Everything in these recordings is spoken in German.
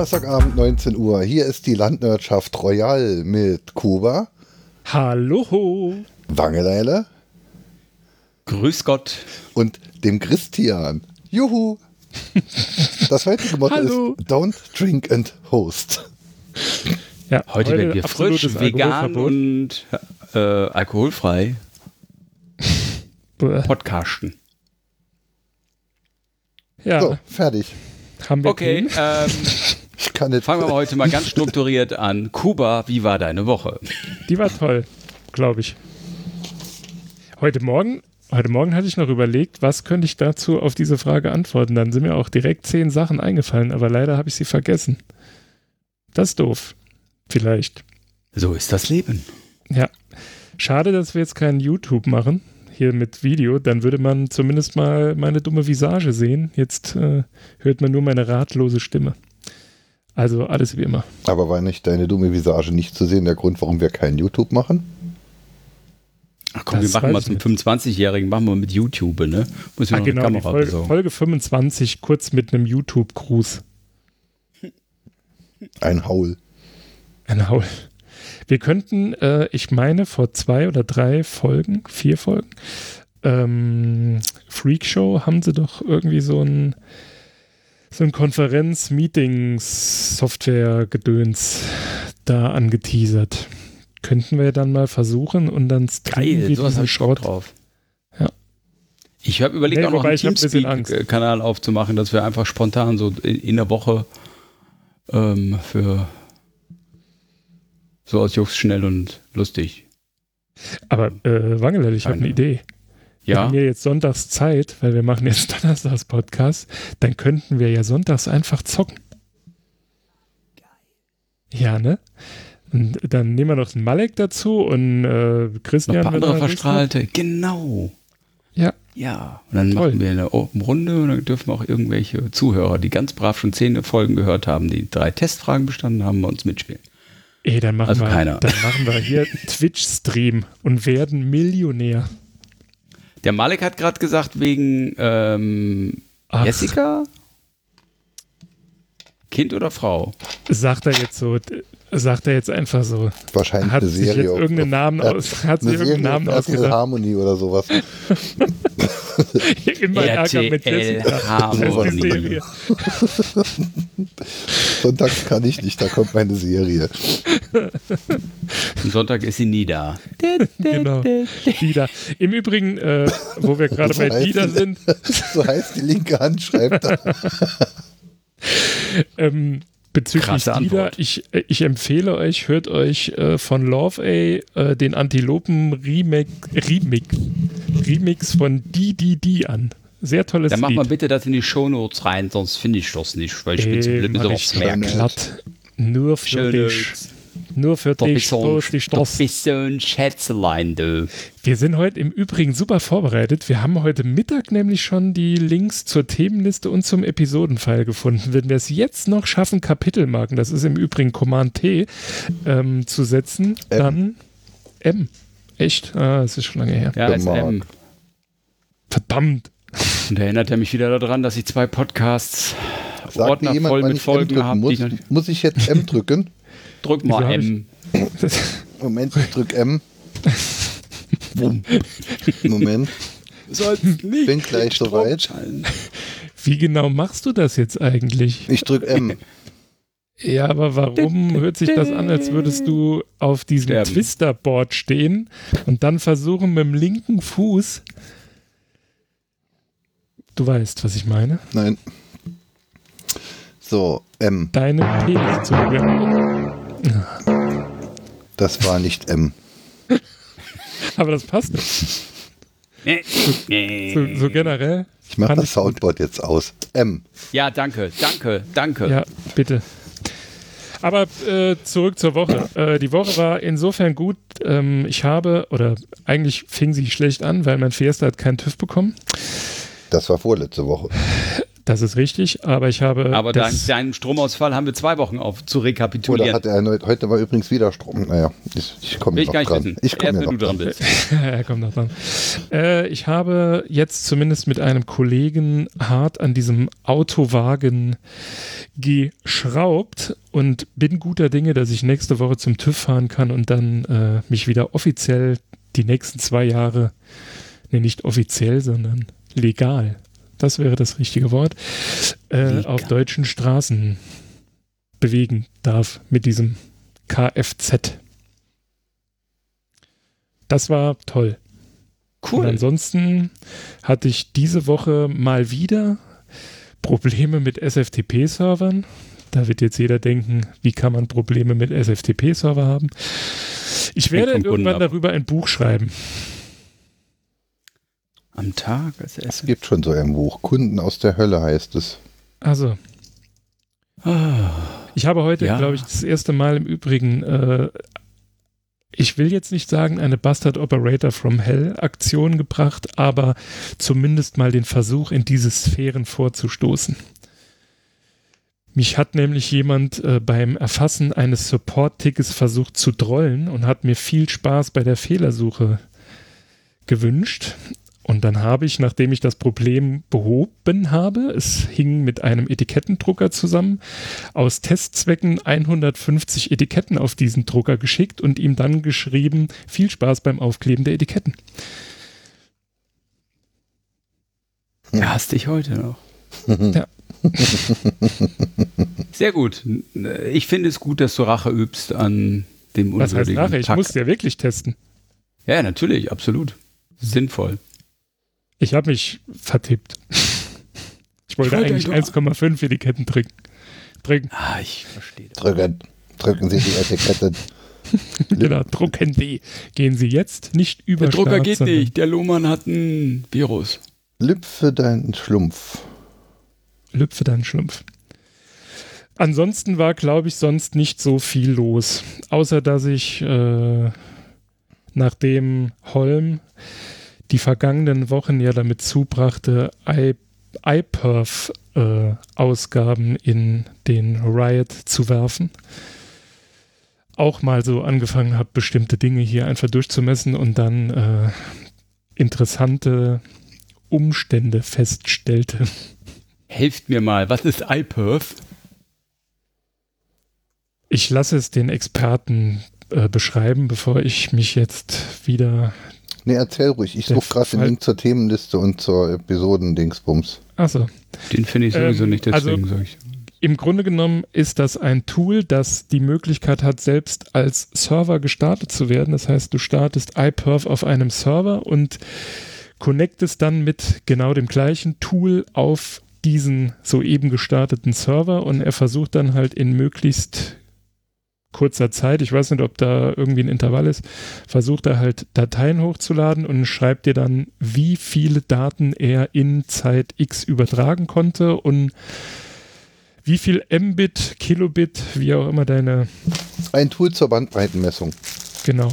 Donnerstagabend 19 Uhr. Hier ist die Landwirtschaft Royal mit Kuba, Hallo. Wangeleile Grüß Gott. und dem Christian. Juhu! Das heutige Motto Hallo. ist Don't drink and host. Ja, Heute, werden wir frisch, vegan und äh, alkoholfrei podcasten. Ja, So, fertig. haben wir Okay, ähm, Ich kann nicht. fangen wir mal heute mal ganz strukturiert an. Kuba, wie war deine Woche? Die war toll, glaube ich. Heute Morgen, heute Morgen hatte ich noch überlegt, was könnte ich dazu auf diese Frage antworten. Dann sind mir auch direkt zehn Sachen eingefallen, aber leider habe ich sie vergessen. Das ist doof. Vielleicht. So ist das Leben. Ja. Schade, dass wir jetzt keinen YouTube machen, hier mit Video. Dann würde man zumindest mal meine dumme Visage sehen. Jetzt äh, hört man nur meine ratlose Stimme. Also alles wie immer. Aber war nicht deine dumme Visage nicht zu sehen der Grund, warum wir kein YouTube machen? Ach komm, Das wir machen mal zum 25-Jährigen, machen wir mit YouTube, ne? Muss ich Ah, noch genau, Kamera Folge, besorgen. Folge 25, kurz mit einem YouTube-Gruß. Ein Haul. Ein Haul. Wir könnten, äh, ich meine, vor zwei oder drei Folgen, vier Folgen, ähm, Freakshow haben sie doch irgendwie so ein, so ein Konferenz-Meetings-Software-Gedöns da angeteasert. Könnten wir dann mal versuchen und dann streamen Geil, wir sowas ich Schrott. drauf. Ja. Ich habe überlegt, Nee, auch noch einen. Teamspeak-Kanal aufzumachen, dass wir einfach spontan so in, der Woche ähm, für so aus Jux schnell und lustig. Aber äh, Wangele, ich habe Eine- Idee. Wir Ja, haben ja jetzt sonntags Zeit, weil wir machen jetzt Donnerstags Podcast, dann könnten wir ja sonntags einfach zocken. Ja, ne? Und dann nehmen wir noch den Malek dazu und äh, noch Christian. ein paar andere er. Verstrahlte. Genau. Ja. Ja. Und dann Toll. machen wir eine Open Runde und dann dürfen auch irgendwelche Zuhörer, die ganz brav schon zehn Folgen gehört haben, die drei Testfragen bestanden haben, bei uns mitspielen. Ey, dann machen, Also wir, keiner. dann machen wir hier Twitch-Stream und werden Millionär. Der Malek hat gerade gesagt, wegen ähm, Jessica? Kind oder Frau? Sagt er jetzt so, sagt er jetzt einfach so. Wahrscheinlich Hat eine sich Serie. jetzt auf- irgendeinen Namen, Ja, aus, hat sich eine irgendeinen Namen ausgedacht. Harmony oder sowas. Immer Ärger mit Harmony. Serie. Sonntags kann ich nicht, da kommt meine Serie. Am Sonntag ist sie nie da. Genau. Dida. Im Übrigen, äh, wo wir gerade bei heißt Dida die- sind, So heißt die linke Hand, schreibt da. ähm, bezüglich Antwort. ich, äh, ich empfehle euch, hört euch äh, von Love A äh, den Antilopen Remake, Remix, Remix von DDD an. Sehr tolles Dann mach Lied. mal bitte das in die Shownotes rein, sonst finde ich das nicht, weil ich bin zu Ey, blöd, mir mach sowas merken. Nur für dich. Nur für Du dich ein, stoß ich du das. bist so ein Schätzelein, du. Wir sind heute im Übrigen super vorbereitet. Wir haben heute Mittag nämlich schon die Links zur Themenliste und zum Episodenfile gefunden. Wenn wir es jetzt noch schaffen, Kapitelmarken, das ist im Übrigen Command T, ähm, zu setzen, M. dann M. Echt? Ah, es ist schon lange her. Ja, Genau. SM. Verdammt. Und da erinnert er mich wieder daran, dass ich zwei Podcasts Sagt Ordner jemand, voll mit M Folgen habe. muss? die Muss ich jetzt M drücken? Drück mal M. Moment, ich drück M. Moment. Bin gleich soweit. Wie genau machst du das jetzt eigentlich? Ich drück M. Ja, aber warum hört sich das an, als würdest du auf diesem Sterben. Twisterboard stehen und dann versuchen mit dem linken Fuß. Du weißt, was ich meine. Nein. So, M. Deine Penis zu berühren. Das war nicht M. Aber das passt nicht. So, so generell. Ich mache das ich gut. Soundboard jetzt aus. M. Ja, danke, danke, danke. Ja, bitte. Aber äh, zurück zur Woche. Äh, die Woche war insofern gut. Ähm, ich habe, oder eigentlich fing sie schlecht an, weil mein Fiesta hat keinen TÜV bekommen. Das war vorletzte Woche. Das ist richtig, aber ich habe. Aber das, deinem Stromausfall haben wir zwei Wochen auf zu Oder rekapitulieren. hat er erneut, heute war übrigens wieder Strom. Naja, ich, ich komme noch gar nicht dran. Ich komme noch du dran er kommt noch dran. Äh, ich habe jetzt zumindest mit einem Kollegen hart an diesem Autowagen geschraubt und bin guter Dinge, dass ich nächste Woche zum TÜV fahren kann und dann äh, mich wieder offiziell die nächsten zwei Jahre, nee, nicht offiziell, sondern legal, das wäre das richtige Wort, äh, auf deutschen Straßen bewegen darf mit diesem Kfz. Das war toll. Und Cool. ansonsten hatte ich diese Woche mal wieder Probleme mit SFTP-Servern. Da wird jetzt jeder denken, wie kann man Probleme mit SFTP-Server haben? Ich werde irgendwann darüber ein Buch schreiben. Am Tag als Es Essen. gibt schon so ein Buch. Kunden aus der Hölle heißt es. Also, Ah, ich habe heute, Ja. glaube ich, das erste Mal im Übrigen, äh, ich will jetzt nicht sagen, eine Bastard Operator from Hell Aktion gebracht, aber zumindest mal den Versuch, in diese Sphären vorzustoßen. Mich hat nämlich jemand äh, beim Erfassen eines Support-Tickets versucht zu drollen und hat mir viel Spaß bei der Fehlersuche gewünscht. Und dann habe ich, nachdem ich das Problem behoben habe, es hing mit einem Etikettendrucker zusammen, aus Testzwecken 150 Etiketten auf diesen Drucker geschickt und ihm dann geschrieben, viel Spaß beim Aufkleben der Etiketten. er hasst dich heute noch. Ja. Sehr gut. Ich finde es gut, dass du Rache übst an dem Was heißt nachher? Ich musste ja wirklich testen. Ja, natürlich, absolut. Sinnvoll. Ich habe mich vertippt. Ich wollte wollte eigentlich eigentlich 1,5 Etiketten trinken. trinken. Ah, ich verstehe das. Drücken, drücken Sie die Etikette. Genau, drucken die. Gehen Sie jetzt nicht über Der Drucker geht nicht. Der Lohmann hat ein Virus. Lüpfe deinen Schlumpf. Lüpfe deinen Schlumpf. Ansonsten war, glaube ich, sonst nicht so viel los. Außer, dass ich äh, nachdem Holm die vergangenen Wochen ja damit zubrachte, iPerf-Ausgaben in den Riot zu werfen, auch mal so angefangen habe, bestimmte Dinge hier einfach durchzumessen und dann äh, interessante Umstände feststellte. Helft mir mal, was ist iPerf? Ich lasse es den Experten äh, beschreiben, bevor ich mich jetzt wieder. Nee, erzähl ruhig. Ich suche gerade den Link zur Themenliste und zur Episoden-Dingsbums. Achso. Den finde ich sowieso Ähm, nicht, deswegen also- sage ich. Im Grunde genommen ist das ein Tool, das die Möglichkeit hat, selbst als Server gestartet zu werden. Das heißt, du startest iPerf auf einem Server und connectest dann mit genau dem gleichen Tool auf diesen soeben gestarteten Server und er versucht dann halt in möglichst kurzer Zeit, ich weiß nicht, ob da irgendwie ein Intervall ist, versucht er halt Dateien hochzuladen und schreibt dir dann, wie viele Daten er in Zeit X übertragen konnte und wie viel Mbit, Kilobit, wie auch immer deine, Ein Tool zur Bandbreitenmessung. genau.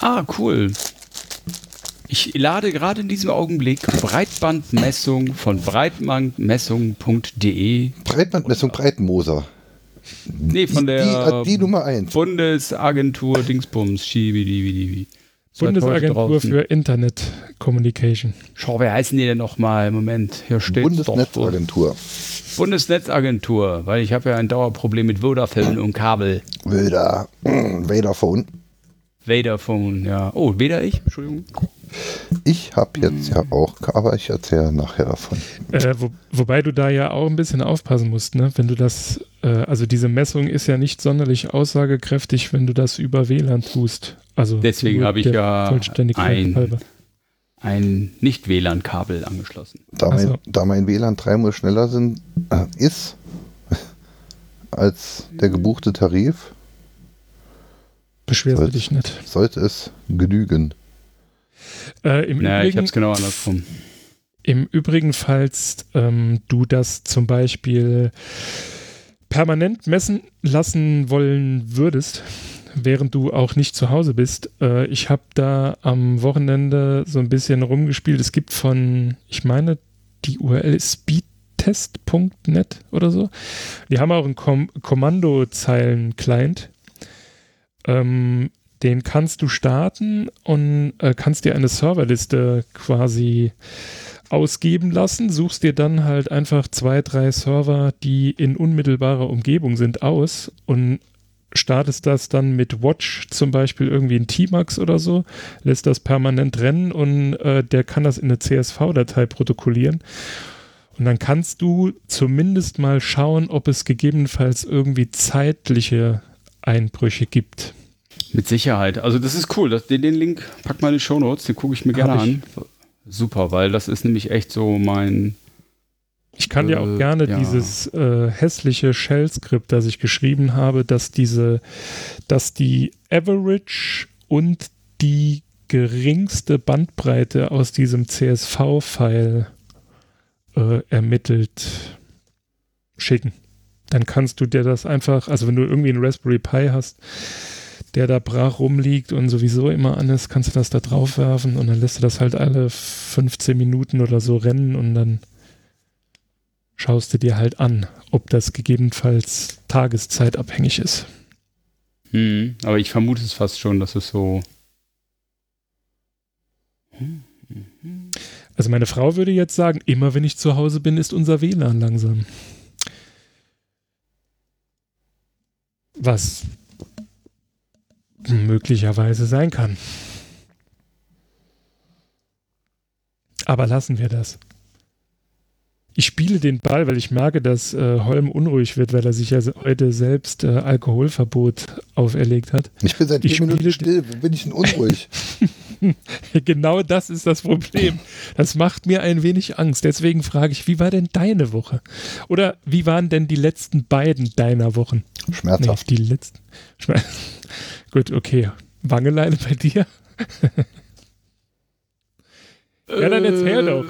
Ah, cool. Ich lade gerade in diesem Augenblick Breitbandmessung von breitbandmessung.de. Breitbandmessung Breitenmoser. Nee, von der die, die Nummer 1. Bundesagentur Dingsbums, Schibidibidibi. Bundesagentur für Internet Communication. Schau, wer heißen die denn nochmal? Moment, hier steht. Bundesnetzagentur. Bundesnetzagentur, weil ich habe ja ein Dauerproblem mit Vodafone und Kabel. Wilder. Vaderphone. Vaderphone, ja. Oh, weder ich, Entschuldigung. Ich habe jetzt ja auch, aber ich erzähle nachher davon. Äh, wo, wobei du da ja auch ein bisschen aufpassen musst, ne? Wenn du das, äh, also diese Messung ist ja nicht sonderlich aussagekräftig, wenn du das über WLAN tust. Also Deswegen habe ich ja ein- halber. Ein Nicht-WLAN-Kabel angeschlossen. Da mein, so. da mein WLAN dreimal schneller sind, äh, ist als der gebuchte Tarif, Beschwerst du dich nicht. sollte es genügen. Äh, im, Naja, ich habe Übrigen, es genau andersrum. Im Übrigen, falls ähm, du das zum Beispiel permanent messen lassen wollen würdest, während du auch nicht zu Hause bist, äh, ich habe da am Wochenende so ein bisschen rumgespielt. Es gibt von, ich meine, die URL ist Test.net oder so. Die haben auch einen Kom Kommandozeilen-Client. Ähm, den kannst du starten und äh, kannst dir eine Serverliste quasi ausgeben lassen, suchst dir dann halt einfach zwei, drei Server, die in unmittelbarer Umgebung sind, aus und startest das dann mit Watch zum Beispiel irgendwie in Tmax oder so, lässt das permanent rennen und äh, der kann das in eine CSV-Datei protokollieren. Und dann kannst du zumindest mal schauen, ob es gegebenenfalls irgendwie zeitliche Einbrüche gibt. Mit Sicherheit. Also das ist cool. Das, den, den Link pack mal in die Show Notes, den gucke ich mir gerne ich. an. Super, weil das ist nämlich echt so mein. Ich kann äh, ja auch gerne ja. dieses äh, hässliche Shell-Skript, das ich geschrieben habe, dass diese, dass die Average und die geringste Bandbreite aus diesem CSV-File äh, ermittelt schicken. Dann kannst du dir das einfach, also wenn du irgendwie einen Raspberry Pi hast, der da brach rumliegt und sowieso immer an ist, kannst du das da drauf werfen und dann lässt du das halt alle 15 Minuten oder so rennen und dann schaust du dir halt an, ob das gegebenenfalls tageszeitabhängig ist. Hm, aber ich vermute es fast schon, dass es so. Also meine Frau würde jetzt sagen, immer wenn ich zu Hause bin, ist unser WLAN langsam. Was möglicherweise sein kann. Aber lassen wir das. Ich spiele den Ball, weil ich merke, dass äh, Holm unruhig wird, weil er sich ja heute selbst äh, Alkoholverbot auferlegt hat. Ich bin seit ich Minuten still. Wo bin ich denn unruhig? genau das ist das Problem. Das macht mir ein wenig Angst. Deswegen frage ich, wie war denn deine Woche? Oder wie waren denn die letzten beiden deiner Wochen? Schmerzhaft. Nee, die letzten. Schmerz Gut, okay. Wangeleine bei dir? ja, dann erzähl doch.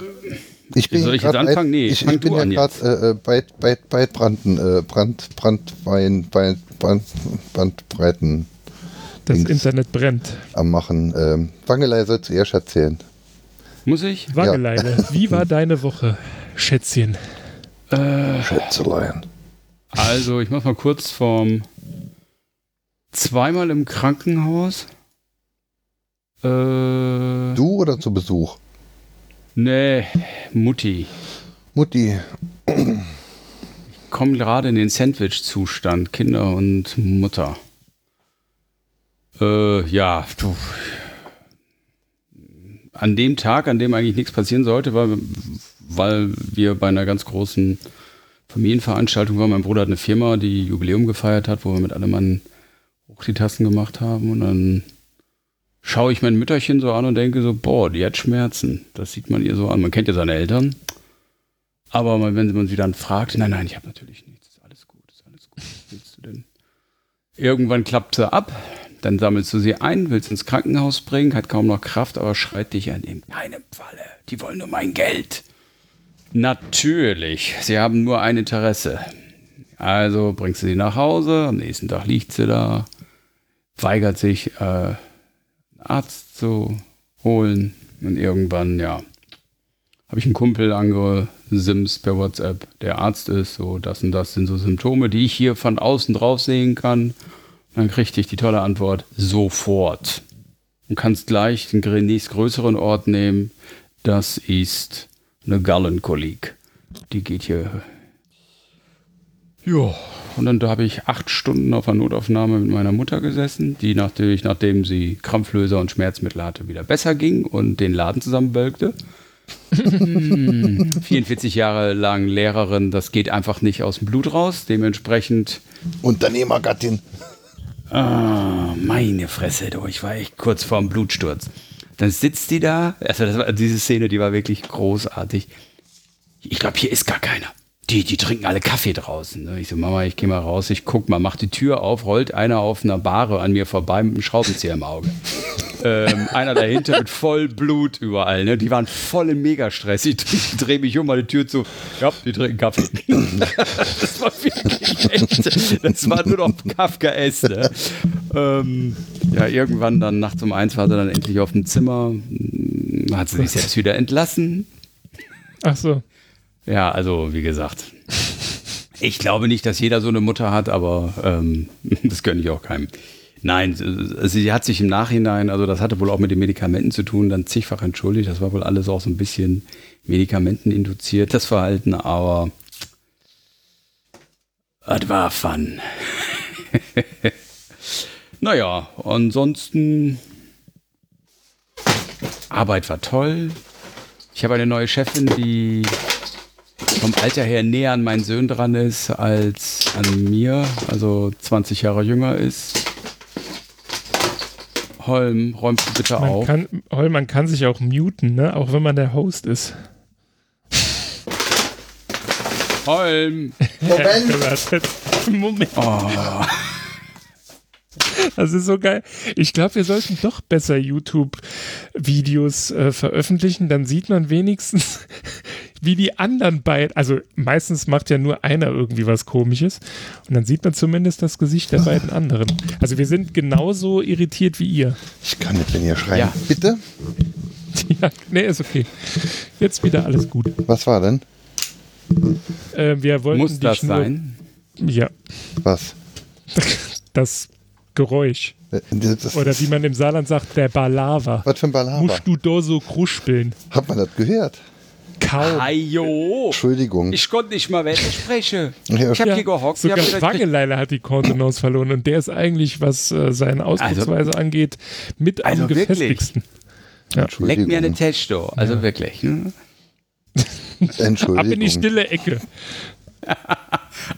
Ich bin Soll ich jetzt anfangen? Nee, ich, ich bin ja gerade äh, bei, bei, bei Branden, äh, Brand, Brandwein, bei Brand, Bandbreiten. Das Dings Internet brennt. Am Machen. Ähm, Wangelei soll zuerst erzählen. Muss ich? Wangeleine, ja. wie war deine Woche, Schätzchen? Äh, Schätzelein. Also, ich mach mal kurz vom zweimal im Krankenhaus. Äh, du oder zu Besuch? Nee, Mutti. Mutti. Ich komme gerade in den Sandwich-Zustand, Kinder und Mutter. Äh, ja, du. An dem Tag, an dem eigentlich nichts passieren sollte, weil, weil wir bei einer ganz großen Familienveranstaltung waren. Mein Bruder hat eine Firma, die Jubiläum gefeiert hat, wo wir mit allem Mann hoch die Tasten gemacht haben und dann schaue ich mein Mütterchen so an und denke so, boah, die hat Schmerzen. Das sieht man ihr so an. Man kennt ja seine Eltern. Aber wenn man sie dann fragt, nein, nein, ich habe natürlich nichts. Ist alles gut, ist alles gut. Was willst du denn? Irgendwann klappt sie ab. Dann sammelst du sie ein, willst ins Krankenhaus bringen, hat kaum noch Kraft, aber schreit dich an in keinem Falle. Die wollen nur mein Geld. Natürlich, sie haben nur ein Interesse. Also bringst du sie nach Hause, am nächsten Tag liegt sie da, weigert sich, äh, einen Arzt zu holen. Und irgendwann, ja, habe ich einen Kumpel angesims per WhatsApp, der Arzt ist, so das und das sind so Symptome, die ich hier von außen drauf sehen kann. Dann kriegte ich die tolle Antwort, sofort. Und kannst gleich den nächstgrößeren Ort nehmen. Das ist eine Gallenkolik. Die geht hier. Ja, und dann habe ich acht Stunden auf einer Notaufnahme mit meiner Mutter gesessen, die natürlich, nachdem sie Krampflöser und Schmerzmittel hatte, wieder besser ging und den Laden zusammenwölkte. 44 Jahre lang Lehrerin, das geht einfach nicht aus dem Blut raus. Dementsprechend. Unternehmergattin. Ah, meine Fresse, du, ich war echt kurz vorm Blutsturz. Dann sitzt die da, also war, diese Szene, die war wirklich großartig. Ich glaube, hier ist gar keiner die, die trinken alle Kaffee draußen. Ne? Ich so, Mama, ich gehe mal raus, ich guck mal, mach die Tür auf, rollt einer auf einer Bahre an mir vorbei mit einem Schraubenzieher im Auge. ähm, einer dahinter mit voll Blut überall. Ne? Die waren voll im Megastress. Ich drehe mich um, meine Tür zu. Ja, die trinken Kaffee. das war wirklich echt. Das war nur noch Kafka-S. Ne? Ähm, ja, irgendwann dann nachts um eins war sie dann endlich auf dem Zimmer. Hat sie sich selbst wieder entlassen. Ach so. Ja, also wie gesagt, ich glaube nicht, dass jeder so eine Mutter hat, aber ähm, das gönne ich auch keinem. Nein, sie hat sich im Nachhinein, also das hatte wohl auch mit den Medikamenten zu tun, dann zigfach entschuldigt. Das war wohl alles auch so ein bisschen medikamenteninduziert, das Verhalten, aber das war Fun. naja, ansonsten Arbeit war toll. Ich habe eine neue Chefin, die vom Alter her näher an meinen Söhnen dran ist als an mir, also 20 Jahre jünger ist. Holm, räumst du bitte man auf. Kann, Holm, man kann sich auch muten, ne? auch wenn man der Host ist. Holm! Moment! Moment. Oh. Das ist so geil. Ich glaube, wir sollten doch besser YouTube-Videos äh, veröffentlichen. Dann sieht man wenigstens, wie die anderen beiden, also meistens macht ja nur einer irgendwie was Komisches. Und dann sieht man zumindest das Gesicht der beiden anderen. Also wir sind genauso irritiert wie ihr. Ich kann nicht, wenn ihr schreit. Ja. Bitte? Ja, nee, ist okay. Jetzt wieder alles gut. Was war denn? Äh, wir wollten Muss dich das nur, sein? Ja, Was? das Geräusch. Das, Oder wie man im Saarland sagt, der Balava. was für ein Ballhaber? Musst du da so kruspeln? Hat man das gehört? Kaum. Ajo! Entschuldigung. Ich konnte nicht mal sprechen. Ja. Ich habe Ja, hier gehockt. ich Sogar Wangeleile hat die Kontenance verloren und der ist eigentlich, was äh, seine Ausdrucksweise angeht, mit Also am wirklich? gefestigsten. Leck mir eine. Testo. Also wirklich. Ne? Entschuldigung. Ab in die stille Ecke.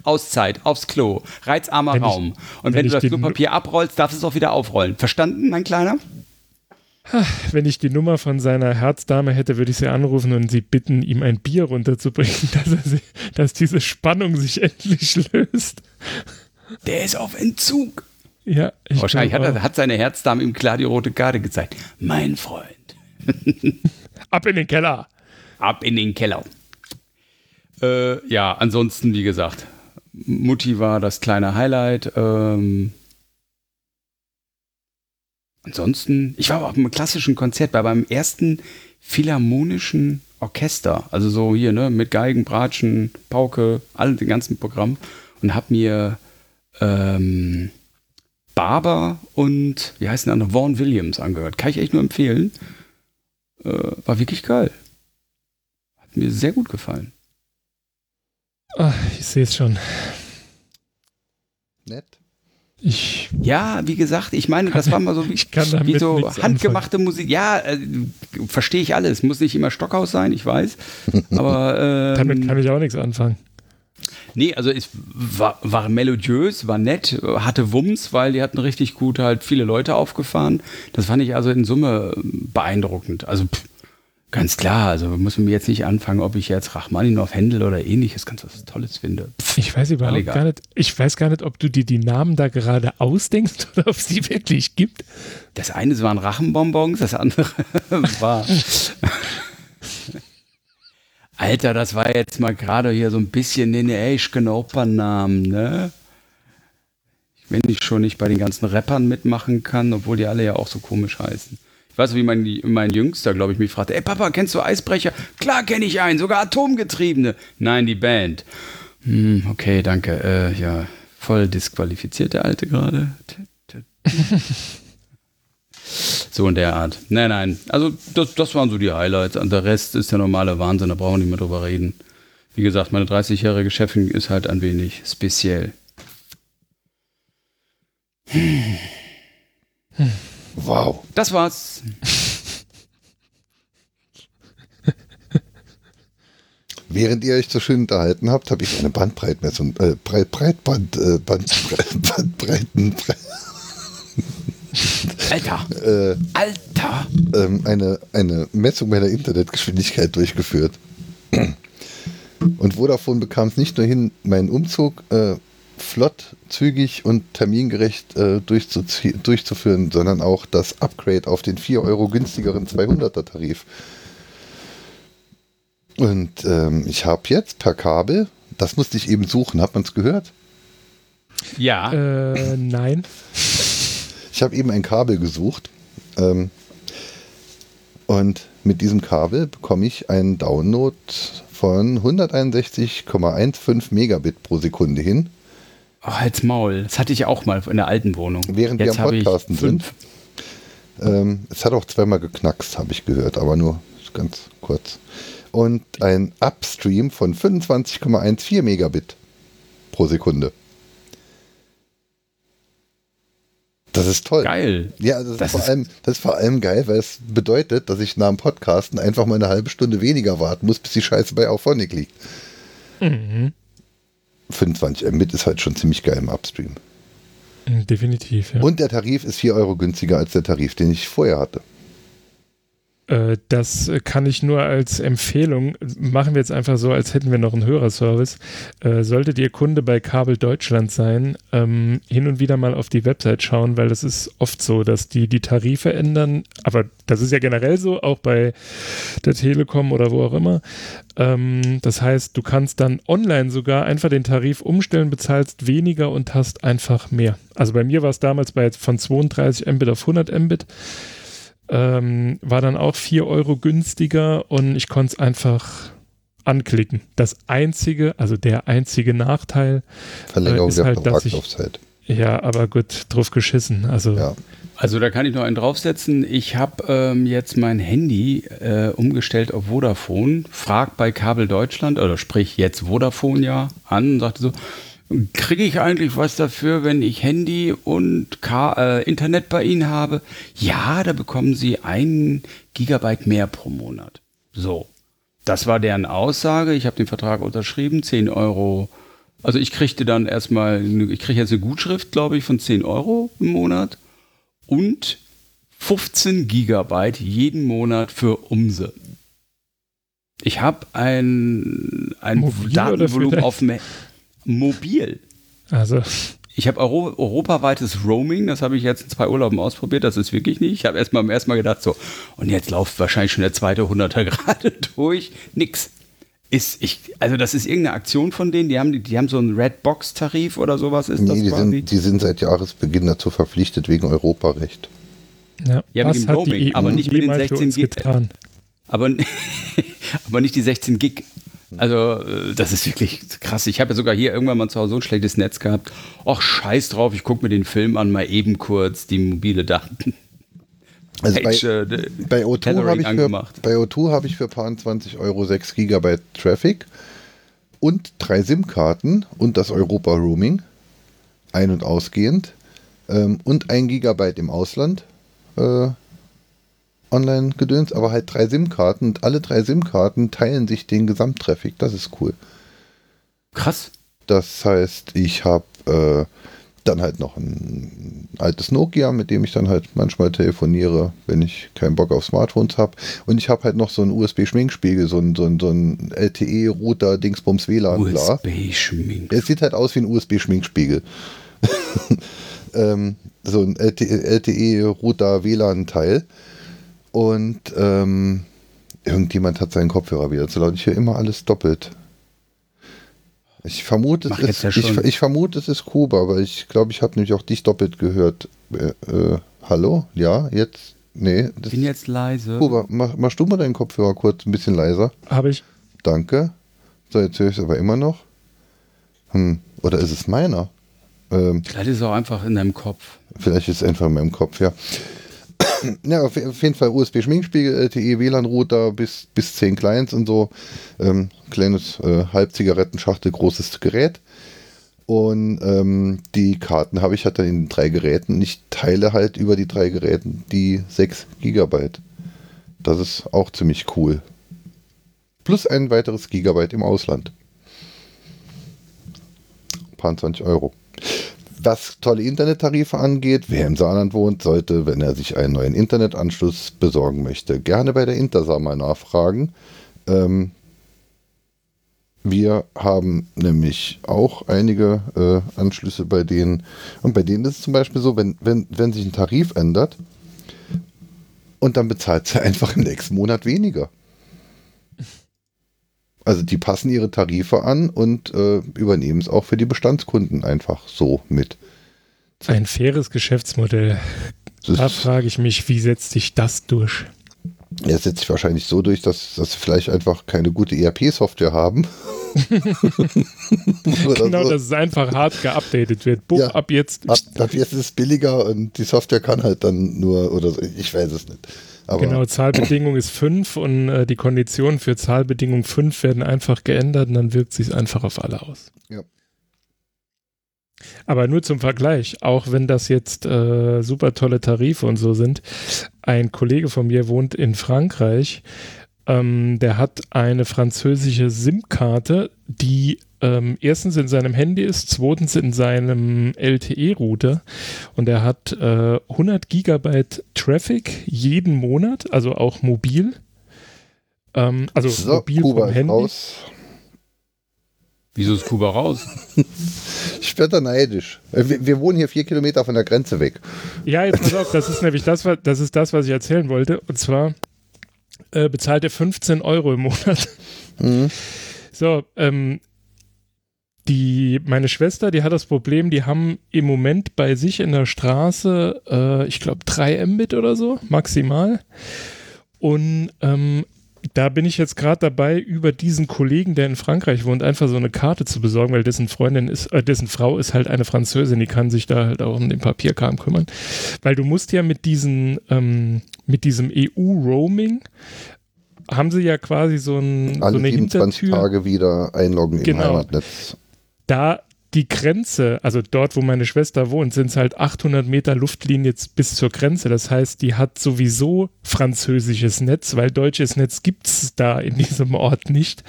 Auszeit, aufs Klo, reizarmer Wenn ich- Raum. Und wenn, wenn du ich das Klopapier abrollst, darfst du es auch wieder aufrollen. Verstanden, mein Kleiner? Wenn ich die Nummer von seiner Herzdame hätte, würde ich sie anrufen und sie bitten, ihm ein Bier runterzubringen, dass, er sie, dass diese Spannung sich endlich löst. Der ist auf Entzug. Ja, ich Wahrscheinlich hat, er, hat seine Herzdame ihm klar die rote Karte gezeigt. Mein Freund. Ab in den Keller. ab in den Keller. Äh, ja, ansonsten, wie gesagt, Mutti war das kleine Highlight. Ähm, ansonsten, ich war aber auf einem klassischen Konzert bei meinem ersten philharmonischen Orchester. Also so hier, ne, mit Geigen, Bratschen, Pauke, all den ganzen Programm. Und hab mir ähm, Barber und, wie heißt der andere, Vaughan Williams angehört. Kann ich echt nur empfehlen. Äh, war wirklich geil. Hat mir sehr gut gefallen. Ach, ich sehe es schon. Nett. Ich, Ja, wie gesagt, ich meine, das war mal so wie, wie so handgemachte Musik. Ja, äh, verstehe ich alles. Muss nicht immer Stockhaus sein, ich weiß. Aber ähm, Damit kann ich auch nichts anfangen. nee, also es war, war melodiös, war nett, hatte Wumms, weil die hatten richtig gut halt viele Leute aufgefahren. Das fand ich also in Summe beeindruckend. Also pff, ganz klar, also muss man mir jetzt nicht anfangen, ob ich jetzt Rachmaninoff, Händel oder ähnliches ganz was Tolles finde. Pff, Ich weiß überhaupt egal. gar nicht, ich weiß gar nicht, ob du dir die Namen da gerade ausdenkst oder ob es die wirklich gibt. Das eine waren Rachenbonbons, das andere war. Alter, das war jetzt mal gerade hier so ein bisschen in der Eschken Opernnamen, ne? Wenn ich schon nicht bei den ganzen Rappern mitmachen kann, obwohl die alle ja auch so komisch heißen. Ich weiß, wie mein, mein Jüngster, glaube ich, mich fragte: Ey, Papa, kennst du Eisbrecher? Klar kenne ich einen, sogar Atomgetriebene. Nein, die Band. Hm, okay, danke. Äh, ja, voll disqualifiziert der Alte gerade. So in der Art. Nein, nein. Also das, das waren so die Highlights. Und der Rest ist der normale Wahnsinn, da brauchen wir nicht mehr drüber reden. Wie gesagt, meine 30-jährige Chefin ist halt ein wenig speziell. Wow. Das war's. Während ihr euch so schön unterhalten habt, habe ich eine Bandbreitmessung, äh, Breit, Breitband, äh, Band, Bandbreiten, Alter. äh, Alter. ähm, eine, eine Messung meiner Internetgeschwindigkeit durchgeführt. Und Vodafone bekam es nicht nur hin, meinen Umzug äh, flott, zügig und termingerecht äh, durchzuzie- durchzuführen, sondern auch das Upgrade auf den 4 Euro günstigeren 200er Tarif. Und ähm, ich habe jetzt per Kabel, das musste ich eben suchen, hat man es gehört? Ja. Äh, nein. Ich habe eben ein Kabel gesucht. Ähm, und mit diesem Kabel bekomme ich einen Download von 161,15 Megabit pro Sekunde hin. Oh, halt's Maul. Das hatte ich auch mal in der alten Wohnung. Während Jetzt wir am habe ich Podcasten sind. fünf. Ähm, es hat auch zweimal geknackst, habe ich gehört, aber nur ganz kurz. Und ein Upstream von 25,14 Megabit pro Sekunde. Das ist toll. Geil. Ja, das, Das ist vor ist- allem, das ist vor allem geil, weil es bedeutet, dass ich nach dem Podcasten einfach mal eine halbe Stunde weniger warten muss, bis die Scheiße bei Auphonic liegt. Mhm. 25 Mbit ist halt schon ziemlich geil im Upstream. Definitiv, ja. Und der Tarif ist 4 Euro günstiger als der Tarif, den ich vorher hatte. Äh, Das kann ich nur als Empfehlung, machen wir jetzt einfach so, als hätten wir noch einen Hörerservice. Äh, solltet ihr Kunde bei Kabel Deutschland sein, ähm, hin und wieder mal auf die Website schauen, weil das ist oft so, dass die die Tarife ändern. Aber das ist ja generell so, auch bei der Telekom oder wo auch immer. Ähm, das heißt, du kannst dann online sogar einfach den Tarif umstellen, bezahlst weniger und hast einfach mehr. Also bei mir war es damals bei von 32 Mbit auf 100 Mbit ähm, war dann auch 4 Euro günstiger und ich konnte es einfach anklicken. Das einzige, also der einzige Nachteil, Verlängerung Äh, ist der halt, dass ich- ja, aber gut, drauf geschissen. Also Ja. Also da kann ich noch einen draufsetzen. Ich habe ähm, jetzt mein Handy äh, umgestellt auf Vodafone, fragt bei Kabel Deutschland, oder sprich jetzt Vodafone ja an und sagte so, kriege ich eigentlich was dafür, wenn ich Handy und Ka äh, Internet bei Ihnen habe? Ja, da bekommen Sie einen Gigabyte mehr pro Monat. So, das war deren Aussage. Ich habe den Vertrag unterschrieben, 10 Euro. Also ich kriegte dann erstmal, ich kriege jetzt eine Gutschrift, glaube ich, von 10 Euro im Monat und 15 Gigabyte jeden Monat für Umse. Ich habe ein, ein Mobil Datenvolumen auf Me Mobil. also Ich habe Euro europaweites Roaming, das habe ich jetzt in zwei Urlauben ausprobiert, das ist wirklich nicht. Ich habe erst mal beim ersten Mal gedacht, so, und jetzt läuft wahrscheinlich schon der zweite Hunderter gerade durch. Nix. Ist, ich, also das ist irgendeine Aktion von denen, die haben, die, die haben so einen Redbox-Tarif oder sowas, ist das Nee, die quasi? sind, die sind seit Jahresbeginn dazu verpflichtet wegen Europarecht. ja, Ja, mit was dem hat Roaming, die EU aber nicht mit den jemals für 16 uns Gig. getan? aber, aber nicht die 16 Gig. Also, äh, das ist wirklich krass. Ich habe ja sogar hier irgendwann mal zu Hause so ein schlechtes Netz gehabt. Och, scheiß drauf, ich gucke mir den Film an, mal eben kurz die mobile Daten. Also bei, Page, äh, d- bei O2 Tethering habe ich, für- angemacht. bei O2 habe ich für paar 20 Euro 6 Gigabyte Traffic und drei SIM-Karten und das Europa-Roaming, ein- und ausgehend, ähm, und ein Gigabyte im Ausland äh, Online-Gedöns, aber halt drei SIM-Karten und alle drei SIM-Karten teilen sich den Gesamttraffic. Das ist cool. Krass. Das heißt, ich habe äh, dann halt noch ein altes Nokia, mit dem ich dann halt manchmal telefoniere, wenn ich keinen Bock auf Smartphones habe. Und ich habe halt noch so einen USB-Schminkspiegel, so ein, so ein, so ein LTE-Router, Dingsbums WLAN, bla. USB-Schmink. Es sieht halt aus wie ein USB-Schminkspiegel. ähm, so ein LTE-Router WLAN-Teil. Und ähm, irgendjemand hat seinen Kopfhörer wieder zu laut. Ich höre immer alles doppelt. Ich vermute, Mach es ist, ja ich, ich vermute, es ist Kuba, aber ich glaube, ich habe nämlich auch dich doppelt gehört. Äh, äh, hallo? Ja, jetzt? Nee, das Bin jetzt leise. Kuba, mach, machst du mal deinen Kopfhörer kurz ein bisschen leiser? Habe ich. Danke. So, jetzt höre ich es aber immer noch. Hm, oder ist es meiner? Ähm, Vielleicht ist es auch einfach in deinem Kopf. vielleicht ist es einfach in meinem Kopf, ja. Ja, auf, auf jeden Fall USB-Schminkspiegel, LTE, WLAN-Router bis, bis 10 Clients und so. Ähm, kleines äh, Halbzigarettenschachtel, großes Gerät. Und ähm, die Karten habe ich halt dann in drei Geräten. Ich teile halt über die drei Geräten die 6 Gigabyte. Das ist auch ziemlich cool. Plus ein weiteres Gigabyte im Ausland. Paar 20 Euro. Was tolle Internettarife angeht, wer im Saarland wohnt, sollte, wenn er sich einen neuen Internetanschluss besorgen möchte, gerne bei der Intersa mal nachfragen. Ähm, wir haben nämlich auch einige äh, Anschlüsse bei denen. Und bei denen ist es zum Beispiel so, wenn, wenn, wenn sich ein Tarif ändert und dann bezahlt sie einfach im nächsten Monat weniger. Also die passen ihre Tarife an und äh, übernehmen es auch für die Bestandskunden einfach so mit. Ein faires Geschäftsmodell. Das Da frage ich mich, wie setzt sich das durch? Er setzt sich wahrscheinlich so durch, dass, dass sie vielleicht einfach keine gute ERP-Software haben. Genau, so. dass es einfach hart geupdatet wird. Buch Ja. ab jetzt. Ab, ab jetzt ist es billiger und die Software kann halt dann nur, oder so, ich weiß es nicht. Aber Genau, Zahlbedingung ist 5 und äh, die Konditionen für Zahlbedingung 5 werden einfach geändert und dann wirkt sich einfach auf alle aus. Ja. Aber nur zum Vergleich, auch wenn das jetzt äh, super tolle Tarife und so sind, ein Kollege von mir wohnt in Frankreich, ähm, der hat eine französische SIM-Karte, die ähm, erstens in seinem Handy ist, zweitens in seinem LTE-Router und er hat äh, 100 Gigabyte Traffic jeden Monat, also auch mobil. Ähm, also so, mobil Kuba vom Handy. raus. Wieso ist Kuba raus? Ich werde da neidisch. Äh, Wir, wir wohnen hier vier Kilometer von der Grenze weg. Ja, jetzt pass auf, das ist nämlich das, was- das ist das, was ich erzählen wollte. Und zwar äh, bezahlt er 15 Euro im Monat. Mhm. So, ähm, die, meine Schwester, die hat das Problem, die haben im Moment bei sich in der Straße, äh, ich glaube, 3 Mbit oder so, maximal. Und ähm, da bin ich jetzt gerade dabei, über diesen Kollegen, der in Frankreich wohnt, einfach so eine Karte zu besorgen, weil dessen Freundin ist, äh, dessen Frau ist halt eine Französin, die kann sich da halt auch um den Papierkram kümmern. Weil du musst ja mit diesen, ähm, mit diesem EU-Roaming haben sie ja quasi so, ein, so Alle eine 27 Hintertür Tage wieder einloggen Genau. im Heimatnetz. Da die Grenze, also dort, wo meine Schwester wohnt, sind es halt 800 Meter Luftlinie bis zur Grenze. Das heißt, die hat sowieso französisches Netz, weil deutsches Netz gibt es da in diesem Ort nicht.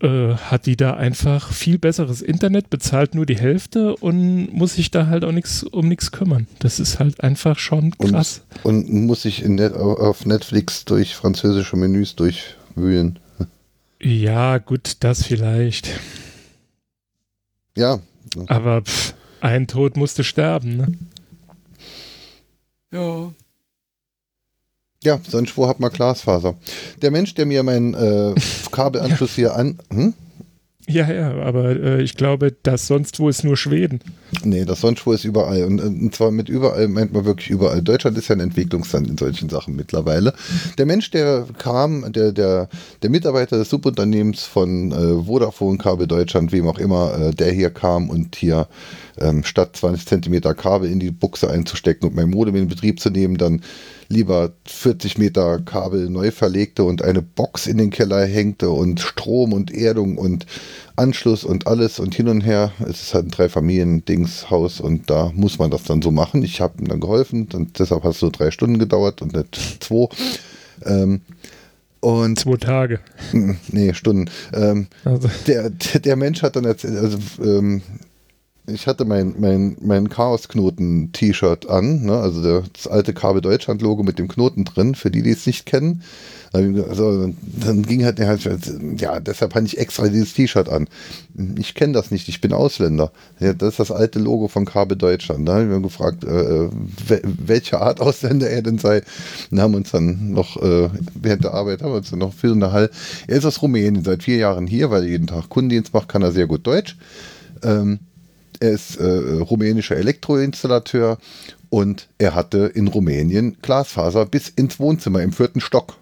Äh, hat die da einfach viel besseres Internet, bezahlt nur die Hälfte und muss sich da halt auch nichts um nichts kümmern. Das ist halt einfach schon Und, krass. und muss sich Net, auf Netflix durch französische Menüs durchwühlen. Ja, gut, das vielleicht. Ja, Aber pff, ein Tod musste sterben, ne? Ja. ja, sonst wo hat man Glasfaser? Der Mensch, der mir meinen äh, Kabelanschluss hier an. Hm? Ja, ja, aber äh, ich glaube, dass sonst wo ist nur Schweden. Nee, das sonst wo ist überall. Und, äh, und zwar mit überall meint man wirklich überall. Deutschland ist ja ein Entwicklungsland in solchen Sachen mittlerweile. Der Mensch, der kam, der, der, der Mitarbeiter des Subunternehmens von äh, Vodafone, Kabel Deutschland, wem auch immer, äh, der hier kam und hier ähm, statt 20 Zentimeter Kabel in die Buchse einzustecken und mein Modem in Betrieb zu nehmen, dann lieber 40 Meter Kabel neu verlegte und eine Box in den Keller hängte und Strom und Erdung und Anschluss und alles und hin und her. Es ist halt ein Drei-Familien-Dings-Haus und da muss man das dann so machen. Ich habe ihm dann geholfen und deshalb hat es so drei Stunden gedauert und nicht zwei. Ähm, und Zwei Tage. nee, Stunden. Ähm, Also, der, der, der Mensch hat dann erzählt, also ähm, ich hatte mein, mein, mein Chaos-Knoten-T-Shirt an, ne? also das alte Kabel Deutschland-Logo mit dem Knoten drin, für die, die es nicht kennen. Also, dann ging halt, ja, deshalb hatte ich extra dieses T-Shirt an. Ich kenne das nicht, ich bin Ausländer. Ja, das ist das alte Logo von Kabel Deutschland. Da haben wir gefragt, äh, wel- welche Art Ausländer er denn sei. Und haben uns dann noch, äh, während der Arbeit haben wir uns dann noch viel unterhalten. Er ist aus Rumänien, seit vier Jahren hier, weil er jeden Tag Kundendienst macht, kann er sehr gut Deutsch. Ähm, er ist äh, rumänischer Elektroinstallateur und er hatte in Rumänien Glasfaser bis ins Wohnzimmer im vierten Stock.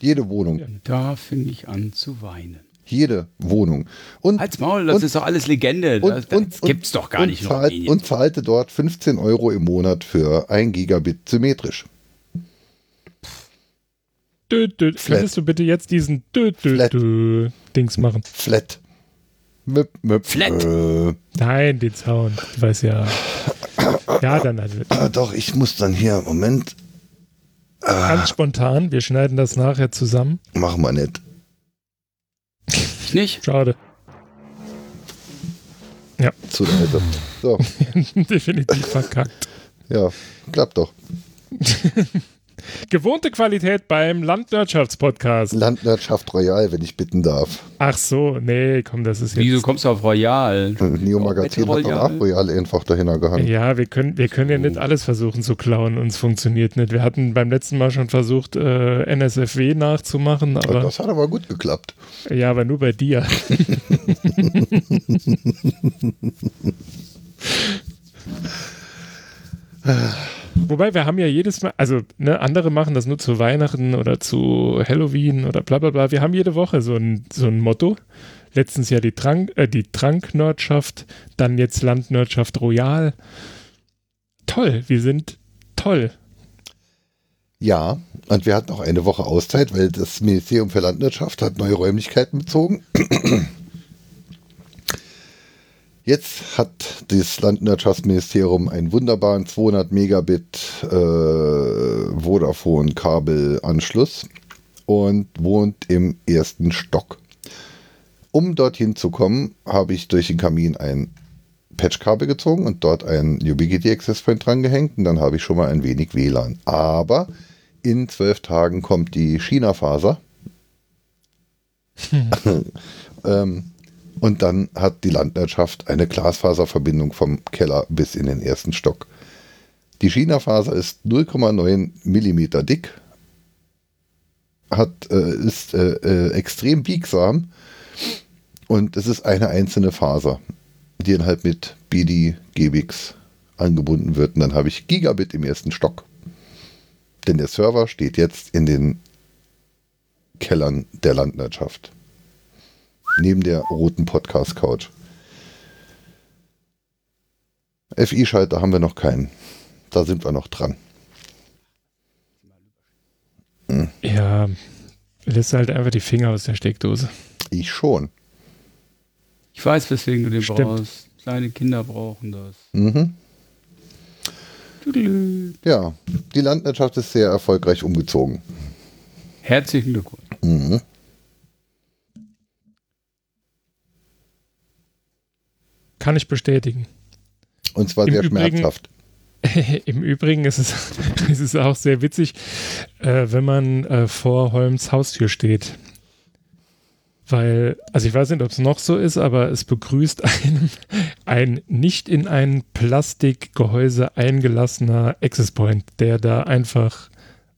Jede Wohnung, Da fing ich an zu weinen. jede Wohnung. Und, Halt's Maul, das Und- ist doch alles Legende. und, das das und, gibt's doch gar und nicht in zahlt, Rumänien. und zahlte dort 15 Euro im Monat für ein Gigabit symmetrisch. dö, dö. Flat. Könntest du bitte jetzt diesen dö, dö, Flat. dö Dings machen? Flat. Möp, möp, Flat. Äh, Nein, den Sound. Ich weiß ja. Ja, dann also. ah, doch, ich muss dann hier, Moment, Ganz spontan. Wir schneiden das nachher zusammen. machen wir nicht. Ich nicht? Schade. Zu leise. So, Definitiv verkackt. ja, klappt doch. Gewohnte Qualität beim Landwirtschaftspodcast. Landwirtschaft Royal, wenn ich bitten darf. Ach so, nee, komm, das ist jetzt. Wieso kommst du auf Royal? Neo Magazin hat Royal. danach Royal einfach dahinter gehangen. Ja, wir können, wir können ja nicht alles versuchen zu klauen und es funktioniert nicht. Wir hatten beim letzten Mal schon versucht, äh, NSFW nachzumachen, aber Das hat aber gut geklappt. ja, aber nur bei dir. wobei wir haben ja jedes Mal, also ne, andere machen das nur zu Weihnachten oder zu Halloween oder bla bla bla. Wir haben jede Woche so ein, so ein Motto. Letztens ja die Trank, äh, die Tranknerdschaft, dann jetzt Landnerdschaft Royal. Toll, wir sind toll. Ja, und wir hatten auch eine Woche Auszeit, weil das Ministerium für Landwirtschaft hat neue Räumlichkeiten bezogen. Jetzt hat das Landwirtschaftsministerium einen wunderbaren 200 Megabit äh, Vodafone-Kabelanschluss und wohnt im ersten Stock. Um dorthin zu kommen, habe ich durch den Kamin ein Patchkabel gezogen und dort ein Ubiquiti Access Point dran gehängt und dann habe ich schon mal ein wenig WLAN. Aber in zwölf Tagen kommt die China-Faser. ähm, und dann hat die Landwirtschaft eine Glasfaserverbindung vom Keller bis in den ersten Stock. Die China-Faser ist 0,9 Millimeter dick, hat, äh, ist äh, äh, extrem biegsam und es ist eine einzelne Faser, die dann halt mit BD GBX angebunden wird. Und dann habe ich Gigabit im ersten Stock. Denn der Server steht jetzt in den Kellern der Landwirtschaft neben der roten Podcast-Couch. FI-Schalter haben wir noch keinen. Da sind wir noch dran. Hm. Ja, lässt halt einfach die Finger aus der Steckdose. Ich schon. Ich weiß, weswegen du den Stimmt. brauchst. Kleine Kinder brauchen das. Mhm. Ja, die Landwirtschaft ist sehr erfolgreich umgezogen. Herzlichen Glückwunsch. Mhm. Kann ich bestätigen. Und zwar Im sehr Übrigen, schmerzhaft. Im Übrigen ist es, ist es auch sehr witzig, äh, wenn man äh, vor Holms Haustür steht. Weil, also ich weiß nicht, ob es noch so ist, aber es begrüßt einen ein nicht in ein Plastikgehäuse eingelassener Access Point, der da einfach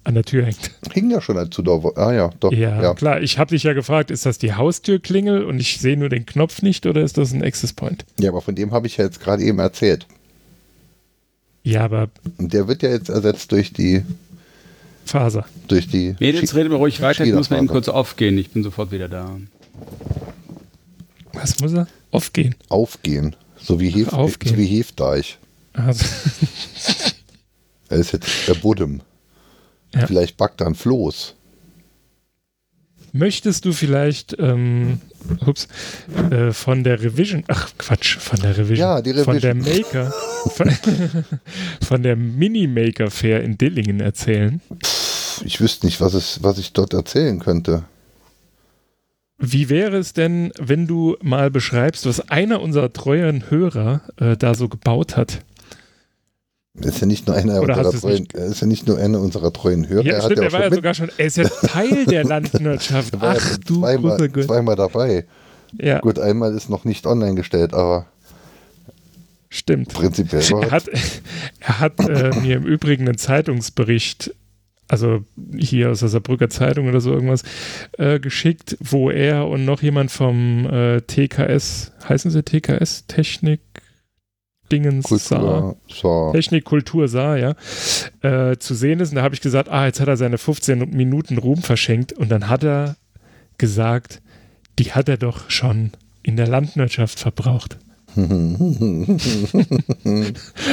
an der Tür hängt. Hing ja schon du da Ah ja, doch. Ja, ja. klar. Ich habe dich ja gefragt, ist das die Haustürklingel und ich sehe nur den Knopf nicht oder ist das ein Access Point? Ja, aber von dem habe ich ja jetzt gerade eben erzählt. Ja, aber. Und der wird ja jetzt ersetzt durch die Faser. Durch die. Mädels, reden wir ruhig weiter. Ich muss mal eben kurz aufgehen. Ich bin sofort wieder da. Was muss er? Aufgehen. Aufgehen. So wie, Hef, Aufgehen. So wie Hefdeich. Also. er ist jetzt der Buddem. Ja. Vielleicht backt dann Floß. Möchtest du vielleicht ähm, ups, äh, von der Revision, ach Quatsch, von der Revision, ja, die Revision. von der Maker, von, von der Mini-Maker Fair in Dillingen erzählen? Ich wüsste nicht, was, es, was ich dort erzählen könnte. Wie wäre es denn, wenn du mal beschreibst, was einer unserer treuen Hörer äh, da so gebaut hat? Ist ja nicht nur einer unserer treuen, ist ja nicht nur einer unserer treuen Hörer. Ja, er, stimmt, er war ja sogar schon, er ist ja Teil der Landwirtschaft. Ach, ja du zweimal, zweimal dabei. Ja. Gut, einmal ist noch nicht online gestellt, aber Stimmt. Prinzipiell. Er hat, er hat äh, mir im Übrigen einen Zeitungsbericht, also hier aus der Saarbrücker Zeitung oder so irgendwas, äh, geschickt, wo er und noch jemand vom äh, TKS, heißen sie TKS, Technik, Dingens Kultur, Saar, Technik, Kultur Saar, ja, äh, zu sehen ist. Und da habe ich gesagt, ah, jetzt hat er seine 15 Minuten Ruhm verschenkt. Und dann hat er gesagt, die hat er doch schon in der Landwirtschaft verbraucht. dann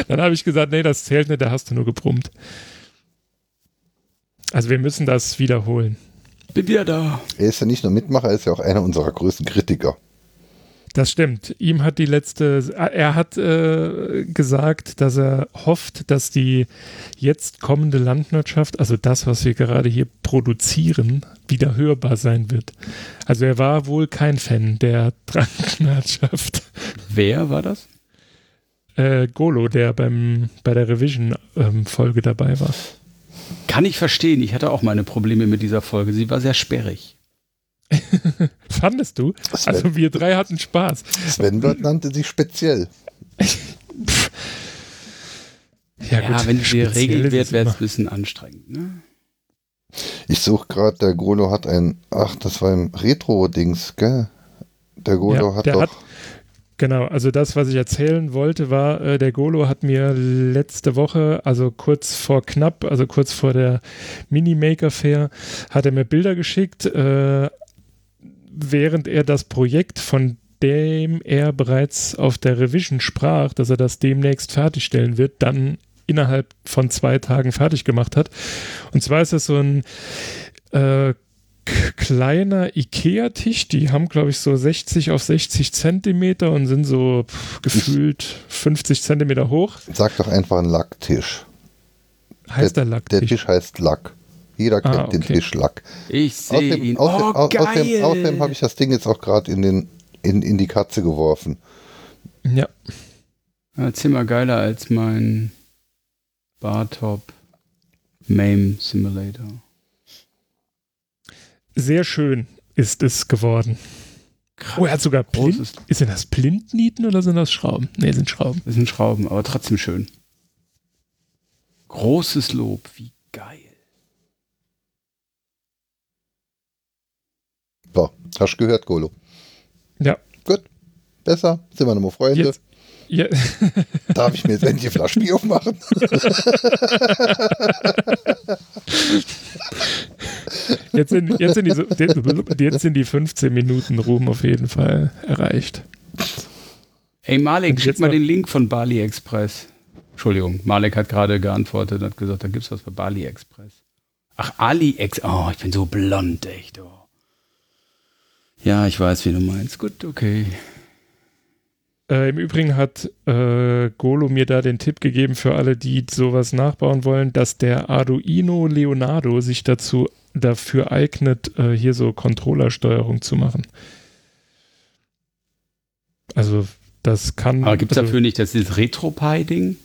habe ich gesagt, nee, das zählt nicht, da hast du nur gebrummt. Also wir müssen das wiederholen. Bin wieder da. Er ist ja nicht nur Mitmacher, er ist ja auch einer unserer größten Kritiker. Das stimmt. Ihm hat die letzte, er hat äh, gesagt, dass er hofft, dass die jetzt kommende Landwirtschaft, also das, was wir gerade hier produzieren, wieder hörbar sein wird. Also er war wohl kein Fan der Landwirtschaft. Wer war das? Äh, Golo, der beim, bei der Revision-Folge ähm, dabei war. Kann ich verstehen. Ich hatte auch meine Probleme mit dieser Folge. Sie war sehr sperrig. Fandest du? Sven. Also wir drei hatten Spaß. Sven Bird nannte sich speziell. ja, ja wenn es geregelt wird, wäre es ein bisschen anstrengend. Ne? Ich suche gerade, der Golo hat ein, ach, das war ein Retro-Dings, gell? Der Golo ja, hat der doch... Hat, Genau, also das, was ich erzählen wollte, war, äh, der Golo hat mir letzte Woche, also kurz vor knapp, also kurz vor der Mini-Maker Fair, hat er mir Bilder geschickt, äh, während er das Projekt, von dem er bereits auf der Revision sprach, dass er das demnächst fertigstellen wird, dann innerhalb von zwei Tagen fertig gemacht hat. Und zwar ist das so ein äh, kleiner Ikea-Tisch. Die haben, glaube ich, so 60 auf 60 Zentimeter und sind so pff, gefühlt 50 Zentimeter hoch. Sag doch einfach ein Lacktisch. Heißt der, Der Lacktisch? Tisch heißt Lack. Jeder kennt Ah, den okay. Tisch Lack. Ich sehe ihn. außerdem, oh, au- geil. außerdem, außerdem habe ich das Ding jetzt auch gerade in, den, in, in die Katze geworfen. Ja, ja, zehnmal geiler als mein Bartop MAME Simulator. sehr schön ist es geworden. Krass. Oh, er hat sogar Plint. Großes, Ist denn das Plintnieten oder sind das Schrauben? Nee, sind Schrauben. das sind Schrauben, aber trotzdem schön. Großes Lob, wie geil. So, hast du gehört, Golo? Ja. Gut. Besser. Sind wir nochmal Freunde. Jetzt, ja, Darf ich mir jetzt endlich die Flasche Bier aufmachen? jetzt, sind, jetzt, sind die, jetzt sind die 15 Minuten Ruhm auf jeden Fall erreicht. Ey, Malek, schick mal den Link von Bali Express. Entschuldigung, Malek hat gerade geantwortet und hat gesagt, da gibt's was bei Bali Express. Ach, Ali Ex. Oh, ich bin so blond, echt. Oh. Ja, ich weiß, wie du meinst. Gut, okay. Äh, Im Übrigen hat äh, Golo mir da den Tipp gegeben für alle, die sowas nachbauen wollen, dass der Arduino Leonardo sich dazu dafür eignet, äh, hier so Controllersteuerung zu machen. Also das kann. Aber gibt's also, dafür nicht das dieses RetroPie-Ding?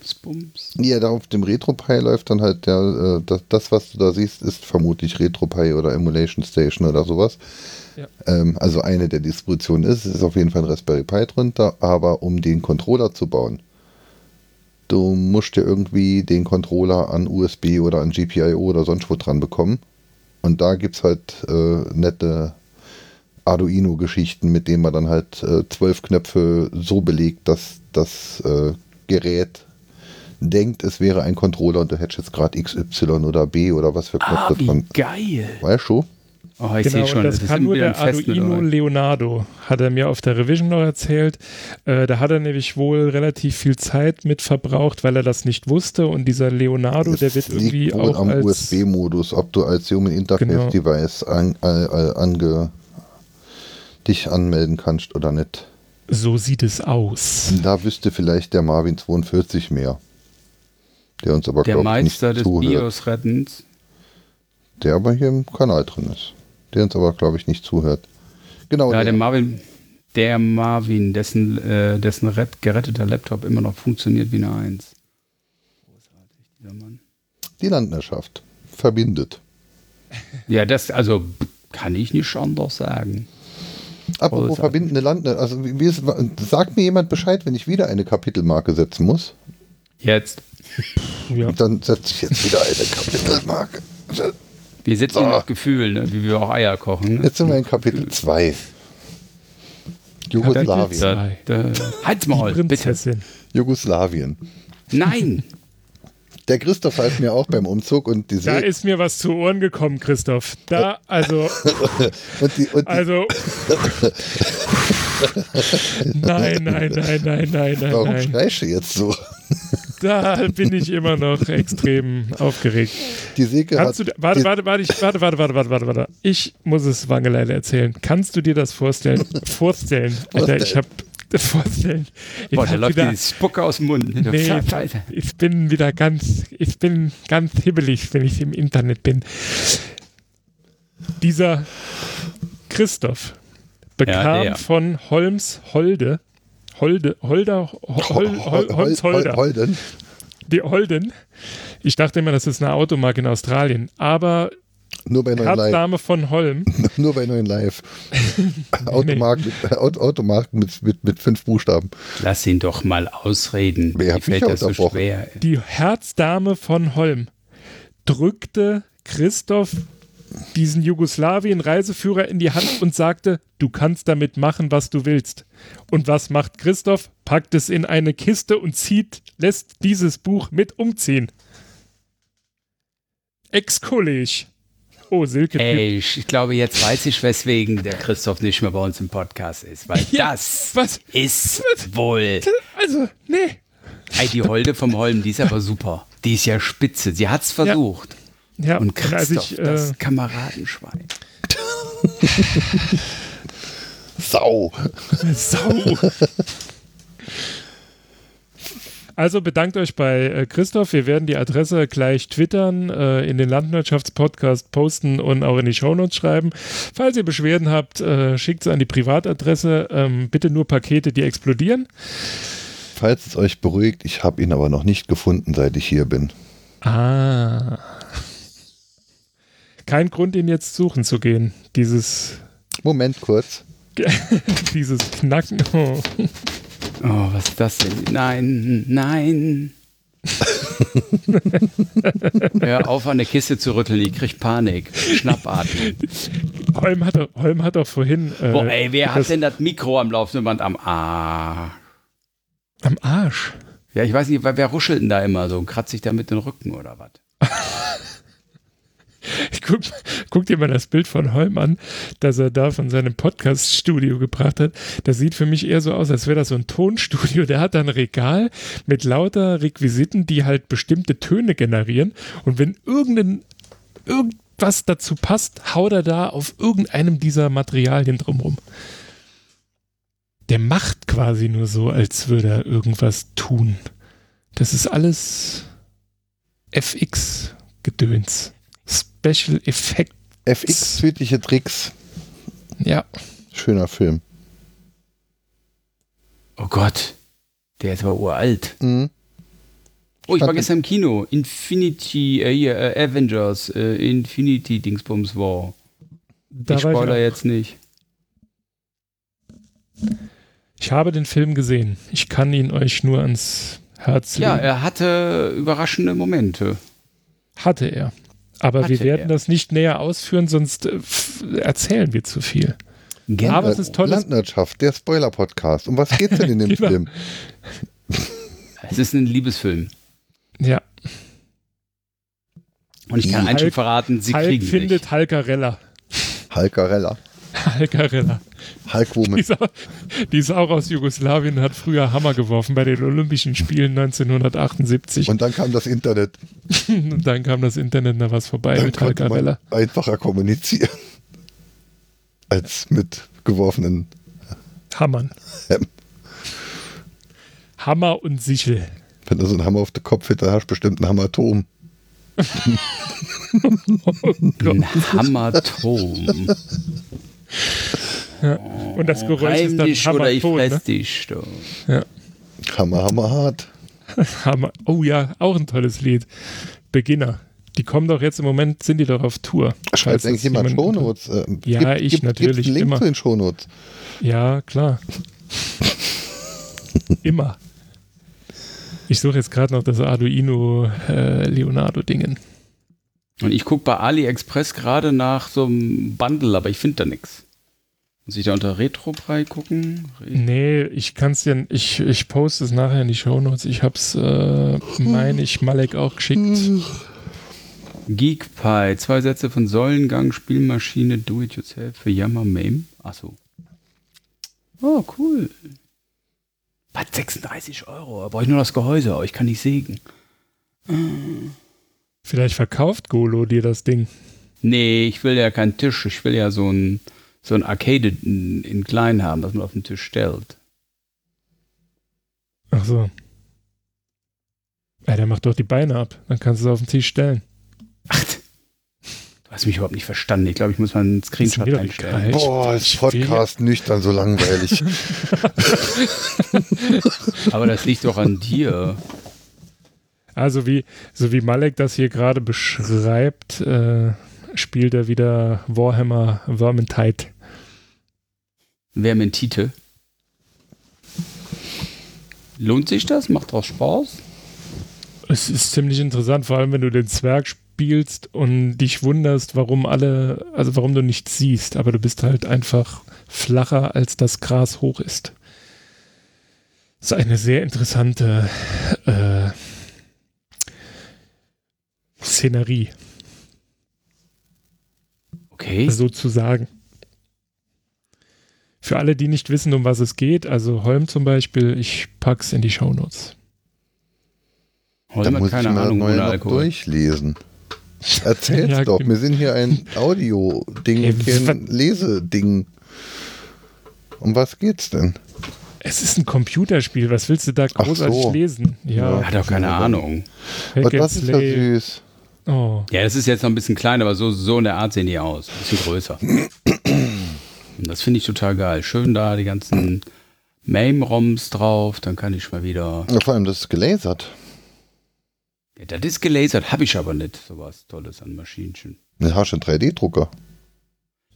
Ja, da auf dem RetroPie läuft dann halt der, äh, das, das, was du da siehst, ist vermutlich RetroPie oder Emulation Station oder sowas. Ja. Ähm, also eine der Distributionen ist, es ist auf jeden Fall ein Raspberry Pi drunter, aber um den Controller zu bauen, du musst ja irgendwie den Controller an USB oder an GPIO oder sonst wo dran bekommen. Und da gibt es halt äh, nette Arduino-Geschichten, mit denen man dann halt äh, zwölf Knöpfe so belegt, dass das äh, Gerät denkt, es wäre ein Controller und du hättest jetzt gerade XY oder B oder was für Ah, Knöpfe wie dran. geil. Weißt du? Oh, ich Genau, sehe schon, das, ist kann nur der Arduino. Leonardo, hat er mir auf der Revision noch erzählt. Äh, da hat er nämlich wohl relativ viel Zeit mit verbraucht, weil er das nicht wusste. Und dieser Leonardo, der wird Es liegt irgendwie wohl auch am als USB-Modus, ob du als Human Interface Genau. Device an, äh, äh, ange, dich anmelden kannst oder nicht. so sieht es aus. Da wüsste vielleicht der Marvin 42 mehr. Der uns aber, Der glaube ich, nicht Meister des zuhört. BIOS-Rettens. Der aber hier im Kanal drin ist. Der uns aber, glaube ich, nicht zuhört. Genau, Ja, der der, Marvin, der Marvin, dessen, äh, dessen ret geretteter Laptop immer noch funktioniert wie eine Eins. Großartig, dieser Mann. die Landwirtschaft verbindet. Ja, das, also kann ich nicht anders sagen. Apropos Großartig. verbindende Land, also wie, wie ist, sagt mir jemand Bescheid, wenn ich wieder eine Kapitelmarke setzen muss? Jetzt. Ja. Dann setze ich jetzt wieder eine Kapitelmarke. Wir sitzen hier auf Gefühl, ne? wie wir auch Eier kochen. Ne? Jetzt sind wir in Kapitel 2. Jugoslawien. Da, halt's Maul, bitte. Jugoslawien. Nein! Der Christoph half mir auch beim Umzug und die, Da See ist mir was zu Ohren gekommen, Christoph. Da, also, und die, und die also. nein, nein, nein, nein, nein, nein, warum nein. schreist du jetzt so? Da bin ich immer noch extrem aufgeregt. Die hat, Kannst du, warte, warte, warte, ich, warte, warte, warte, warte, warte, warte. Ich muss es Wangeleile erzählen. Kannst du dir das vorstellen? Vorstellen. Alter, ich hab vorstellen. Ich Boah, da läuft wieder, die Spucke aus dem Mund. ne? Nee, ich bin wieder ganz, ich bin ganz hibbelig, wenn ich im Internet bin. Dieser Christoph bekam der. von Holmes Holde, Holde, Holder, Hol, Hol, Holmes Holder, Holden. die Holden. Ich dachte immer, das ist eine Automarke in Australien, aber Nur bei neuen Live. Herzname von Holm. Nur bei neuen Live. Automarken, mit, Aut- Automarken mit, mit, mit fünf Buchstaben. Lass ihn doch mal ausreden. Wer Wie hat mich fällt das so schwer? Die Herzdame von Holm drückte Christoph diesen Jugoslawien-Reiseführer in die Hand und sagte, du kannst damit machen, was du willst. Und was macht Christoph? Packt es in eine Kiste und zieht, lässt dieses Buch mit umziehen. Ex-Kolleg. Oh, Silke. Ey, ich, ich glaube, jetzt weiß ich, weswegen der Christoph nicht mehr bei uns im Podcast ist. Weil Ja, das was? ist wohl. Also, nee. Ey, die Holde vom Holm, die ist aber super. Die ist ja spitze. Sie hat's versucht. Ja, Und als Christoph, ich, äh, das Kameradenschwein. Sau. Sau. Also bedankt euch bei äh, Christoph. Wir werden die Adresse gleich twittern, äh, in den Landwirtschaftspodcast posten und auch in die Shownotes schreiben. Falls ihr Beschwerden habt, äh, schickt es an die Privatadresse. Ähm, bitte nur Pakete, die explodieren. Falls es euch beruhigt, ich habe ihn aber noch nicht gefunden, seit ich hier bin. Ah. Kein Grund, ihn jetzt suchen zu gehen. Dieses, Moment kurz. dieses Knacken. Oh. Oh, was ist das denn? Nein, nein. Hör auf, an der Kiste zu rütteln, ich krieg Panik. Schnappatmen. Holm, hat doch, Holm hat doch vorhin. Äh, Boah, ey, wer hat denn das Mikro am laufenden Band am Arsch? Am Arsch. Ja, ich weiß nicht, wer, wer ruschelt denn da immer so? Kratzt sich da mit den Rücken oder was? Guck, guck dir mal das Bild von Holm an, das er da von seinem Podcast-Studio gebracht hat. Das sieht für mich eher so aus, als wäre das so ein Tonstudio. Der hat da ein Regal mit lauter Requisiten, die halt bestimmte Töne generieren. Und wenn irgendein, irgendwas dazu passt, haut er da auf irgendeinem dieser Materialien drumrum. Der macht quasi nur so, als würde er irgendwas tun. Das ist alles FX-Gedöns. Special Effect. FX südliche Tricks. Ja. Schöner Film. Oh Gott, der ist aber uralt. Mhm. Oh, ich war gestern im Kino. Infinity, äh, hier, äh, Avengers, äh, Infinity Dingsbums War. Da ich war spoiler ich, jetzt nicht. ich habe den Film gesehen. Ich kann ihn euch nur ans Herz legen. Ja, er hatte überraschende Momente. Hatte er. Aber wir werden er. das nicht näher ausführen, sonst äh, erzählen wir zu viel. Genau. Aber es ist tolles. Landwirtschaft, der Spoiler-Podcast. Um was geht's denn in dem Genau. Film? Es ist ein Liebesfilm. Ja. Und ich kann Hulk- schon verraten, sie Hulk kriegen findet. Halkarella. Halkarella. Halkarella. Die Hulkwoman. ist, auch, die ist auch aus Jugoslawien und hat früher Hammer geworfen bei den Olympischen Spielen 1978. Und, Und dann kam das Internet. dann kam das Internet da was vorbei Dann mit konnte man einfacher kommunizieren. Als mit geworfenen Hammern. Hammer und Sichel. Wenn du so einen Hammer auf den Kopf hättest, dann hast du bestimmt einen Hämatom. Ein Und das Geräusch ist dann Heimlich oder ich Hammertot, fress ne? dich. Du. Hammer, Hammer hart. Hammer. Oh ja, auch ein tolles Lied. Beginner. Die kommen doch jetzt im Moment, sind die doch auf Tour. Schreibt Falls eigentlich jemand Shownotes? Äh, Ja, ich natürlich, Gibt's einen Link immer. zu den Shownotes. Ja, klar. Immer. Ich suche jetzt gerade noch das Arduino äh, Leonardo-Dingen. Und ich gucke bei AliExpress gerade nach so einem Bundle, aber ich finde da nichts. Muss ich da unter Retro-Brei gucken? Re Nee, ich kann es dir, ich, ich poste es nachher in die Shownotes. Ich hab's, äh, meine ich, Malek auch geschickt. GeekPie, zwei Sätze von Säulengang, Spielmaschine, Do-It-Yourself für Yammer Mame. Achso. Oh, cool. Was, 36 Euro? Da brauche ich nur das Gehäuse, aber ich kann nicht sägen. Vielleicht verkauft Golo dir das Ding. Nee, ich will ja keinen Tisch. Ich will ja so ein, so ein Arcade in, in klein haben, das man auf den Tisch stellt. Ach so. Ja, der macht doch die Beine ab. Dann kannst du es auf den Tisch stellen. Ach, du hast mich überhaupt nicht verstanden. Ich glaube, ich muss mal einen Screenshot einstellen. Boah, ist Podcast nüchtern so langweilig. Aber das liegt doch an dir. Also wie, so wie Malek das hier gerade beschreibt, äh, spielt er wieder Warhammer Vermintide. Vermentite. Lohnt sich das? Macht auch Spaß? Es ist ziemlich interessant, vor allem wenn du den Zwerg spielst spielst und dich wunderst, warum alle, also warum du nichts siehst, aber du bist halt einfach flacher, als das Gras hoch ist. Das ist eine sehr interessante äh, Szenerie, Okay. sozusagen. Für alle, die nicht wissen, um was es geht, also Holm zum Beispiel, ich pack's in die Shownotes. Da Holm hat muss ich keine mal Ahnung neu noch Alkohol. durchlesen. Erzähl's Ja, doch, genau. wir sind hier ein Audio-Ding, Leseding. Um was geht's denn? Es ist ein Computerspiel, was willst du da großartig so. lesen? Ja, Ja. Hat auch keine Ahnung. And das ist ja süß. Oh, Ja, das ist jetzt noch ein bisschen klein, aber so, so in der Art sehen die aus. Ein bisschen größer. Und das finde ich total geil. Schön da die ganzen MAME-ROMs drauf, dann kann ich mal wieder. Ja, vor allem, das ist gelasert. Ja, das ist gelasert, habe ich aber nicht. Sowas Tolles an Maschinchen. Du hast einen 3D-Drucker.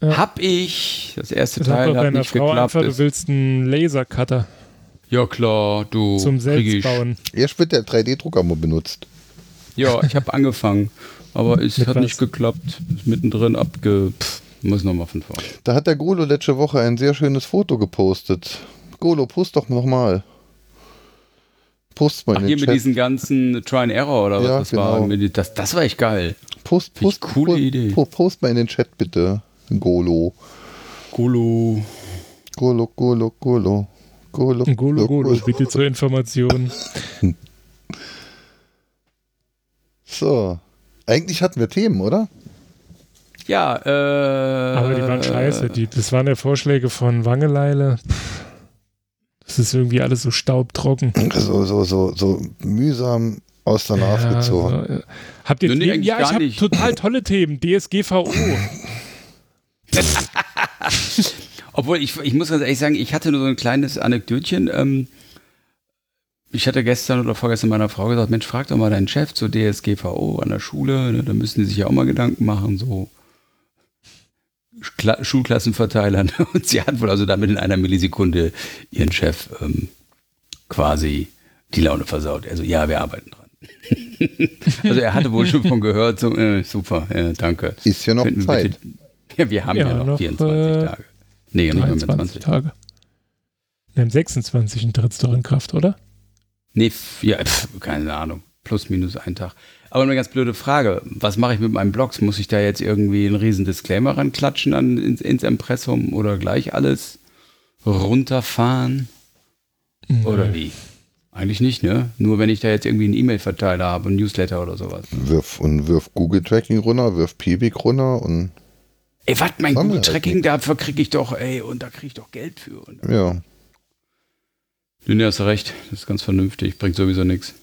Ja. Hab ich. Das erste sag Teil hat deiner nicht Frau geklappt. einfach, du willst einen Lasercutter ja klar, du. zum. Selbstbauen. Erst wird der 3D-Drucker mal benutzt. Ja, ich habe angefangen, aber es Mit hat was? nicht geklappt. Ist mittendrin abge. Pff, muss nochmal von vorne. Da hat der Golo letzte Woche ein sehr schönes Foto gepostet. Golo, post doch nochmal. Post mal Ach, in hier den mit Chat. diesen ganzen Try and Error oder was Ja, das war. genau. Mit- Das, das war echt geil. Post, post, coole post, Idee. po- post mal in den Chat bitte. Golo. Golo. Golo, Golo, Golo. Golo, Golo, Golo, bitte zur Information. So. Eigentlich hatten wir Themen, oder? Ja, äh. Aber die waren scheiße. Die, das waren ja Vorschläge von Wangeleile. Das ist irgendwie alles so staubtrocken. So, so, so, so mühsam aus der Nase Ja, gezogen. so, äh, habt ihr Nee, Themen? Ja, ich gar habe nicht. total tolle Themen. DSGVO. Obwohl, ich, ich muss ganz ehrlich sagen, ich hatte nur so ein kleines Anekdötchen. Ähm, ich hatte gestern oder vorgestern meiner Frau gesagt, Mensch, frag doch mal deinen Chef zur DSGVO an der Schule. Ne, da müssen die sich ja auch mal Gedanken machen, so Kla Schulklassenverteilern. Und sie hat wohl also damit in einer Millisekunde ihren Chef ähm, quasi die Laune versaut. Also ja, wir arbeiten dran. also er hatte wohl schon von gehört, so, äh, super, äh, danke. Ist ja noch Könnten wir Zeit. bitte- Ja, wir haben ja, Ja, noch, noch, 24 äh, Tage. Nee, nicht mehr mit 23 20. Tage. Ne, am 26. tritt es doch in Kraft, oder? Nee, ja, pf, keine Ahnung. Plus, minus ein Tag. Aber eine ganz blöde Frage. Was mache ich mit meinen Blogs? Muss ich da jetzt irgendwie einen riesen Disclaimer ranklatschen an, ins, ins Impressum oder gleich alles runterfahren? Oder wie? Eigentlich nicht, ne? Nur wenn ich da jetzt irgendwie einen E-Mail-Verteiler habe, einen Newsletter oder sowas. Wirf und wirf Google Tracking runter, wirf Piwik runter und Ey, was, mein Google halt Tracking, dafür kriege ich doch, ey, und da kriege ich doch Geld für. Und, ja. Nee, hast du recht. Das ist ganz vernünftig. Bringt sowieso nichts.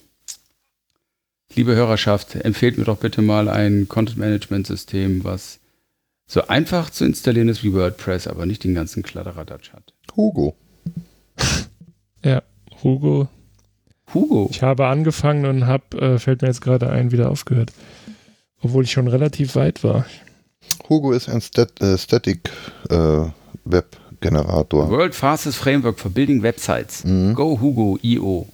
Liebe Hörerschaft, empfehlt mir doch bitte mal ein Content-Management-System, was so einfach zu installieren ist wie WordPress, aber nicht den ganzen Kladderadatsch hat. Hugo. Ja, Hugo. Hugo. Ich habe angefangen und habe, äh, fällt mir jetzt gerade ein, wieder aufgehört. Obwohl ich schon relativ weit war. Hugo ist ein Stat äh, Static äh, Web Generator. World Fastest Framework for Building Websites. Mhm. Go Hugo IO.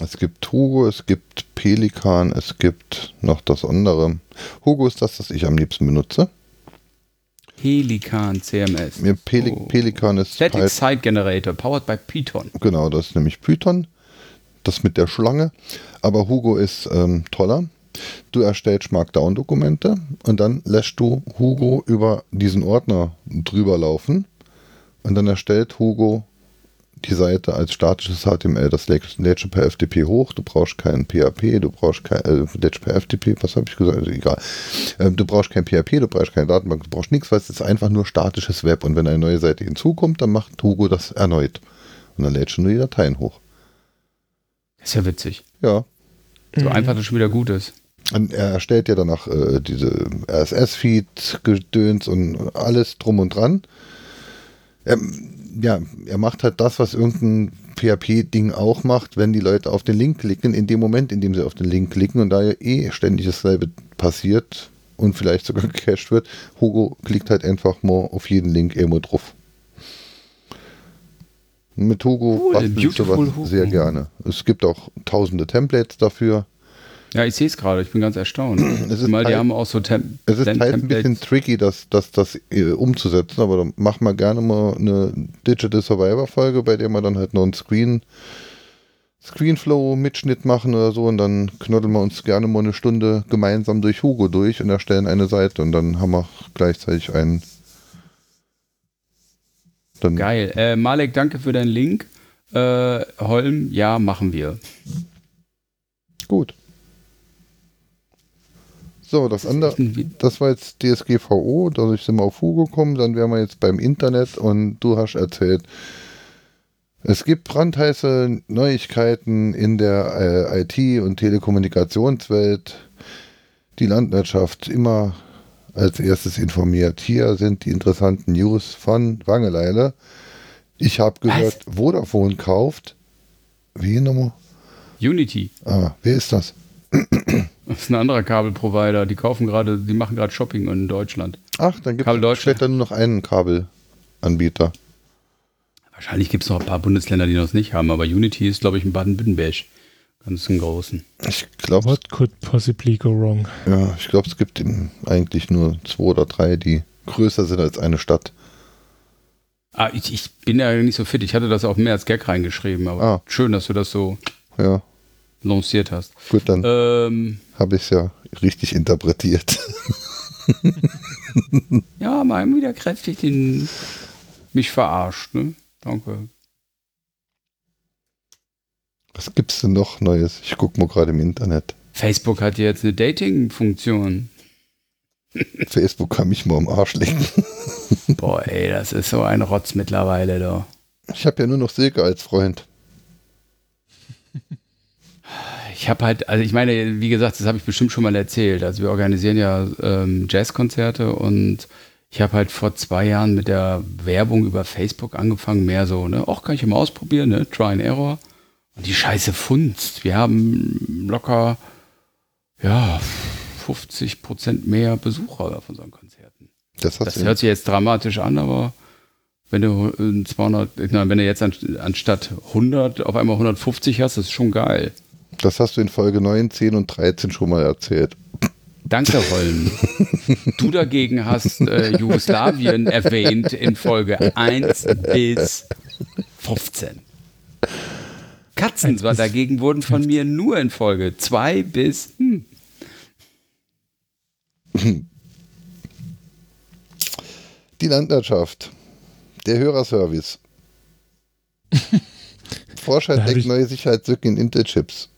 Es gibt Hugo, es gibt Pelikan, es gibt noch das andere. Hugo ist das, das ich am liebsten benutze. Helican CMS. Mir Peli Oh. Pelikan ist Static halt, Site Generator, powered by Python. genau, das ist nämlich Python. Das mit der Schlange. Aber Hugo ist ähm, toller. Du erstellst Markdown-Dokumente und dann lässt du Hugo über diesen Ordner drüber laufen. Und dann erstellt Hugo die Seite als statisches HTML. Das lädst lädst du per FTP hoch. Du brauchst keinen PHP, du brauchst kein, äh, lädst per FTP, was habe ich gesagt? Also egal. Ähm, du brauchst kein PHP, du brauchst keine Datenbank, du brauchst nichts, weil es ist einfach nur statisches Web. Und wenn eine neue Seite hinzukommt, dann macht Hugo das erneut. Und dann lädst du nur die Dateien hoch. Ist ja witzig. Ja, So Mhm. einfach das schon wieder gut ist. Und er erstellt ja danach äh, diese RSS-Feed-Gedöns und alles drum und dran. Er, ja, er macht halt das, was irgendein PHP-Ding auch macht, wenn die Leute auf den Link klicken, in dem Moment, in dem sie auf den Link klicken und da ja eh ständig dasselbe passiert und vielleicht sogar gecached wird, Hugo klickt halt einfach mal auf jeden Link irgendwo drauf. Mit Hugo Cool, bastel ich sowas Hugo. sehr gerne. Es gibt auch tausende Templates dafür. Ja, ich sehe es gerade, ich bin ganz erstaunt. Es ist Mal die haben auch so Tem Es ist Tem- halt ein bisschen tricky, das, das, das äh, umzusetzen, aber dann machen wir gerne mal eine Digital Survivor Folge, bei der wir dann halt noch einen Screen, Screenflow-Mitschnitt machen oder so und dann knuddeln wir uns gerne mal eine Stunde gemeinsam durch Hugo durch und erstellen eine Seite und dann haben wir gleichzeitig einen. Dann Geil. Äh, Malek, danke für deinen Link. Äh, Holm, ja, machen wir. gut. So, das andere, das war jetzt DSGVO, dadurch sind wir auf Hugo gekommen, dann wären wir jetzt beim Internet und du hast erzählt, es gibt brandheiße Neuigkeiten in der äh, IT- und Telekommunikationswelt. Die Landwirtschaft immer als erstes informiert. Hier sind die interessanten News von Wangeleile. Ich habe gehört, Vodafone kauft. Wie nochmal? Unity. Ah, wer ist das? Das ist ein anderer Kabelprovider. Die kaufen gerade, die machen gerade Shopping in Deutschland. Ach, dann gibt es Deutschland. später nur noch einen Kabelanbieter. Wahrscheinlich gibt es noch ein paar Bundesländer, die noch es nicht haben, aber Unity ist, glaube ich, in Baden-Württemberg. Ganz einen großen. Ich glaube, What could possibly go wrong? ja, ich glaube, es gibt eigentlich nur zwei oder drei, die größer sind als eine Stadt. Ah, ich, ich bin ja nicht so fit. Ich hatte das auch mehr als Gag reingeschrieben, aber Ah. schön, dass du das so Ja, lanciert hast. gut, dann Ähm, habe ich es ja richtig interpretiert. ja, mal wieder kräftig den mich verarscht, ne? Danke. Was gibt's denn noch Neues? Ich gucke mal gerade im Internet. Facebook hat jetzt eine Dating-Funktion. Facebook kann mich mal am Arsch lecken. Boah, ey, das ist so ein Rotz mittlerweile, da. Ich habe ja nur noch Silke als Freund. Ich habe halt, also ich meine, wie gesagt, das habe ich bestimmt schon mal erzählt. Also wir organisieren ja ähm, Jazzkonzerte und ich habe halt vor zwei Jahren mit der Werbung über Facebook angefangen, mehr so, ne, auch kann ich mal ausprobieren, ne, Try and Error. Und die Scheiße funzt. Wir haben locker, ja, 50 Prozent mehr Besucher auf unseren Konzerten. Das, Das hört sich jetzt dramatisch an, aber wenn du äh, 200, ich meine, wenn du jetzt an, anstatt 100 auf einmal 150 hast, das ist schon geil. Das hast du in Folge 9, 10 und 13 schon mal erzählt. Danke, Holm. du dagegen hast äh, Jugoslawien erwähnt in Folge 1 bis 15. Katzen zwar dagegen wurden von mir nur in Folge 2 bis. Hm. Die Landwirtschaft. Der Hörerservice. Forscher entdeckt neue Sicherheitslücken in Intel-Chips.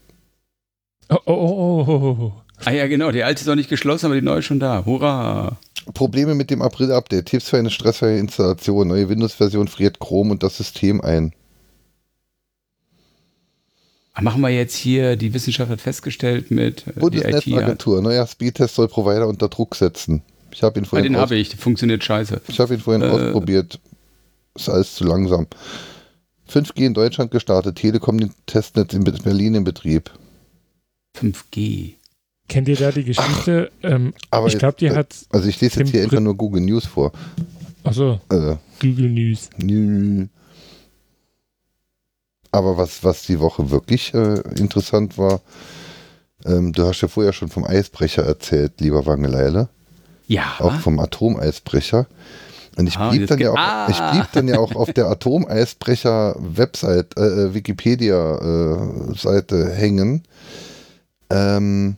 Oh, oh, oh, oh, oh, oh. Ah ja, genau, die alte ist noch nicht geschlossen, aber die neue ist schon da. Hurra! Probleme mit dem April-Update. Tipps für eine stressfreie Installation. Neue Windows-Version friert Chrome und das System ein. Ah, Machen wir jetzt hier, die Wissenschaft hat festgestellt mit äh, Bundesnetzagentur. Neuer Speedtest soll Provider unter Druck setzen. Ich habe ihn ah, vorhin, den aus, habe ich, funktioniert scheiße. ich hab ihn vorhin Äh. ausprobiert. Ist alles zu langsam. 5G in Deutschland gestartet. Telekom den Testnetz in Berlin in Betrieb. 5G. Kennt ihr da die Geschichte? ähm, Aber ich glaube, die äh, hat. Also ich lese jetzt hier einfach nur Google News vor. Achso, Äh, Google News. Aber was, was die Woche wirklich äh, interessant war, ähm, du hast ja vorher schon vom Eisbrecher erzählt, lieber Wangeleile. Ja. auch vom Atomeisbrecher. Und ich Ah, blieb, dann ja auch, Ah. ich blieb dann ja auch auf der Atomeisbrecher-Website, äh, äh, Wikipedia-Seite hängen, ähm,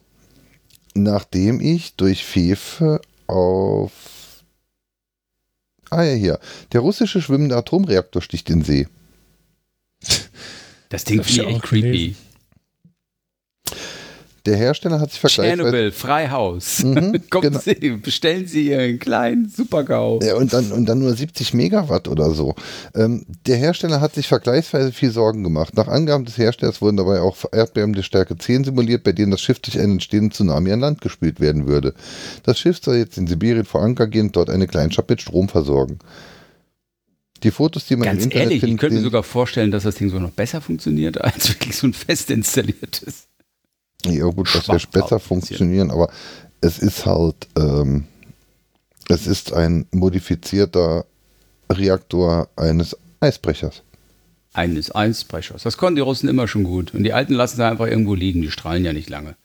nachdem ich durch Fefe auf Ah ja, hier. Der russische schwimmende Atomreaktor sticht in See. Das Ding finde ich echt auch creepy. gelesen. Der Hersteller hat sich vergleichsweise... Tschernobyl, Freihaus. Mhm, Kommen genau. Sie, bestellen Sie Ihren kleinen Supergau. Ja, und, dann, und dann nur 70 Megawatt oder so. Ähm, der Hersteller hat sich vergleichsweise viel Sorgen gemacht. Nach Angaben des Herstellers wurden dabei auch Erdbeben der Stärke 10 simuliert, bei denen das Schiff durch einen entstehenden Tsunami an Land gespült werden würde. Das Schiff soll jetzt in Sibirien vor Anker gehen und dort eine Kleinstadt mit Strom versorgen. Die Fotos, die man Ganz im Internet ehrlich, ich findet, könnte mir sogar vorstellen, dass das Ding so noch besser funktioniert, als wirklich so ein fest installiertes. Ja gut, das wird besser funktionieren, aber es ist halt, ähm, es ist ein modifizierter Reaktor eines Eisbrechers. Eines Eisbrechers. Das konnten die Russen immer schon gut. Und die Alten lassen sie einfach irgendwo liegen, die strahlen ja nicht lange.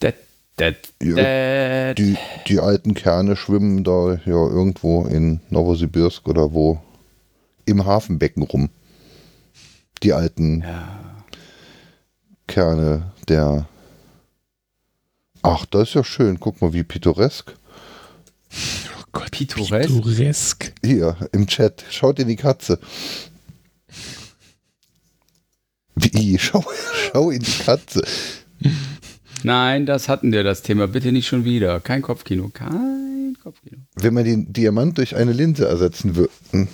Dat, dat, Ja, dat. Die, die alten Kerne schwimmen da ja irgendwo in Novosibirsk oder wo im Hafenbecken rum. Die alten Ja. Kerne der. Ach, das ist ja schön. Guck mal, wie pittoresk. Oh Gott, Pittoresk? pittoresk. Hier im Chat. Schaut in die Katze. Wie? Schau, schau in die Katze. Nein, das hatten wir, das Thema. Bitte nicht schon wieder. Kein Kopfkino. Kein Kopfkino. Wenn man den Diamant durch eine Linse ersetzen würde.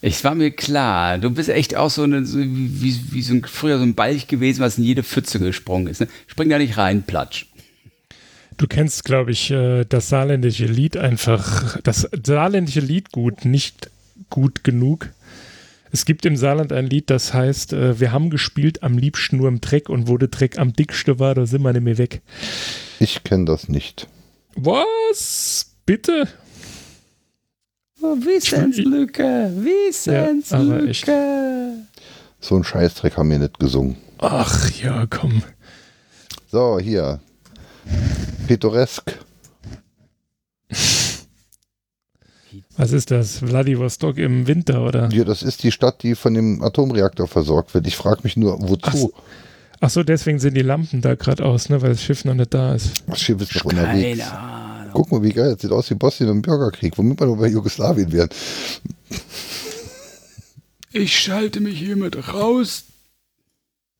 Es war mir klar, du bist echt auch so, eine, so wie, wie, wie so ein, früher so ein Balch gewesen, was in jede Pfütze gesprungen ist. Ne? Spring da nicht rein, platsch. Du kennst, glaube ich, äh, das saarländische Lied einfach, das saarländische Lied gut, nicht gut genug. Es gibt im Saarland ein Lied, das heißt, äh, wir haben gespielt am liebsten nur im Dreck und wo der Dreck am dicksten war, da sind wir nicht mehr weg. Ich kenne das nicht. Was? Bitte? Oh, Wissenslücke, echt. So ein Scheißdreck haben wir nicht gesungen. Ach ja, komm. So, hier. Pittoresk. Was ist das? Vladivostok im Winter, oder? Ja, das ist die Stadt, die von dem Atomreaktor versorgt wird. Ich frage mich nur, Ach wozu? so. Ach so, deswegen sind die Lampen da gerade aus, ne? Weil das Schiff noch nicht da ist. Das Schiff ist noch unterwegs. Keine Ahnung. Guck mal, wie geil. Das sieht aus wie Bosnien und Bürgerkrieg. Womit wir bei Jugoslawien wären. Ich schalte mich hiermit raus.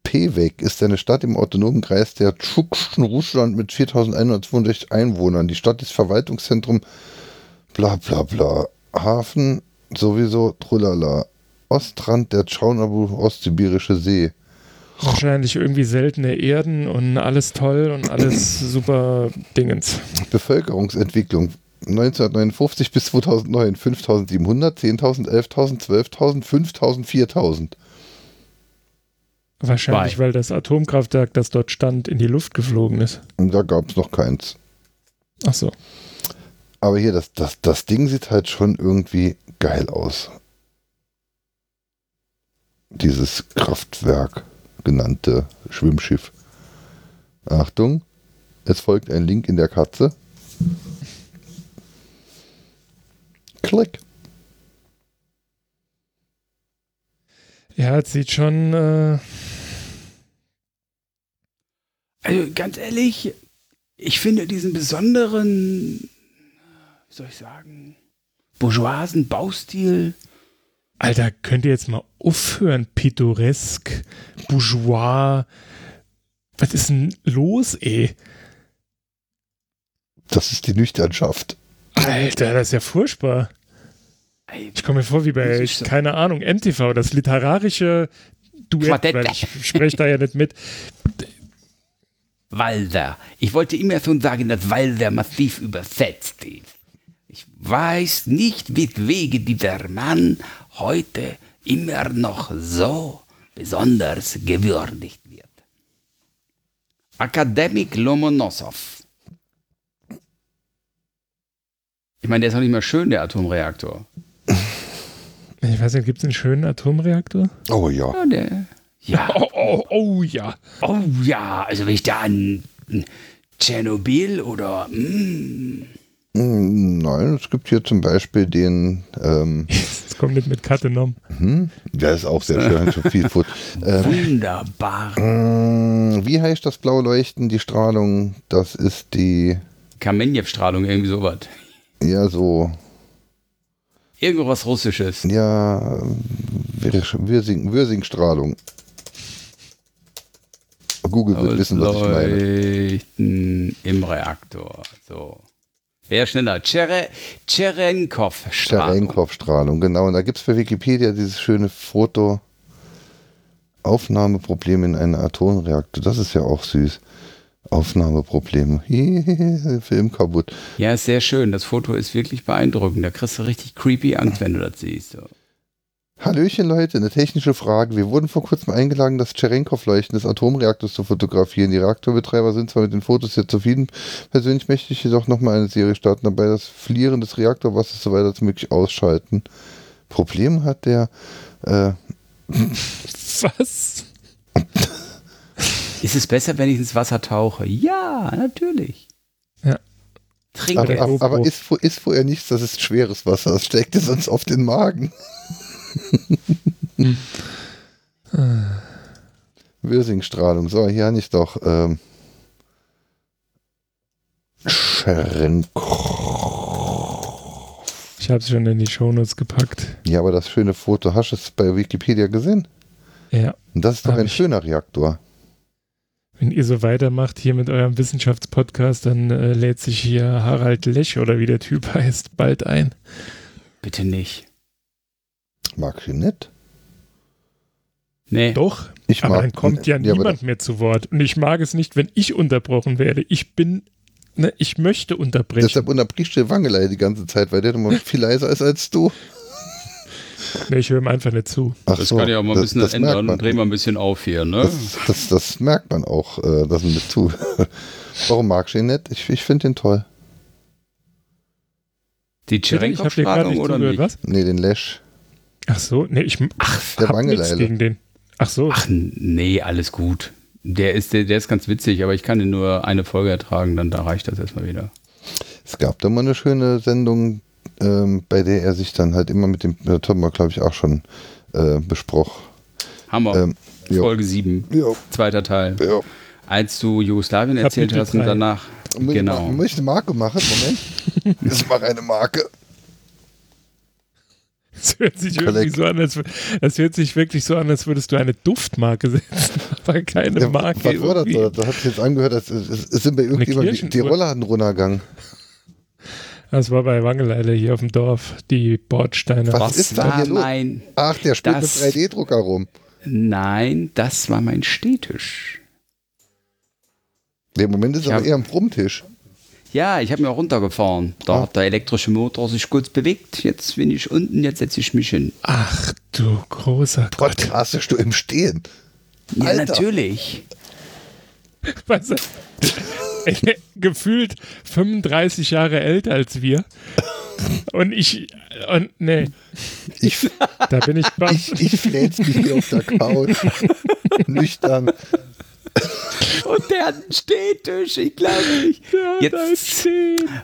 Pevek ist eine Stadt im autonomen Kreis der Tschukschen Russland mit 4162 Einwohnern. Die Stadt ist Verwaltungszentrum, bla bla bla. Hafen sowieso, trulala. Ostrand der Tschaunabu Ostsibirische See. Wahrscheinlich irgendwie seltene Erden und alles toll und alles super Dingens. Bevölkerungsentwicklung 1959 bis 2009 5700, 10.000, 11.000, 12.000, 5.000, 4.000. Wahrscheinlich, Zwei. weil das Atomkraftwerk, das dort stand, in die Luft geflogen ist. Und da gab es noch keins. Ach so. Aber hier, das, das, das Ding sieht halt schon irgendwie geil aus. Dieses Kraftwerk genannte Schwimmschiff. Achtung, es folgt ein Link in der Katze. Klick. Ja, es sieht schon. Äh, Also ganz ehrlich, ich finde diesen besonderen, wie soll ich sagen, bourgeoisen Baustil. Alter, könnt ihr jetzt mal aufhören? Pittoresk, Bourgeois. Was ist denn los, ey? Das ist die Nüchternschaft. Alter, das ist ja furchtbar. Ich komme mir vor wie bei, keine Ahnung, MTV, das literarische Duett, Quartett. weil ich spreche da ja nicht mit. Walser. Ich wollte immer schon sagen, dass Walser massiv übersetzt ist. Ich weiß nicht, weswegen dieser Mann heute immer noch so besonders gewürdigt wird. Akademik Lomonosov. Ich meine, der ist auch nicht mehr schön, der Atomreaktor. Ich weiß nicht, gibt es einen schönen Atomreaktor? Oh ja. Ja, der. Ja. Oh, oh, oh ja. Oh ja, also wenn ich da an Tschernobyl oder mm, Mm, Nein, es gibt hier zum Beispiel den, ähm, Das kommt nicht mit Katenom. hm, der ist auch sehr schön, schon viel Foot. Ähm, wunderbar Mm, Wie heißt das blaue Leuchten, die Strahlung? Das ist die, Kamenjew-Strahlung, irgendwie sowas. ja, so, Irgendwas Russisches. ja, Würsing, Würsing-Strahlung. Google wird wissen, was ich meine. Leuchten im Reaktor. So. Wer schneller? Tschere, Tscherenkov-Strahlung. Cherenkov-Strahlung, genau. Und da gibt es bei Wikipedia dieses schöne Foto. Aufnahmeprobleme in einem Atomreaktor. Das ist ja auch süß. Aufnahmeprobleme. Film kaputt. Ja, ist sehr schön. Das Foto ist wirklich beeindruckend. Da kriegst du richtig creepy Angst, wenn du das siehst. So. Hallöchen Leute, eine technische Frage. Wir wurden vor kurzem eingeladen, das Cherenkov-Leuchten des Atomreaktors zu fotografieren. Die Reaktorbetreiber sind zwar mit den Fotos sehr zufrieden. Persönlich möchte ich jedoch nochmal eine Serie starten, dabei das Flieren des Reaktorwassers so weit als möglich ausschalten. Problem hat der, äh, Was? Ist es besser, wenn ich ins Wasser tauche? Ja, natürlich. Ja. Trinke Aber, aber, aber ist, ist vorher nichts, das ist schweres Wasser. Das steckt dir sonst auf den Magen. Wirsingstrahlung. So, hier habe ich doch. Ähm, Scherenko. Ich habe es schon in die Shownotes gepackt. Ja, aber das schöne Foto, hast du es bei Wikipedia gesehen? Ja. Und das ist doch ein schöner Reaktor. Wenn ihr so weitermacht hier mit eurem Wissenschaftspodcast, dann äh, lädt sich hier Harald Lech oder wie der Typ heißt, bald ein. Bitte nicht. Mag ich nicht. Nee. Doch, Ich aber mag, dann kommt ja aber niemand mehr zu Wort. Und ich mag es nicht, wenn ich unterbrochen werde. Ich bin, ne, ich möchte unterbrechen. Deshalb unterbrichst du Wangelei die ganze Zeit, weil der immer viel leiser ist als du. Nee, ich höre ihm einfach nicht zu. Ach Das so, kann ja auch mal ein das- bisschen das merkt ändern. Drehen wir ein bisschen auf hier, ne? Das, das, das merkt man auch, äh, dass man mit zu. Warum magst du ihn nicht? Ich, ich finde ihn toll. Die Bitte, ich habe dir gerade Cherenkov-Strahlung nicht oder zugehört, nicht? was? Nee, den Lash. Ach so, nee, ich Ach, Der hab nichts gegen den. Ach so, ach, nee, alles gut. Der ist, der, der ist ganz witzig, aber ich kann den nur eine Folge ertragen, dann da reicht das erstmal wieder. Es gab da mal eine schöne Sendung, ähm, bei der er sich dann halt immer mit dem, das haben wir glaube ich auch schon äh, besprochen. Hammer. Ähm, jo. Folge 7, Ja, zweiter Teil. ja. Als du Jugoslawien erzählt Kapitel hast und danach. Genau. eine Marke machen? Moment. Ich mache eine Marke. Es hört sich irgendwie Collect. so an, als, es hört sich wirklich so an, als würdest du eine Duftmarke setzen, aber keine Ja, Marke. was war das? irgendwie. da? Das hat sich jetzt angehört, als es, sind bei irgendjemandem die. Rollladen runtergegangen. Das war bei Wangeleile hier auf dem Dorf, die Bordsteine. Was Was ist war hier los? mein. Ach, der spielt Das- mit 3D-Drucker rum. Nein, das war mein Stehtisch. Im Moment ist Ich aber hab- eher ein Brummtisch. Ja, ich habe mir auch runtergefahren. Da Ah. hat der elektrische Motor sich kurz bewegt. Jetzt bin ich unten, jetzt setze ich mich hin. Ach du großer Gott. Podcastest du im Stehen? Ja, Alter. natürlich. Weißt du, gefühlt 35 Jahre älter als wir. Und ich, und nee, Ich, da bin ich baff. ich, ich mich hier auf der Couch. Nüchtern. Und der hat einen Stehtisch, ich glaube nicht. Jetzt.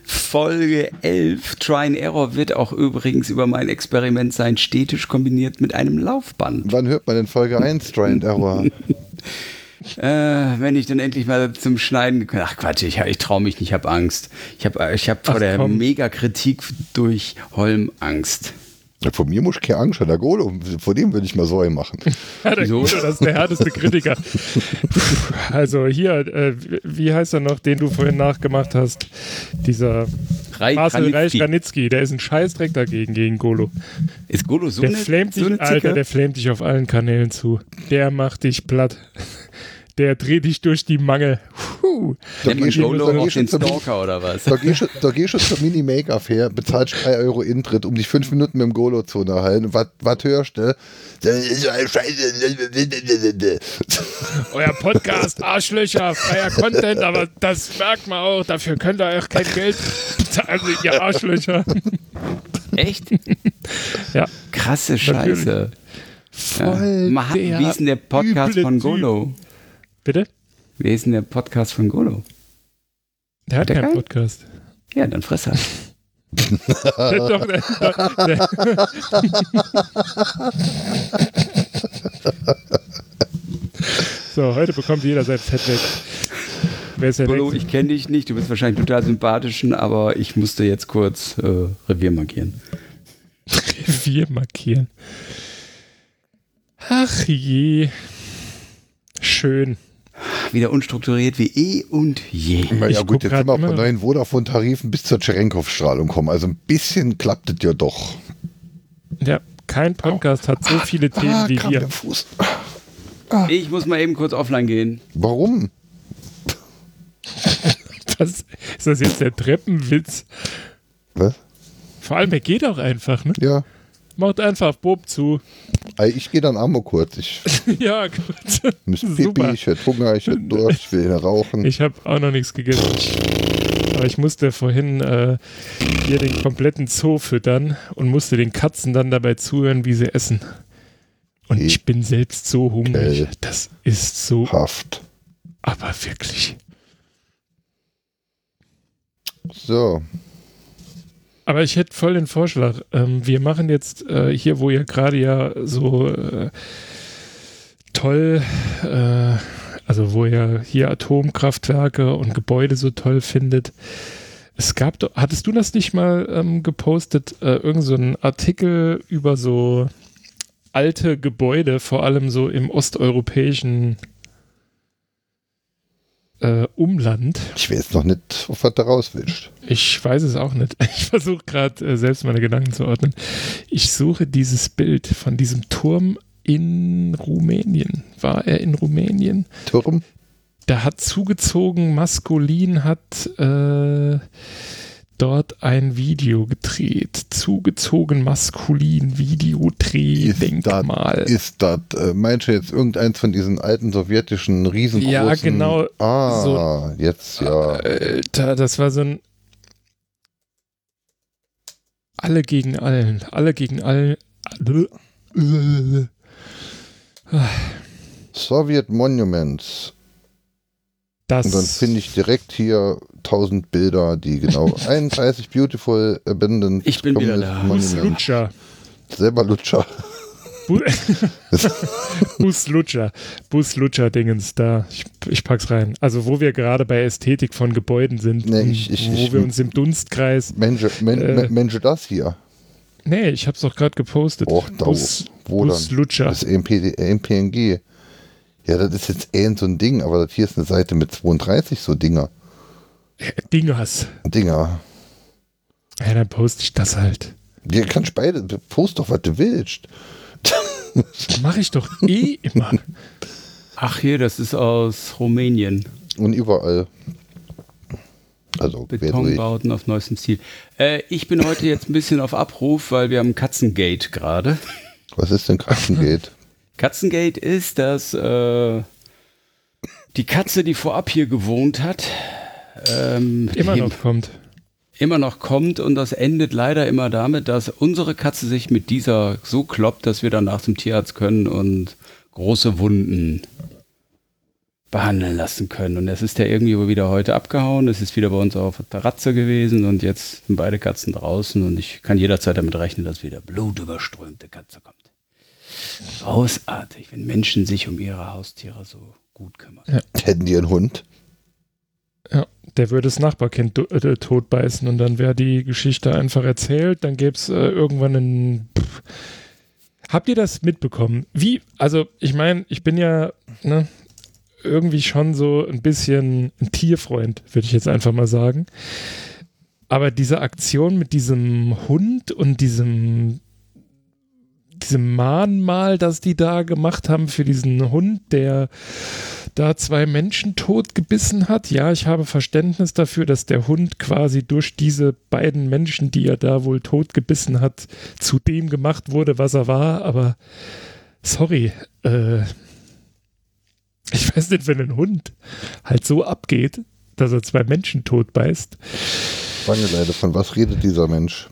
Folge 11, Try and Error, wird auch übrigens über mein Experiment sein. Stehtisch kombiniert mit einem Laufband. Wann hört man denn Folge 1 Try and Error? Äh, wenn ich dann endlich mal zum Schneiden gekommen Ach Quatsch, ich, ich traue mich nicht, ich habe Angst. Ich habe ich hab vor Ach, der. Megakritik durch Holm Angst. Von mir muss ich keine Angst haben. Der Golo, vor dem würde ich mal Säue machen. Ja, der? Guido, das ist der härteste Kritiker. Also hier, äh, wie heißt er noch, den du vorhin nachgemacht hast? Dieser Rai Marcel Reich Kranitzky. Ranitzky, der ist ein Scheißdreck dagegen gegen Golo. Ist Golo so Der eine, flamet so dich, eine Alter, der flamet dich auf allen Kanälen zu. Der macht dich platt. Der dreht dich durch die Mangel. Puh. Da Nennt man geh ich- Golo da geh auch ich den zum- Stalker oder was? Da gehst du, gehst du zur Mini-Make-up-Fair, bezahlst 3 Euro Intritt, um dich 5 Minuten mit dem Golo zu unterhalten. Was, hörst du? Das ist so ein Scheiße. Euer Podcast, Arschlöcher, freier Content, aber das merkt man auch. Dafür könnt ihr euch kein Geld bezahlen, ihr Arschlöcher. Echt? Ja, Krasse Scheiße. voll der Wie ist denn der Podcast von Typ. Golo? Bitte? Wie ist denn der Podcast von Golo? Der hat Der keinen? Podcast. Ja, dann friss er. Der, doch, der, der, so, heute bekommt jeder sein Fett weg. Wer ist der Golo, ich kenne dich nicht, du bist wahrscheinlich total sympathisch, aber ich musste jetzt kurz äh, Revier markieren. Revier markieren. Ach je. Schön. Wieder unstrukturiert wie eh und je. Na ja Ich gut, jetzt sind wir von neuen Vodafone-Tarifen bis zur Cherenkov-Strahlung kommen. Also ein bisschen klappt es ja doch. Ja, kein Podcast hat so viele Themen wie kram wir. Fuß. Ich muss mal eben kurz offline gehen. Warum? Was, ist das jetzt der Treppenwitz? Was? Vor allem, er geht auch einfach, ne? Ja. Macht einfach Bob zu. Ich gehe dann Ammo kurz. Ich ja, gut. muss Pipi, ich hätte Hunger, ich hätte Durst, ich will rauchen. Ich habe auch noch nichts gegessen. Aber ich musste vorhin äh, hier den kompletten Zoo füttern und musste den Katzen dann dabei zuhören, wie sie essen. Und ich bin selbst so hungrig. Das ist so, Haft. aber wirklich. So, Aber ich hätte voll den Vorschlag. Ähm, wir machen jetzt äh, hier, wo ihr gerade ja so äh, toll, äh, also wo ihr hier Atomkraftwerke und Gebäude so toll findet. Es gab, doch- hattest du das nicht mal ähm, gepostet, äh, irgend so einen Artikel über so alte Gebäude, vor allem so im osteuropäischen äh, Umland? ich weiß noch nicht, was da rauswischt. Ich weiß es auch nicht. Ich versuche gerade äh, selbst meine Gedanken zu ordnen. Ich suche dieses Bild von diesem Turm in Rumänien. War er in Rumänien? Turm? Der hat zugezogen, maskulin hat äh, dort ein Video gedreht. Zugezogen, maskulin, Videodreh, Denkmal. Ist das, äh, meinst du jetzt irgendeins von diesen alten sowjetischen riesengroßen? Ja, genau, Ah, so- jetzt ja. Alter, das war so ein. Alle gegen allen. Alle gegen allen. Soviet Monuments. Das. Und dann finde ich direkt hier 1000 Bilder, die genau 31 beautiful abandoned Ich bin wieder da. Bus. Lutscher. Selber Lutscher. Bu Bus Lutscher. Bus Lutscher Dingens da. Ich, ich pack's rein. Also, wo wir gerade bei Ästhetik von Gebäuden sind. Nee, und ich- ich- wo ich- wir uns im Dunstkreis. Mensch, men, Äh. Mensch, das hier. Nee, ich hab's doch gerade gepostet. Och, da, Bus, wo Bus dann? Lutscher. Das MP, MPNG. Ja, das ist jetzt eh so ein Ding, aber das hier ist eine Seite mit 32 so Dinger. Dingers. Dinger. Ja, dann poste ich das halt. Dir kannst beide, post doch, was du willst. Mache ich doch eh immer. Ach hier, das ist aus Rumänien. Und überall. Also. Betonbauten auf neuestem Stil. Äh, ich bin heute jetzt ein bisschen auf Abruf, weil wir haben Katzengate gerade. Was ist denn Katzengate? Katzengate ist, dass äh, die Katze, die vorab hier gewohnt hat, ähm, Immer noch kommt. immer noch kommt und das endet leider immer damit, dass unsere Katze sich mit dieser so kloppt, dass wir danach zum Tierarzt können und große Wunden behandeln lassen können. Und es ist ja irgendwie wieder heute abgehauen. Es ist wieder bei uns auf der Terrazze gewesen und jetzt sind beide Katzen draußen und ich kann jederzeit damit rechnen, dass wieder blutüberströmte Katze kommt. Großartig, wenn Menschen sich um ihre Haustiere so gut kümmern. Hätten die einen Hund? Ja, der würde das Nachbarkind äh, totbeißen und dann wäre die Geschichte einfach erzählt. Dann gäbe es äh, irgendwann einen. Pff. Habt ihr das mitbekommen? Wie, also ich meine, ich bin ja ne, irgendwie schon so ein bisschen ein Tierfreund, würde ich jetzt einfach mal sagen. Aber diese Aktion mit diesem Hund und diesem diesem Mahnmal, das die da gemacht haben für diesen Hund, der da zwei Menschen tot gebissen hat. Ja, ich habe Verständnis dafür, dass der Hund quasi durch diese beiden Menschen, die er da wohl tot gebissen hat, zu dem gemacht wurde, was er war. Aber sorry, äh, ich weiß nicht, wenn ein Hund halt so abgeht, dass er zwei Menschen tot beißt. Wangeleide, von was redet dieser Mensch?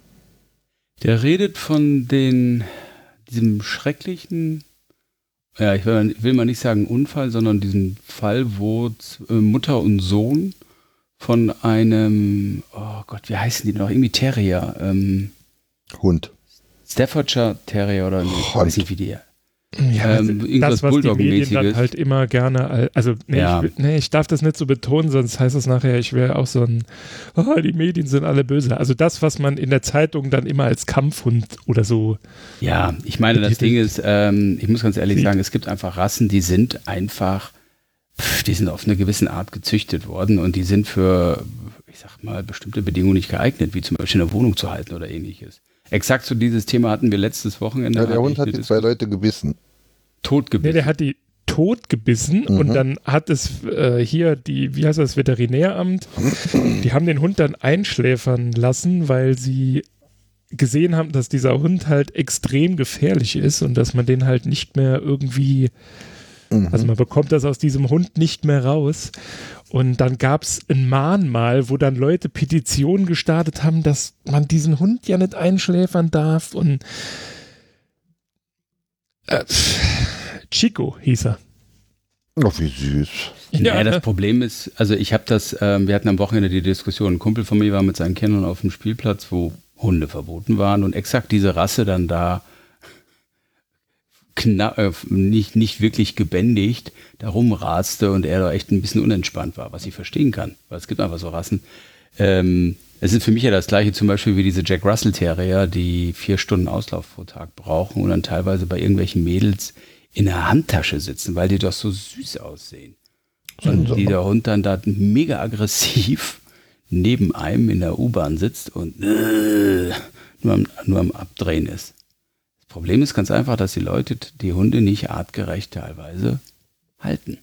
Der redet von den, diesem schrecklichen, ja, ich will, will mal nicht sagen Unfall, sondern diesen Fall, wo äh, Mutter und Sohn von einem, oh Gott, wie heißen die noch? Irgendwie Terrier, ähm, Hund. Staffordshire Terrier oder nicht, ich weiß nicht, wie die. Ja, Ähm, irgendwas das, was die Medien dann halt immer gerne, al- also nee, Ja. ich, nee, ich darf das nicht so betonen, sonst heißt es nachher, ich wäre auch so ein, oh, die Medien sind alle böse. Also das, was man in der Zeitung dann immer als Kampfhund oder so, Ja, ich meine, das Ding ist, ähm, ich muss ganz ehrlich Die- sagen, es gibt einfach Rassen, die sind einfach, pff, die sind auf eine gewisse Art gezüchtet worden und die sind für, ich sag mal, bestimmte Bedingungen nicht geeignet, wie zum Beispiel eine Wohnung zu halten oder ähnliches. Exakt so dieses Thema hatten wir letztes Wochenende. Ja, der Hund hat die zwei Leute gebissen. Totgebissen. nee, der hat die tot gebissen Mhm. und dann hat es äh, hier die, wie heißt das, Veterinäramt, die haben den Hund dann einschläfern lassen, weil sie gesehen haben, dass dieser Hund halt extrem gefährlich ist und dass man den halt nicht mehr irgendwie Mhm. Also man bekommt das aus diesem Hund nicht mehr raus. Und dann gab es ein Mahnmal, wo dann Leute Petitionen gestartet haben, dass man diesen Hund ja nicht einschläfern darf. Und Äh, Chico hieß er. Ach, wie süß. Ja, ja, das Problem ist, also ich habe das, ähm, wir hatten am Wochenende die Diskussion, ein Kumpel von mir war mit seinen Kindern auf dem Spielplatz, wo Hunde verboten waren und exakt diese Rasse dann da äh, nicht, nicht wirklich gebändigt da rumraste und er da echt ein bisschen unentspannt war, was ich verstehen kann, weil es gibt einfach so Rassen. Ähm, es ist für mich ja das gleiche zum Beispiel wie diese Jack Russell Terrier, die vier Stunden Auslauf pro Tag brauchen und dann teilweise bei irgendwelchen Mädels in der Handtasche sitzen, weil die doch so süß aussehen. Und so. dieser Hund dann da mega aggressiv neben einem in der U-Bahn sitzt und äh, nur, am, nur am Abdrehen ist. Das Problem ist ganz einfach, dass die Leute die Hunde nicht artgerecht teilweise halten.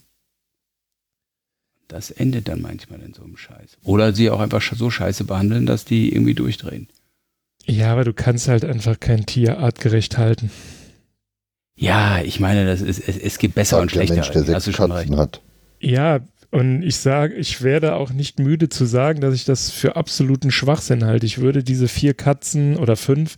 Das endet dann manchmal in so einem Scheiß. Oder sie auch einfach so scheiße behandeln, dass die irgendwie durchdrehen. Ja, aber du kannst halt einfach kein Tier artgerecht halten. Ja, ich meine, das ist, es, es gibt besser und schlechter. Mensch, der sechs Katzen hat. Ja, und ich sage, ich werde auch nicht müde zu sagen, dass ich das für absoluten Schwachsinn halte. Ich würde diese vier Katzen oder fünf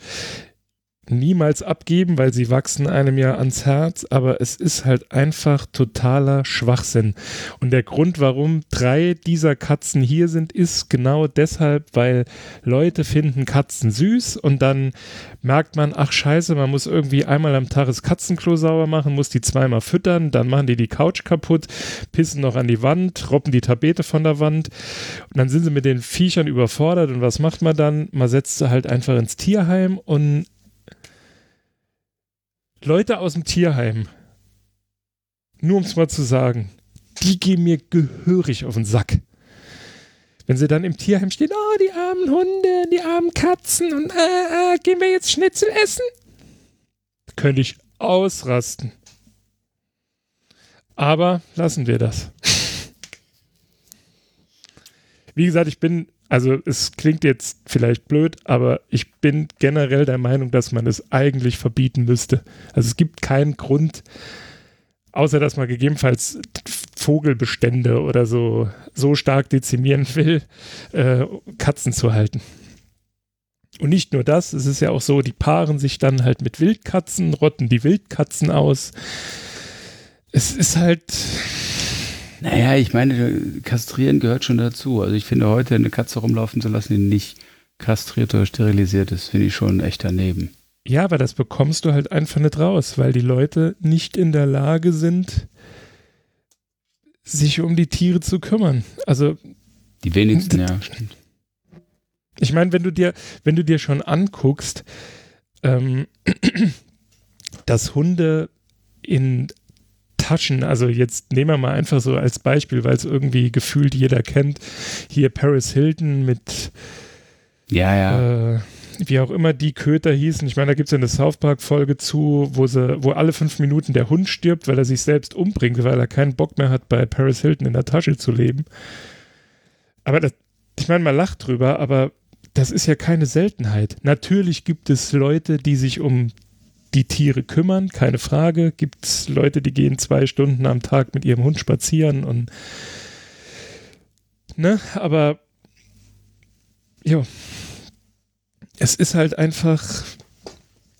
niemals abgeben, weil sie wachsen einem ja ans Herz, aber es ist halt einfach totaler Schwachsinn. Und der Grund, warum drei dieser Katzen hier sind, ist genau deshalb, weil Leute finden Katzen süß und dann merkt man, ach scheiße, man muss irgendwie einmal am Tag das Katzenklo sauber machen, muss die zweimal füttern, dann machen die die Couch kaputt, pissen noch an die Wand, robben die Tapete von der Wand und dann sind sie mit den Viechern überfordert und was macht man dann? Man setzt sie halt einfach ins Tierheim und Leute aus dem Tierheim, nur um es mal zu sagen, die gehen mir gehörig auf den Sack. Wenn sie dann im Tierheim stehen, oh, die armen Hunde, die armen Katzen und äh, äh, gehen wir jetzt Schnitzel essen? Könnte ich ausrasten. Aber lassen wir das. Wie gesagt, ich bin also es klingt jetzt vielleicht blöd, aber ich bin generell der Meinung, dass man es eigentlich verbieten müsste. Also es gibt keinen Grund, außer dass man gegebenenfalls Vogelbestände oder so so stark dezimieren will, äh, Katzen zu halten. Und nicht nur das, es ist ja auch so, die paaren sich dann halt mit Wildkatzen, rotten die Wildkatzen aus. Es ist halt, naja, ich meine, kastrieren gehört schon dazu. Also ich finde heute eine Katze rumlaufen zu lassen, die nicht kastriert oder sterilisiert ist, finde ich schon echt daneben. Ja, aber das bekommst du halt einfach nicht raus, weil die Leute nicht in der Lage sind, sich um die Tiere zu kümmern. Also die wenigsten, ja, stimmt. Ich meine, wenn du dir, wenn du dir schon anguckst, ähm, dass Hunde in Taschen, also jetzt nehmen wir mal einfach so als Beispiel, weil es irgendwie gefühlt jeder kennt, hier Paris Hilton mit ja, ja. Äh, wie auch immer die Köter hießen. Ich meine, da gibt es ja eine South Park-Folge zu, wo sie, wo alle fünf Minuten der Hund stirbt, weil er sich selbst umbringt, weil er keinen Bock mehr hat, bei Paris Hilton in der Tasche zu leben. Aber das, ich meine, man lacht drüber, aber das ist ja keine Seltenheit. Natürlich gibt es Leute, die sich um die Tiere kümmern, keine Frage. Gibt es Leute, die gehen zwei Stunden am Tag mit ihrem Hund spazieren und ne, aber ja, es ist halt einfach,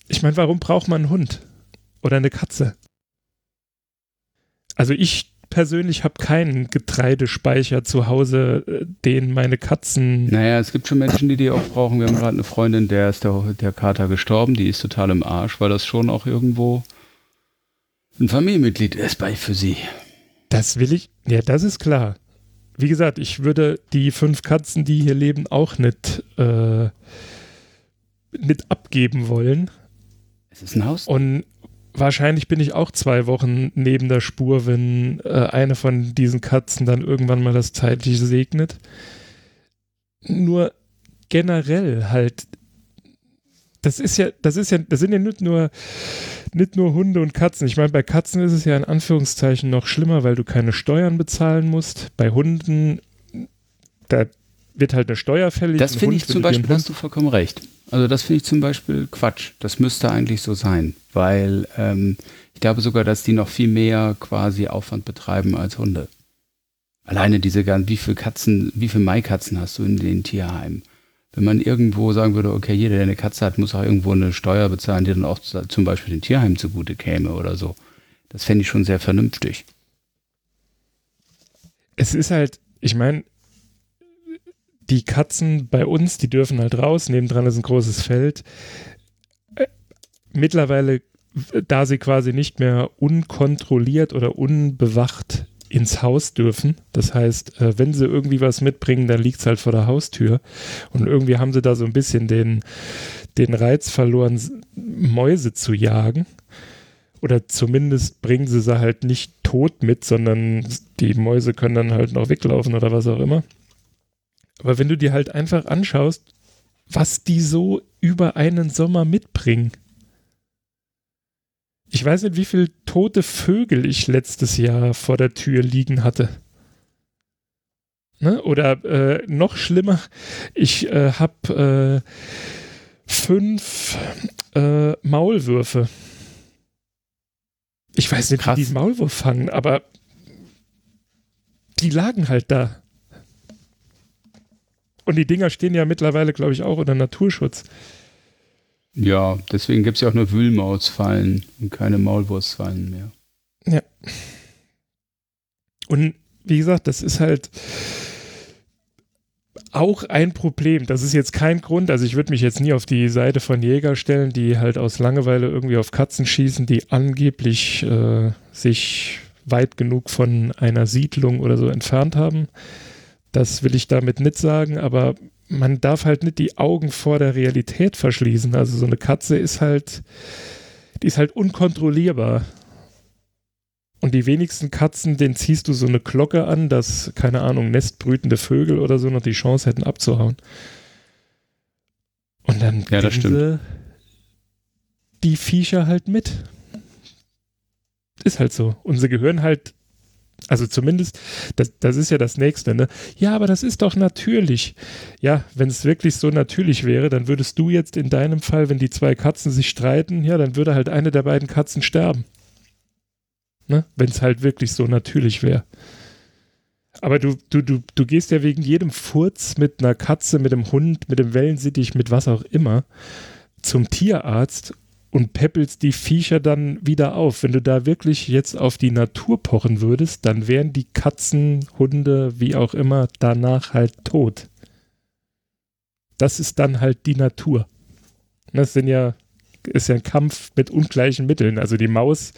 ich meine, warum braucht man einen Hund oder eine Katze? Also ich persönlich habe keinen Getreidespeicher zu Hause, äh, den meine Katzen. Naja, es gibt schon Menschen, die die auch brauchen. Wir haben gerade eine Freundin, der ist der, der Kater gestorben, die ist total im Arsch, weil das schon auch irgendwo ein Familienmitglied ist bei für sie. Das will ich, ja, das ist klar. Wie gesagt, ich würde die fünf Katzen, die hier leben, auch nicht, äh, nicht abgeben wollen. Es ist ein Haus. Und wahrscheinlich bin ich auch zwei Wochen neben der Spur, wenn äh, eine von diesen Katzen dann irgendwann mal das Zeitliche segnet. Nur generell halt, das ist ja, das ist ja, das sind ja nicht nur, nicht nur Hunde und Katzen. Ich meine, bei Katzen ist es ja in Anführungszeichen noch schlimmer, weil du keine Steuern bezahlen musst. Bei Hunden, da wird halt eine Steuer fällig. Das finde ich zum Beispiel, hast du vollkommen recht. Also das finde ich zum Beispiel Quatsch. Das müsste eigentlich so sein, weil ähm, ich glaube sogar, dass die noch viel mehr quasi Aufwand betreiben als Hunde. Alleine diese ganzen, wie viele Katzen, wie viele Maikatzen hast du in den Tierheimen? Wenn man irgendwo sagen würde, okay, jeder, der eine Katze hat, muss auch irgendwo eine Steuer bezahlen, die dann auch zum Beispiel den Tierheim zugute käme oder so. Das fände ich schon sehr vernünftig. Es ist halt, ich meine, die Katzen bei uns, die dürfen halt raus, nebendran ist ein großes Feld. Äh, mittlerweile, da sie quasi nicht mehr unkontrolliert oder unbewacht ins Haus dürfen. Das heißt, äh, wenn sie irgendwie was mitbringen, dann liegt es halt vor der Haustür. Und irgendwie haben sie da so ein bisschen den, den Reiz verloren, Mäuse zu jagen. Oder zumindest bringen sie sie halt nicht tot mit, sondern die Mäuse können dann halt noch weglaufen oder was auch immer. Aber wenn du dir halt einfach anschaust, was die so über einen Sommer mitbringen. Ich weiß nicht, wie viele tote Vögel ich letztes Jahr vor der Tür liegen hatte. Ne? Oder äh, noch schlimmer, ich äh, habe äh, fünf äh, Maulwürfe. Ich weiß nicht, Krass. wie die Maulwurf fangen, aber die lagen halt da. Und die Dinger stehen ja mittlerweile, glaube ich, auch unter Naturschutz. Ja, deswegen gibt es ja auch nur Wühlmausfallen und keine Maulwurfsfallen mehr. Ja. Und wie gesagt, das ist halt auch ein Problem. Das ist jetzt kein Grund, also ich würde mich jetzt nie auf die Seite von Jäger stellen, die halt aus Langeweile irgendwie auf Katzen schießen, die angeblich äh, sich weit genug von einer Siedlung oder so entfernt haben. Das will ich damit nicht sagen, aber man darf halt nicht die Augen vor der Realität verschließen. Also so eine Katze ist halt, die ist halt unkontrollierbar. Und die wenigsten Katzen, denen ziehst du so eine Glocke an, dass, keine Ahnung, nestbrütende Vögel oder so noch die Chance hätten abzuhauen. Und dann ja, das stimmt. die Viecher halt mit. Ist halt so. Und sie gehören halt also zumindest, das, das ist ja das Nächste, ne? Ja, aber das ist doch natürlich. Ja, wenn es wirklich so natürlich wäre, dann würdest du jetzt in deinem Fall, wenn die zwei Katzen sich streiten, ja, dann würde halt eine der beiden Katzen sterben. Ne? Wenn es halt wirklich so natürlich wäre. Aber du, du, du, du gehst ja wegen jedem Furz mit einer Katze, mit dem Hund, mit dem Wellensittich, mit was auch immer zum Tierarzt und peppelst die Viecher dann wieder auf. Wenn du da wirklich jetzt auf die Natur pochen würdest, dann wären die Katzen, Hunde, wie auch immer, danach halt tot. Das ist dann halt die Natur. Das sind ja, ist ja ein Kampf mit ungleichen Mitteln. Also die Maus,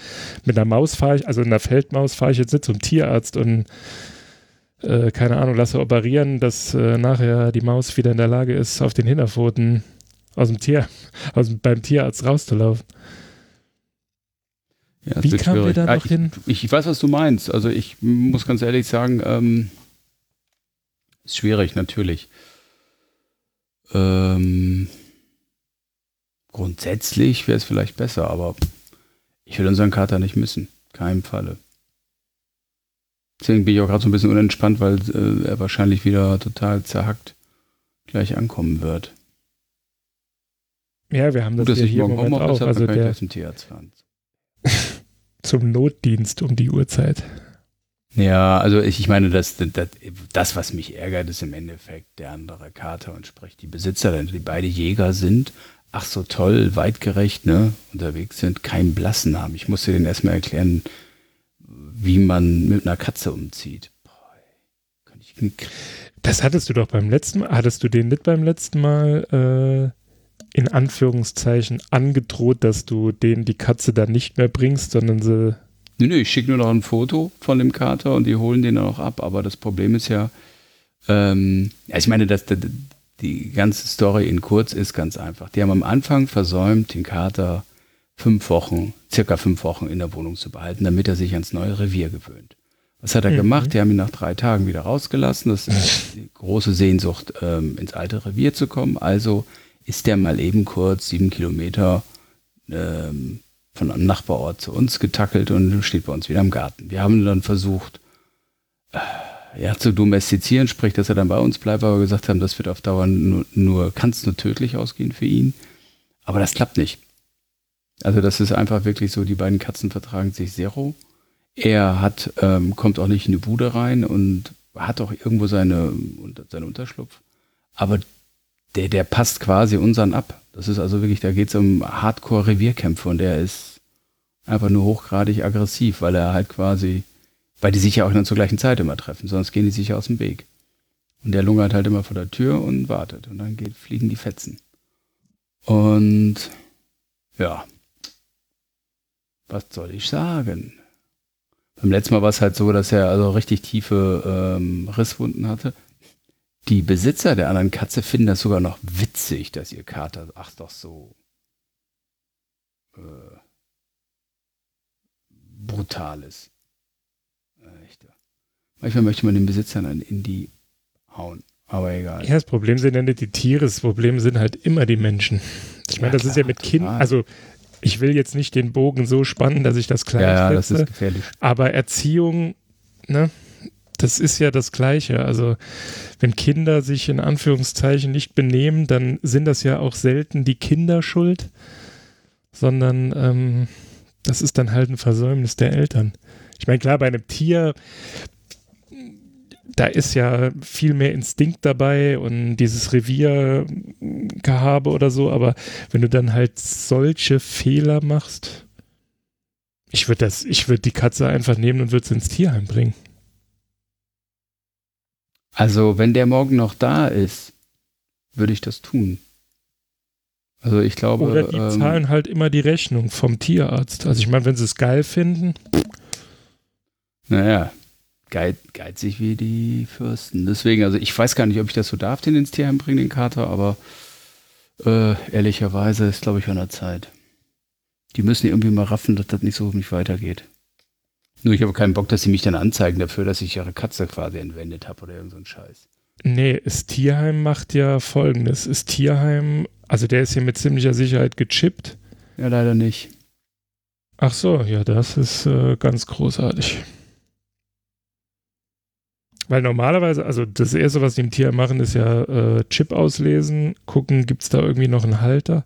mit einer Maus fahre ich, also in einer Feldmaus fahre ich jetzt nicht zum Tierarzt und äh, keine Ahnung, lasse operieren, dass äh, nachher die Maus wieder in der Lage ist, auf den Hinterpfoten aus dem Tier, aus, beim Tierarzt rauszulaufen. Ja, Wie kamen wir da noch ich, hin? Ich, ich, weiß, was du meinst. Also ich muss ganz ehrlich sagen, ähm, ist schwierig, natürlich. Ähm, grundsätzlich wäre es vielleicht besser, aber ich will unseren Kater nicht missen. Keinem Falle. Deswegen bin ich auch gerade so ein bisschen unentspannt, weil äh, er wahrscheinlich wieder total zerhackt gleich ankommen wird. Ja, wir haben das Gut, ja hier im Moment auch. Also der, zum Notdienst um die Uhrzeit. Ja, also ich, ich meine, das, das, das, was mich ärgert, ist im Endeffekt der andere Kater und sprich die Besitzer, denn die beide Jäger sind, ach so toll, weitgerecht, ne, unterwegs sind, keinen Blassen haben. Ich musste denen erstmal erklären, wie man mit einer Katze umzieht. Boah, das hattest du doch beim letzten Mal, hattest du den nicht beim letzten Mal äh, in Anführungszeichen angedroht, dass du denen die Katze dann nicht mehr bringst, sondern sie. Nö, nö, ich schicke nur noch ein Foto von dem Kater und die holen den dann auch ab. Aber das Problem ist ja, ähm, ja ich meine, dass die ganze Story in kurz ist ganz einfach. Die haben am Anfang versäumt, den Kater fünf Wochen, circa fünf Wochen in der Wohnung zu behalten, damit er sich ans neue Revier gewöhnt. Was hat er mhm. gemacht? Die haben ihn nach drei Tagen wieder rausgelassen. Das ist die große Sehnsucht, ähm, ins alte Revier zu kommen. Also ist der mal eben kurz sieben Kilometer ähm, von einem Nachbarort zu uns getackelt und steht bei uns wieder im Garten. Wir haben dann versucht, äh, ja, zu domestizieren, sprich, dass er dann bei uns bleibt, aber gesagt haben, das wird auf Dauer nur, nur kann es nur tödlich ausgehen für ihn. Aber das klappt nicht. Also das ist einfach wirklich so, die beiden Katzen vertragen sich zero. Er hat, ähm, kommt auch nicht in die Bude rein und hat auch irgendwo seine, seinen Unterschlupf. Aber der, der passt quasi unseren ab. Das ist also wirklich, da geht es um Hardcore-Revierkämpfe und der ist einfach nur hochgradig aggressiv, weil er halt quasi, weil die sich ja auch dann zur gleichen Zeit immer treffen, sonst gehen die sich ja aus dem Weg. Und der lungert halt immer vor der Tür und wartet und dann geht, fliegen die Fetzen. Und ja, was soll ich sagen? Beim letzten Mal war es halt so, dass er also richtig tiefe ähm, Risswunden hatte. Die Besitzer der anderen Katze finden das sogar noch witzig, dass ihr Kater, ach doch so, äh, brutal ist. Echt. Manchmal möchte man den Besitzern dann in die hauen, aber egal. Ja, das Problem sind ja nicht die Tiere, das Problem sind halt immer die Menschen. Ich meine, Ja, das ist ja klar, mit Kindern, also ich will jetzt nicht den Bogen so spannen, dass ich das gleich Ja, ja, das ist gefährlich. aber Erziehung, ne, das ist ja das Gleiche. Also wenn Kinder sich in Anführungszeichen nicht benehmen, dann sind das ja auch selten die Kinder schuld, sondern ähm, das ist dann halt ein Versäumnis der Eltern. Ich meine, klar, bei einem Tier, da ist ja viel mehr Instinkt dabei und dieses Reviergehabe oder so, aber wenn du dann halt solche Fehler machst, ich würde das, die Katze einfach nehmen und würde sie ins Tierheim bringen. Also, wenn der morgen noch da ist, würde ich das tun. Also, ich glaube. Oder die ähm, zahlen halt immer die Rechnung vom Tierarzt. Also ich meine, wenn sie es geil finden, Naja, geiz, geizig wie die Fürsten. Deswegen, also ich weiß gar nicht, ob ich das so darf, den ins Tierheim bringen, den Kater, aber äh, ehrlicherweise ist, glaube ich, an der Zeit. Die müssen irgendwie mal raffen, dass das nicht so mich weitergeht. Nur ich habe keinen Bock, dass sie mich dann anzeigen dafür, dass ich ihre Katze quasi entwendet habe oder irgend so ein Scheiß. nee, das Tierheim macht ja folgendes. Das Tierheim, also der ist hier mit ziemlicher Sicherheit gechippt. Ja, leider nicht. Ach so, ja, das ist äh, ganz großartig. Weil normalerweise, also das Erste, was die im Tierheim machen, ist ja äh, Chip auslesen, gucken, gibt es da irgendwie noch einen Halter?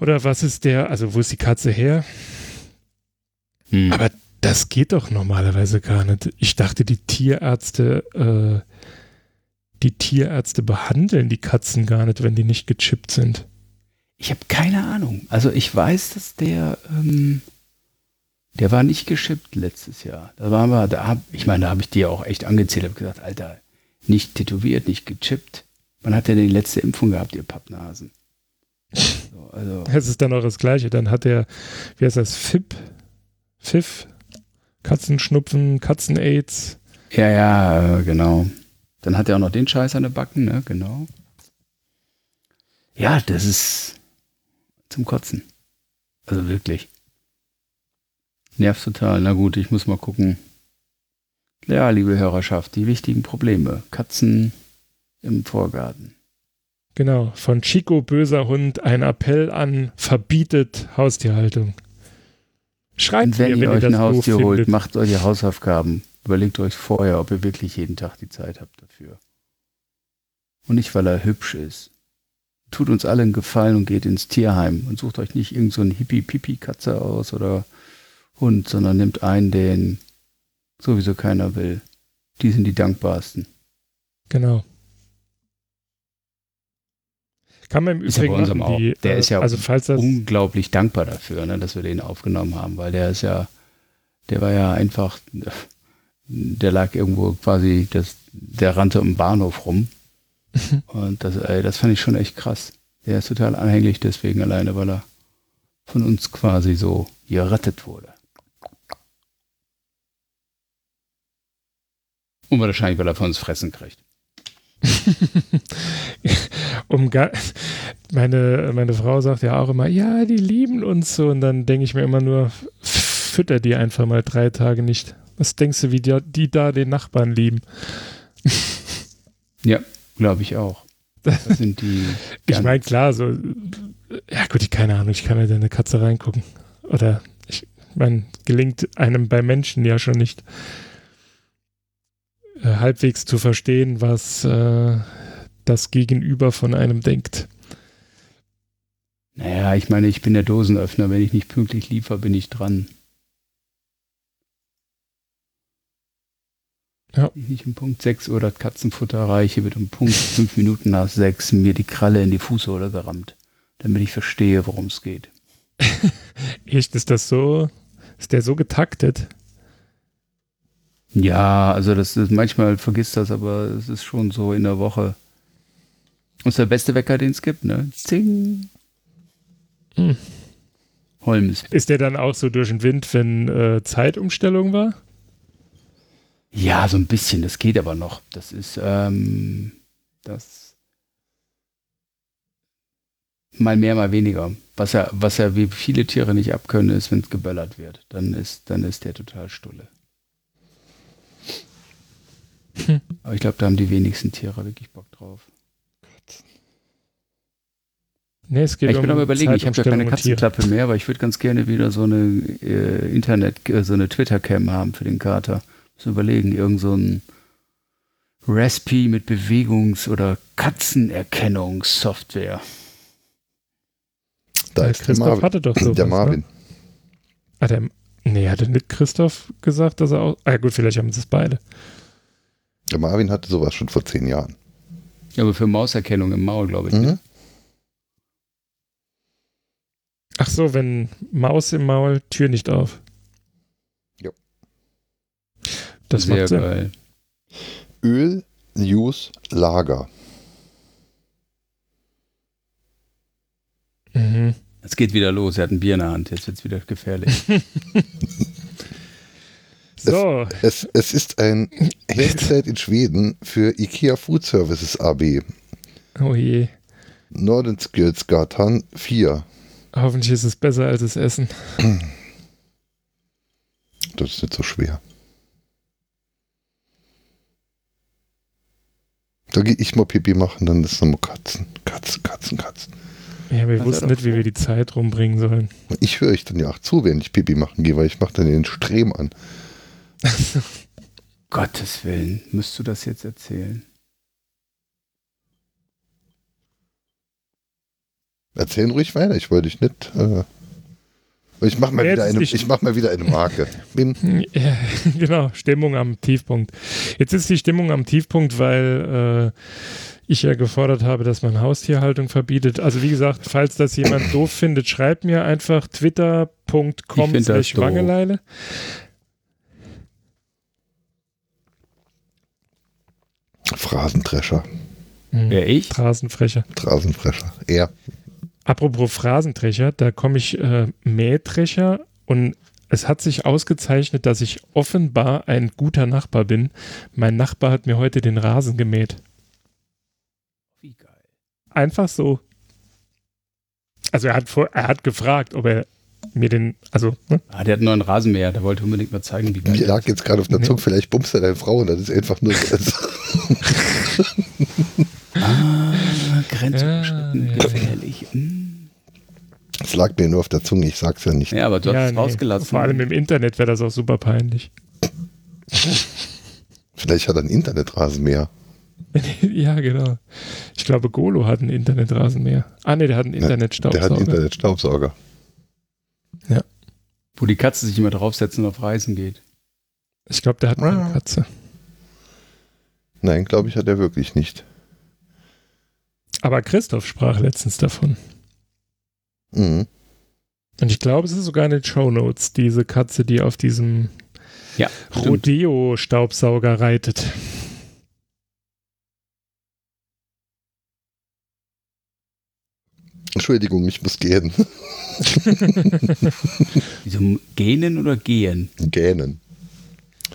Oder was ist der, also wo ist die Katze her? Hm. Aber das geht doch normalerweise gar nicht. Ich dachte, die Tierärzte, äh, die Tierärzte behandeln die Katzen gar nicht, wenn die nicht gechippt sind. Ich habe keine Ahnung. Also ich weiß, dass der, ähm, der war nicht geschippt letztes Jahr. Da waren wir, da hab, ich meine, da habe ich dir auch echt angezählt, habe gesagt, Alter, nicht tätowiert, nicht gechippt. Wann hat der denn die letzte Impfung gehabt, ihr Pappnasen? So, also, Es ist dann auch das Gleiche. Dann hat er, wie heißt das, FIP, FIF, Katzenschnupfen, Katzen-Aids. ja, ja, äh, genau. Dann hat er auch noch den Scheiß an den Backen, ne, genau. Ja, das ist zum Kotzen. Also wirklich. Nervt total. Na gut, ich muss mal gucken. Ja, liebe Hörerschaft, die wichtigen Probleme. Katzen im Vorgarten. Genau, von Chico Böser Hund ein Appell an, verbietet Haustierhaltung. Schreibt Und wenn mir, ihr wenn ihr euch das ein Haustier holt, findet. macht eure Hausaufgaben. Überlegt euch vorher, ob ihr wirklich jeden Tag die Zeit habt dafür. Und nicht, weil er hübsch ist. Tut uns alle einen Gefallen und geht ins Tierheim und sucht euch nicht irgend so Hippie-Pipi-Katze aus oder Hund, sondern nehmt einen, den sowieso keiner will. Die sind die dankbarsten. Genau. Kann man im Ist ja Übrigen machen, die, auch. Der äh, ist ja also falls das, Unglaublich dankbar dafür, ne, dass wir den aufgenommen haben, weil der ist ja, der war ja einfach, der lag irgendwo quasi, das, der rannte im Bahnhof rum. Und das, ey, das fand ich schon echt krass. Der ist total anhänglich deswegen alleine, weil er von uns quasi so gerettet wurde. Und wahrscheinlich, weil er von uns fressen kriegt. um ga- meine, meine Frau sagt ja auch immer, ja, die lieben uns so. Und dann denke ich mir immer nur, fütter die einfach mal drei Tage nicht. Was denkst du, wie die, die da den Nachbarn lieben? Ja, glaube ich auch. Das sind die. Ich meine, klar, so, ja gut, ich keine Ahnung, ich kann halt in eine Katze reingucken. Oder ich meine, gelingt einem bei Menschen ja schon nicht äh, halbwegs zu verstehen, was äh, das Gegenüber von einem denkt. Naja, ich meine, ich bin der Dosenöffner. Wenn ich nicht pünktlich liefere, bin ich dran. Ja. Ich nicht um Punkt 6 Uhr das Katzenfutter reiche, wird um Punkt 5 Minuten nach 6 mir die Kralle in die Fußsohle gerammt, damit ich verstehe, worum es geht. Echt, ist das so, ist der so getaktet? Ja, also das ist manchmal vergisst das, aber es ist schon so in der Woche. Das ist der beste Wecker, den es gibt, ne? Zing. Hm. Holmes. Ist der dann auch so durch den Wind, wenn äh, Zeitumstellung war? Ja, so ein bisschen, das geht aber noch. Das ist, ähm, das mal mehr, mal weniger. Was ja, was ja wie viele Tiere nicht abkönnen, ist, wenn es geböllert wird. Dann ist, dann ist der total stulle. Hm. Aber ich glaube, da haben die wenigsten Tiere wirklich Bock drauf. Nee, es geht ich bin um aber überlegen, ich habe ja keine. Katzenklappe mehr, aber ich würde ganz gerne wieder so eine äh, Internet, äh, so eine Twitter-Cam haben für den Kater. Muss überlegen, irgend so ein Raspi mit Bewegungs- oder Katzenerkennungssoftware. Da ist der Christoph Marvin. hatte doch sowas, der Marvin. Ne? Ah, der, nee, hatte nicht Christoph gesagt, dass er auch. Ah, gut, vielleicht haben sie es beide. Der Marvin hatte sowas schon vor zehn Jahren. Ja, aber für Mauserkennung im Maul, glaube ich. ne? Mhm. Ach so, wenn Maus im Maul, Tür nicht auf. Jo. Das Sehr macht Sinn. geil. Öl, News, Lager. Mhm. Es geht wieder los. Er hat ein Bier in der Hand. Jetzt wird es wieder gefährlich. So, Es, es ist ein Headset in Schweden für IKEA Food Services AB. oh je. Nordenskjöldgatan 4. Hoffentlich ist es besser als das Essen. Das ist nicht so schwer. Da gehe ich mal Pipi machen, dann ist nochmal Katzen. Katzen, Katzen, Katzen. Ja, wir Das wussten nicht, wie wir die Zeit rumbringen sollen. Ich höre euch dann ja auch zu, wenn ich Pipi machen gehe, weil ich mache dann den Stream an. Gottes Willen. Müsst du das jetzt erzählen? Erzählen ruhig weiter, ich wollte dich nicht. Äh, ich mache mal, wieder eine- die- ich mach mal wieder eine Marke. Bin, Ja, genau, Stimmung am Tiefpunkt. Jetzt ist die Stimmung am Tiefpunkt, weil äh, ich ja gefordert habe, dass man Haustierhaltung verbietet. Also wie gesagt, falls das jemand doof findet, schreibt mir einfach twitter.com slash. Wangeleile. Phrasendrescher. Wer ich? Phrasenfrecher. Phrasenfrescher. Er. Apropos Phrasentrecher, da komme ich äh, Mähdrescher und es hat sich ausgezeichnet, dass ich offenbar ein guter Nachbar bin. Mein Nachbar hat mir heute den Rasen gemäht. Wie geil. Einfach so. Also er hat, vor, er hat gefragt, ob er mir den, also ne? Ah, der hat einen neuen Rasenmäher. Der wollte unbedingt mal zeigen, wie geil Mir lag jetzt gerade auf der Nee. Zunge, vielleicht bummst du deine Frau und das ist einfach nur so. Ah, Grenze Ja, überschritten. ja. Gefährlich. Mm. Es lag mir nur auf der Zunge, ich sag's ja nicht. Ja, aber du hast ja, es nee. rausgelassen. Vor allem im Internet wäre das auch super peinlich. Vielleicht hat er einen Internetrasenmäher. ja, genau. Ich glaube, Golo hat einen Internetrasenmäher. Ah, nee, der hat einen Ja, Der hat Internetstaubsauger. einen Internetstaubsauger. Wo die Katze sich immer draufsetzt und auf Reisen geht. ich glaube, der hat eine Katze. Nein, glaube ich, hat er wirklich nicht. Aber Christoph sprach letztens davon. Mhm. Und ich glaube, es ist sogar in den Shownotes, diese Katze, die auf diesem Ja. Rodeo-Staubsauger reitet. Entschuldigung, ich muss gehen. Wieso gähnen oder gehen? Gähnen.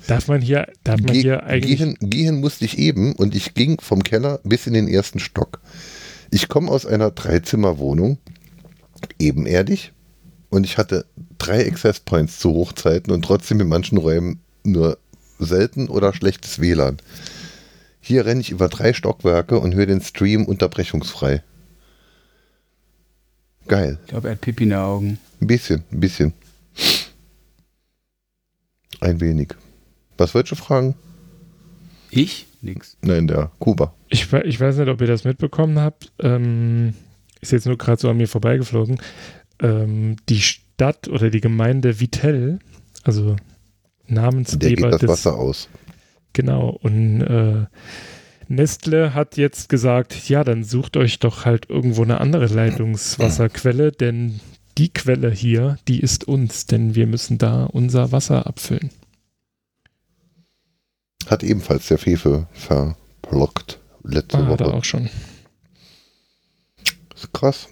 Darf man hier, darf man Ge hier eigentlich. gehen, gehen musste ich eben und ich ging vom Keller bis in den ersten Stock. Ich komme aus einer Dreizimmerwohnung, ebenerdig, und ich hatte drei Access Points zu Hochzeiten und trotzdem in manchen Räumen nur selten oder schlechtes WLAN. Hier renne ich über drei Stockwerke und höre den Stream unterbrechungsfrei. Geil. Ich glaube, er hat Pipi in den Augen. Ein bisschen, ein bisschen. Ein wenig. Was wolltest du fragen? Ich? Nix. Nein, der Kuba. Ich, ich weiß nicht, ob ihr das mitbekommen habt. Ähm, ist jetzt nur gerade so an mir vorbeigeflogen. Ähm, die Stadt oder die Gemeinde Vittel, also Der Namensgeber geht das des, Wasser aus. Genau, und äh, Nestle hat jetzt gesagt, ja, dann sucht euch doch halt irgendwo eine andere Leitungswasserquelle, denn die Quelle hier, die ist uns, denn wir müssen da unser Wasser abfüllen. Hat ebenfalls der Fefe verblockt letzte Ah, er Woche. auch schon. ist krass.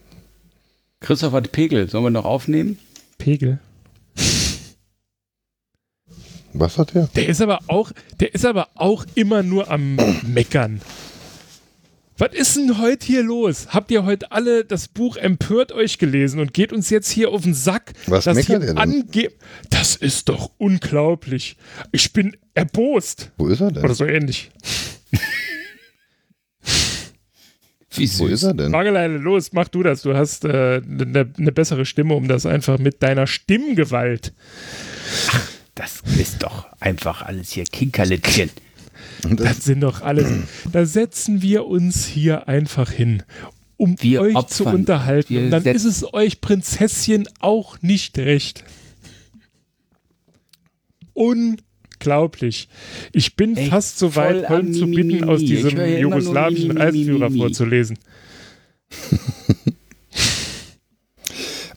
Christoph hat Pegel. Sollen wir noch aufnehmen? Pegel. Was hat der? Der ist aber auch, der ist aber auch immer nur am Meckern. Was ist denn heute hier los? Habt ihr heute alle das Buch Empört euch gelesen und geht uns jetzt hier auf den Sack? Was dass meckert hier er denn? ange Das ist doch unglaublich. Ich bin erbost. Wo ist er denn? Oder so ähnlich. Wie süß. Wo ist er denn? Mageleine, los, mach du das. Du hast eine äh, ne, ne bessere Stimme, um das einfach mit deiner Stimmgewalt. Das ist doch einfach alles hier Kinkerlitzchen. Das, Das sind doch alles. Da setzen wir uns hier einfach hin, um Wir euch opfern. zu unterhalten. Wir Und dann ist es euch Prinzesschen auch nicht recht. Unglaublich. Ich bin Echt fast so weit, Holm zu bitten, Mi, aus diesem jugoslawischen Reiseführer Mi. vorzulesen.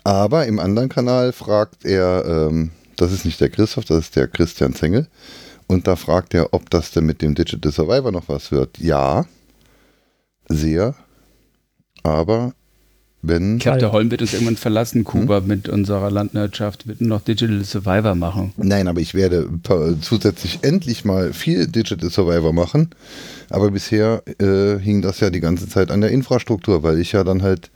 aber im anderen Kanal fragt er, ähm, das ist nicht der Christoph, das ist der Christian Zengel. Und da fragt er, ob das denn mit dem Digital Survivor noch was wird. Ja, sehr. Aber wenn. Ich glaube, der Geil. Holm wird uns irgendwann verlassen, Kuba, mit unserer Landwirtschaft, wird noch Digital Survivor machen. Nein, aber ich werde zusätzlich endlich mal viel Digital Survivor machen. Aber bisher äh, hing das ja die ganze Zeit an der Infrastruktur, weil ich ja dann halt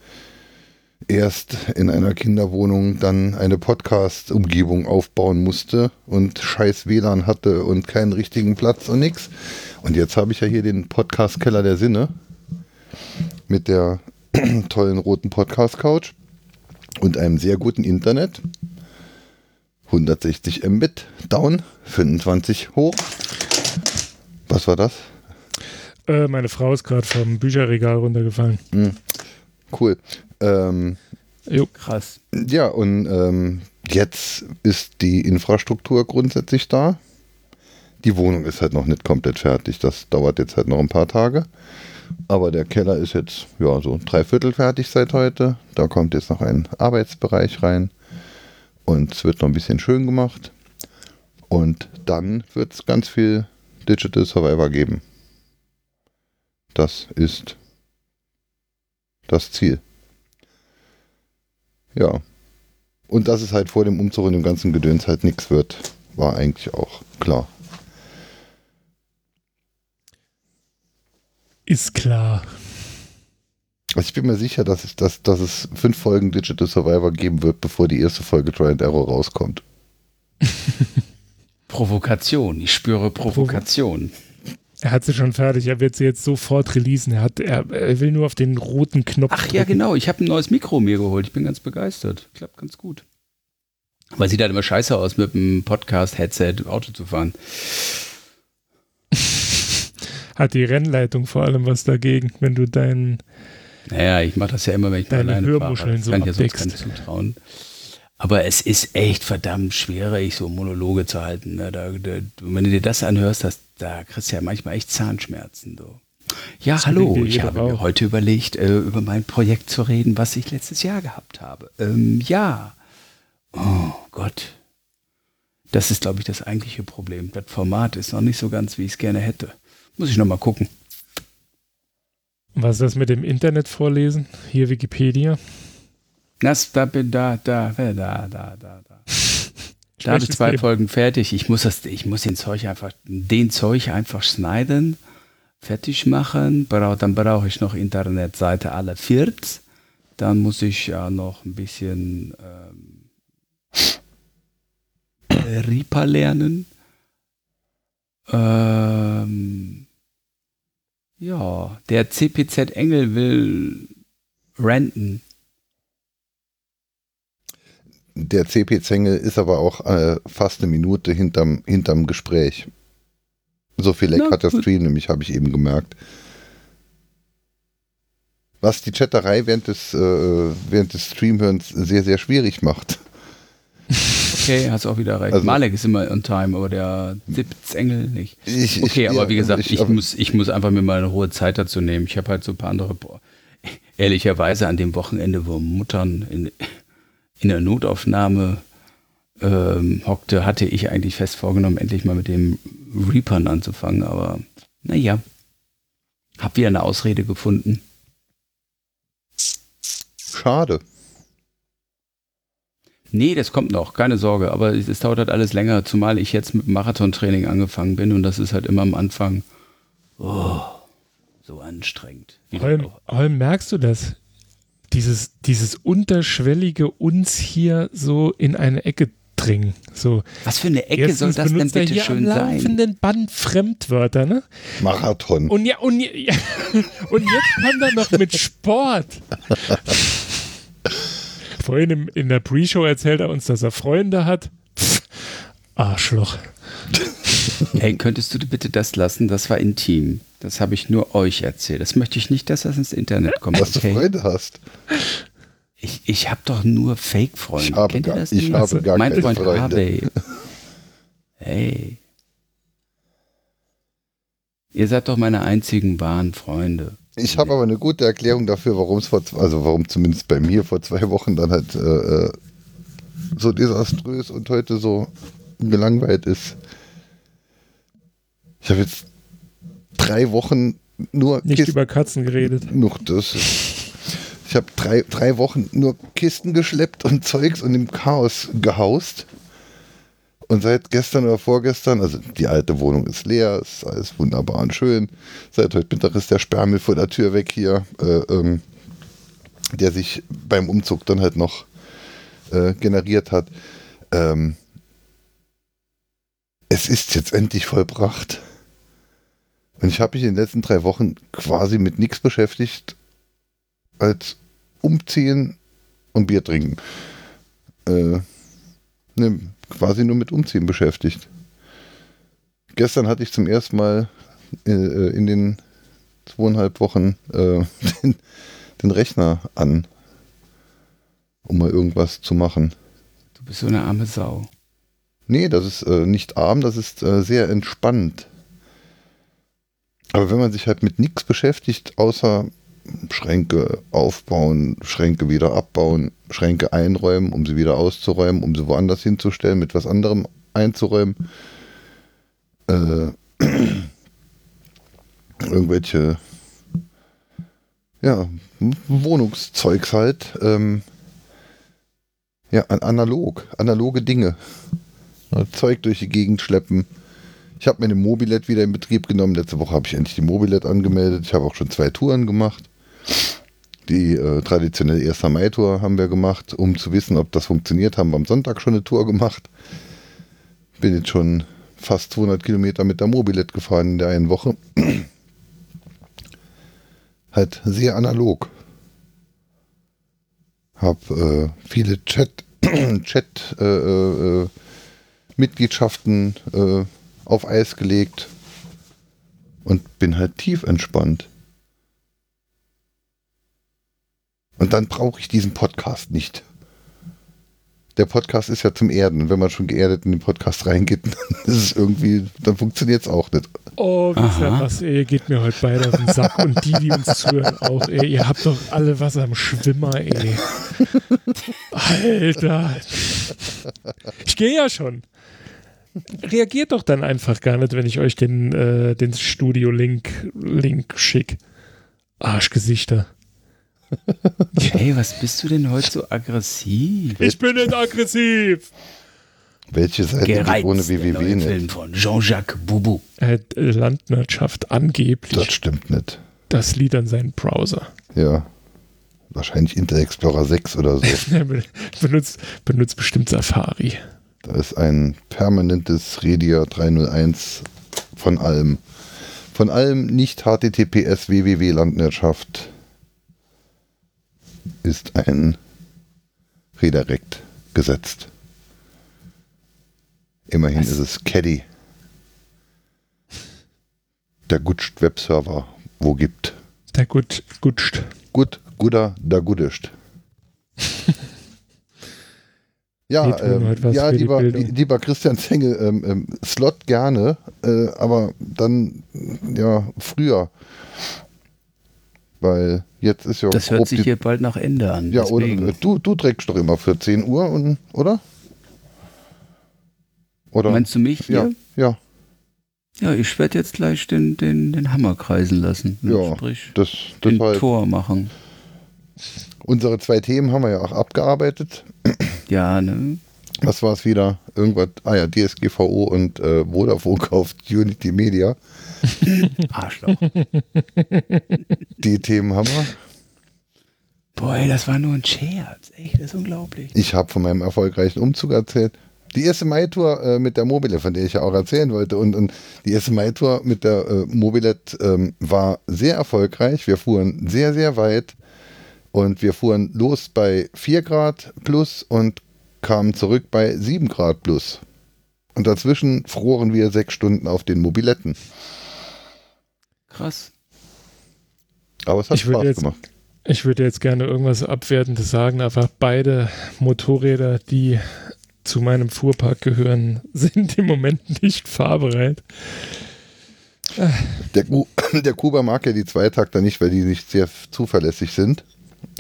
erst in einer Kinderwohnung dann eine Podcast-Umgebung aufbauen musste und scheiß WLAN hatte und keinen richtigen Platz und nix. Und jetzt habe ich ja hier den Podcast-Keller der Sinne mit der tollen roten Podcast-Couch und einem sehr guten Internet. 160 Mbit down, 25 hoch. Was war das? Äh, meine Frau ist gerade vom Bücherregal runtergefallen. Cool. Ähm, Jo. Krass. ja, und ähm, jetzt ist die Infrastruktur grundsätzlich da. Die Wohnung ist halt noch nicht komplett fertig. Das dauert jetzt halt noch ein paar Tage. Aber der Keller ist jetzt ja so drei Viertel fertig seit heute. Da kommt jetzt noch ein Arbeitsbereich rein. Und es wird noch ein bisschen schön gemacht. Und dann wird es ganz viel Digital Survivor geben. Das ist das Ziel. Ja. Und dass es halt vor dem Umzug und dem ganzen Gedöns halt nichts wird, war eigentlich auch klar. Ist klar. Also ich bin mir sicher, dass, ich, dass, dass es fünf Folgen Digital Survivor geben wird, bevor die erste Folge Try and Error rauskommt. Provokation. Ich spüre Provokation. Er hat sie schon fertig. Er wird sie jetzt sofort releasen. Er, hat, er, er will nur auf den roten Knopf. Ach ja, drücken. genau. Ich habe ein neues Mikro mir geholt. Ich bin ganz begeistert. Klappt ganz gut. Aber sieht halt immer scheiße aus, mit einem Podcast-Headset Auto zu fahren. Hat die Rennleitung vor allem was dagegen, wenn du deinen. Naja, ich mache das ja immer, wenn ich Deine alleine Hörmuscheln fahre. So kann ich ja sonst keinem zutrauen. Aber es ist echt verdammt schwierig, so Monologe zu halten. Ne? Da, da, wenn du dir das anhörst, das, da kriegst du ja manchmal echt Zahnschmerzen. So. Ja, So hallo, ich habe mir auch. heute überlegt, äh, über mein Projekt zu reden, was ich letztes Jahr gehabt habe. Ähm, ja. Oh Gott. Das ist, glaube ich, das eigentliche Problem. Das Format ist noch nicht so ganz, wie ich es gerne hätte. Muss ich noch mal gucken. Was ist das mit dem Internet vorlesen? Hier Wikipedia. Das, da, bin- da, da, da, da, da, da. Da habe ich zwei Leben. Folgen fertig. Ich muss das, ich muss den Zeug einfach, den Zeug einfach schneiden, fertig machen. Brau, dann brauche ich noch Internetseite alle 40. Dann muss ich ja noch ein bisschen ähm, Reaper lernen. Ähm, ja, der CPZ Engel will ranten. Der CP Zengel ist aber auch äh, fast eine Minute hinterm, hinterm Gespräch. So viel Leck Na hat der. Stream nämlich, habe ich eben gemerkt. Was die Chatterei während des, äh, während des Streamhörens sehr, sehr schwierig macht. Okay, hast auch wieder recht. Also- Malek ist immer on time, aber der Sitzengel nicht. Ich, Okay, ich, aber ja, wie gesagt, ich- ich, muss, ich muss einfach mir mal eine hohe Zeit dazu nehmen. Ich habe halt so ein paar andere. Boah, ehrlicherweise an dem Wochenende, wo Muttern in, in der Notaufnahme ähm, hockte, hatte ich eigentlich fest vorgenommen, endlich mal mit dem Reapern anzufangen. Aber naja, hab wieder eine Ausrede gefunden. Schade. Nee, das kommt noch, keine Sorge. Aber es, es dauert halt alles länger, zumal ich jetzt mit dem Marathontraining angefangen bin und das ist halt immer am Anfang oh, so anstrengend. Auch- Holm, merkst du das? Dieses, dieses unterschwellige uns hier so in eine Ecke dringen. So, Was für eine Ecke soll erstens das denn bitte hier schön am sein? laufenden Band Fremdwörter, ne? Marathon. Und ja, und, ja, und jetzt kommt er noch mit Sport. Vorhin im, in der Pre-Show erzählt er uns, dass er Freunde hat. Pff, Arschloch. Hey, könntest du bitte das lassen? Das war intim. Das habe ich nur euch erzählt. Das möchte ich nicht, dass das ins Internet kommt. dass du Okay? Freunde hast. Ich, ich habe doch nur Fake-Freunde. Ich habe Kennt ihr gar- das ich habe gar mein keine Freund Freunde. Harvey. Hey. Ihr seid doch meine einzigen wahren Freunde. Ich habe aber eine gute Erklärung dafür, warum es vor, zwei- also warum zumindest bei mir vor zwei Wochen dann halt äh, äh, so desaströs und heute so gelangweilt ist. Ich habe jetzt drei Wochen nur Nicht Kisten, über Katzen geredet. noch das. Ich habe drei, drei Wochen nur Kisten geschleppt und Zeugs und im Chaos gehaust. Und seit gestern oder vorgestern, also die alte Wohnung ist leer, ist alles wunderbar und schön. Seit heute Mittag ist der Sperrmüll vor der Tür weg hier, äh, ähm, der sich beim Umzug dann halt noch äh, generiert hat. Ähm, es ist jetzt endlich vollbracht. Und ich habe mich in den letzten drei Wochen quasi mit nichts beschäftigt, als umziehen und Bier trinken. Äh, ne, quasi nur mit Umziehen beschäftigt. Gestern hatte ich zum ersten Mal äh, in den zweieinhalb Wochen äh, den, den Rechner an, um mal irgendwas zu machen. Du bist so eine arme Sau. Nee, das ist äh, nicht arm, das ist äh, sehr entspannt. Aber wenn man sich halt mit nichts beschäftigt, außer Schränke aufbauen, Schränke wieder abbauen, Schränke einräumen, um sie wieder auszuräumen, um sie woanders hinzustellen, mit was anderem einzuräumen, äh, irgendwelche ja, Wohnungszeugs halt, ähm, ja, an- analog, analoge Dinge. Zeug durch die Gegend schleppen. Ich habe mir eine Mobilet wieder in Betrieb genommen. Letzte Woche habe ich endlich die Mobilet angemeldet. Ich habe auch schon zwei Touren gemacht. Die äh, traditionelle 1. Mai-Tour haben wir gemacht, um zu wissen, ob das funktioniert. Haben wir am Sonntag schon eine Tour gemacht. Bin jetzt schon fast 200 Kilometer mit der Mobilet gefahren in der einen Woche. halt sehr analog. Hab äh, viele Chat, Chat äh, äh, Mitgliedschaften äh, auf Eis gelegt und bin halt tief entspannt. Und dann brauche ich diesen Podcast nicht. Der Podcast ist ja zum Erden. Und wenn man schon geerdet in den Podcast reingeht, dann ist es irgendwie, dann funktioniert es auch nicht. Oh, wisst ihr was, ey, ihr geht mir heute beide auf den Sack und die, die uns zuhören, auch, ey, ihr habt doch alle was am Schwimmer, ey. Alter. Ich gehe ja schon. Reagiert doch dann einfach gar nicht, wenn ich euch den, äh, den Studio-Link Link schick. Arschgesichter. Hey, was bist du denn heute so aggressiv? Ich bin nicht aggressiv. Welche Seite Gereizt, ohne der www neue nicht? Film von Jean-Jacques Boubou. Äh, Landwirtschaft angeblich Das stimmt nicht. das Lied an seinen Browser. Ja. Wahrscheinlich Internet Explorer 6 oder so. Be- benutzt, benutzt bestimmt Safari. Da ist ein permanentes Redia 301 von allem. Von allem nicht HTTPS www Landwirtschaft ist ein Redirekt gesetzt. Immerhin Was? ist es Caddy. Der Gutscht Webserver, wo gibt. Der gut, gutscht. Gut, guter, da gudischt. Ja, ähm, was ja lieber, lieber Christian Zenge, ähm, ähm, Slot gerne, äh, aber dann ja früher. Weil jetzt ist ja Das hört sich die- hier bald nach Ende an. Ja, oder deswegen. äh, du, du trägst doch immer für 10 Uhr, und, oder? Oder? Meinst du mich ja, hier? ja, Ja, ich werde jetzt gleich den, den, den Hammer kreisen lassen. Ja, Sprich, das, das den war Tor machen. unsere zwei Themen haben wir ja auch abgearbeitet. Ja, ne? Was war es wieder? Irgendwas, ah ja, DSGVO und äh, Vodafone kauft Unity Media. Arschloch. Die Themen haben wir. Boah, ey, das war nur ein Scherz. Echt, das ist unglaublich. Ich habe von meinem erfolgreichen Umzug erzählt. Die erste Mai-Tour äh, mit der Mobile, von der ich ja auch erzählen wollte. Und, und die erste Mai-Tour mit der äh, Mobilet ähm, war sehr erfolgreich. Wir fuhren sehr, sehr weit. Und wir fuhren los bei 4 Grad plus und kamen zurück bei 7 Grad plus. Und dazwischen froren wir sechs Stunden auf den Mobiletten. Krass. Aber es hat Ich würde Spaß jetzt- gemacht. Ich würde jetzt gerne irgendwas Abwertendes sagen, aber beide Motorräder, die zu meinem Fuhrpark gehören, sind im Moment nicht fahrbereit. Der, der Kuba mag ja die Zweitakter nicht, weil die nicht sehr zuverlässig sind.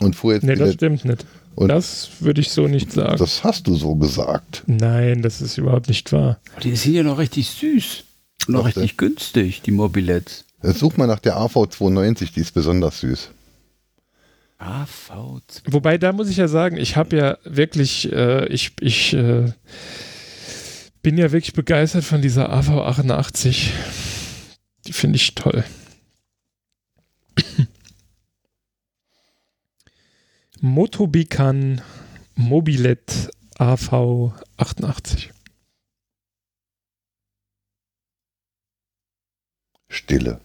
Und fuhr jetzt Nee, das stimmt nicht. Und- das würde ich so nicht sagen. Das hast du so gesagt. Nein, das ist überhaupt nicht wahr. Die sind ja noch richtig süß. Und noch richtig günstig, die Mobilettes. Jetzt Such mal nach der AV92, die ist besonders süß. AV. Wobei, da muss ich ja sagen, ich habe ja wirklich, äh, ich, ich äh, bin ja wirklich begeistert von dieser AV88. Die finde ich toll. Motobican Mobilet AV88. Stille.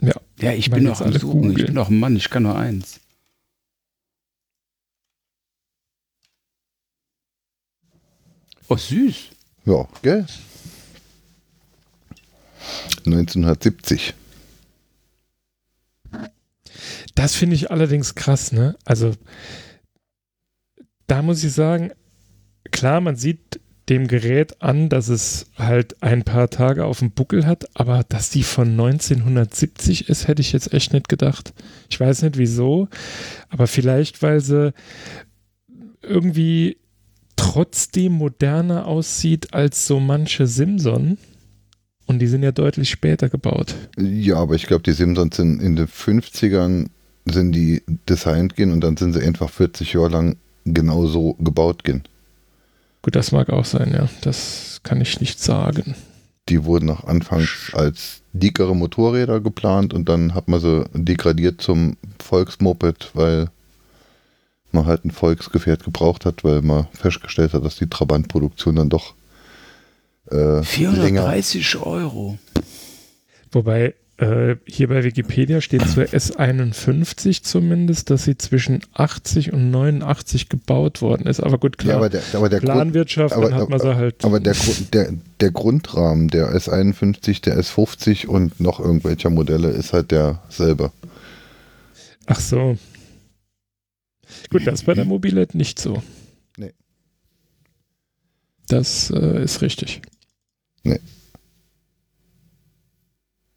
Ja, ich Weil bin noch am alle Suchen. Ich bin doch ein Mann, ich kann nur eins. Oh, süß. Ja, gell? 1970. Das finde ich allerdings krass, ne? Also, da muss ich sagen, klar, man sieht dem Gerät an, dass es halt ein paar Tage auf dem Buckel hat, aber dass die von 1970 ist, hätte ich jetzt echt nicht gedacht. Ich weiß nicht wieso, aber vielleicht, weil sie irgendwie trotzdem moderner aussieht als so manche Simson. Und die sind ja deutlich später gebaut. Ja, aber ich glaube, die Simpsons sind in den 50ern sind die designt gehen und dann sind sie einfach 40 Jahre lang genauso gebaut gehen. Gut, das mag auch sein, ja. Das kann ich nicht sagen. Die wurden auch anfangs als dickere Motorräder geplant und dann hat man sie degradiert zum Volksmoped, weil man halt ein Volksgefährt gebraucht hat, weil man festgestellt hat, dass die Trabantproduktion dann doch äh, länger 430 Euro. Wobei äh, hier bei Wikipedia steht zur S51 zumindest, dass sie zwischen 80 und 89 gebaut worden ist. Aber gut, Ja, klar. aber der, aber der Grund, Planwirtschaft, aber- dann hat man sie halt. aber der, Grund- der, der Grundrahmen der S51, der S50 und noch irgendwelcher Modelle ist halt derselbe. Ach so. Gut, das ist bei der Mobilet nicht so. Nee. Das äh, ist richtig.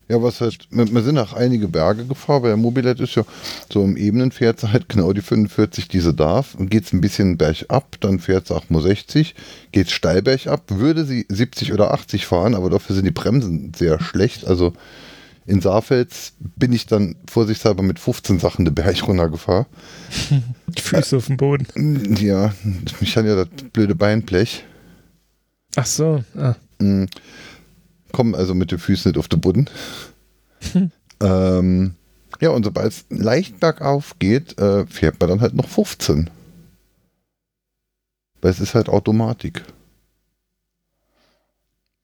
Ja, was halt, wir, sind auch einige Berge gefahren, weil der Mobilet ist ja so im Ebenen fährt sie halt genau die 45, die sie darf. Und geht es ein bisschen bergab, dann fährt sie auch nur 60. Geht es steil bergab, würde sie 70 oder 80 fahren, aber dafür sind die Bremsen sehr schlecht. Also in Saarfels bin ich dann vorsichtshalber mit 15 Sachen den Berg runtergefahren. Die Füße auf dem Boden. Ja, mich hat ja das blöde Beinblech. Ach so. Ah. Mm, Kommen also mit den Füßen nicht auf den Boden. ähm, ja, und sobald es leicht bergauf geht, äh, fährt man dann halt noch 15. Weil es ist halt Automatik.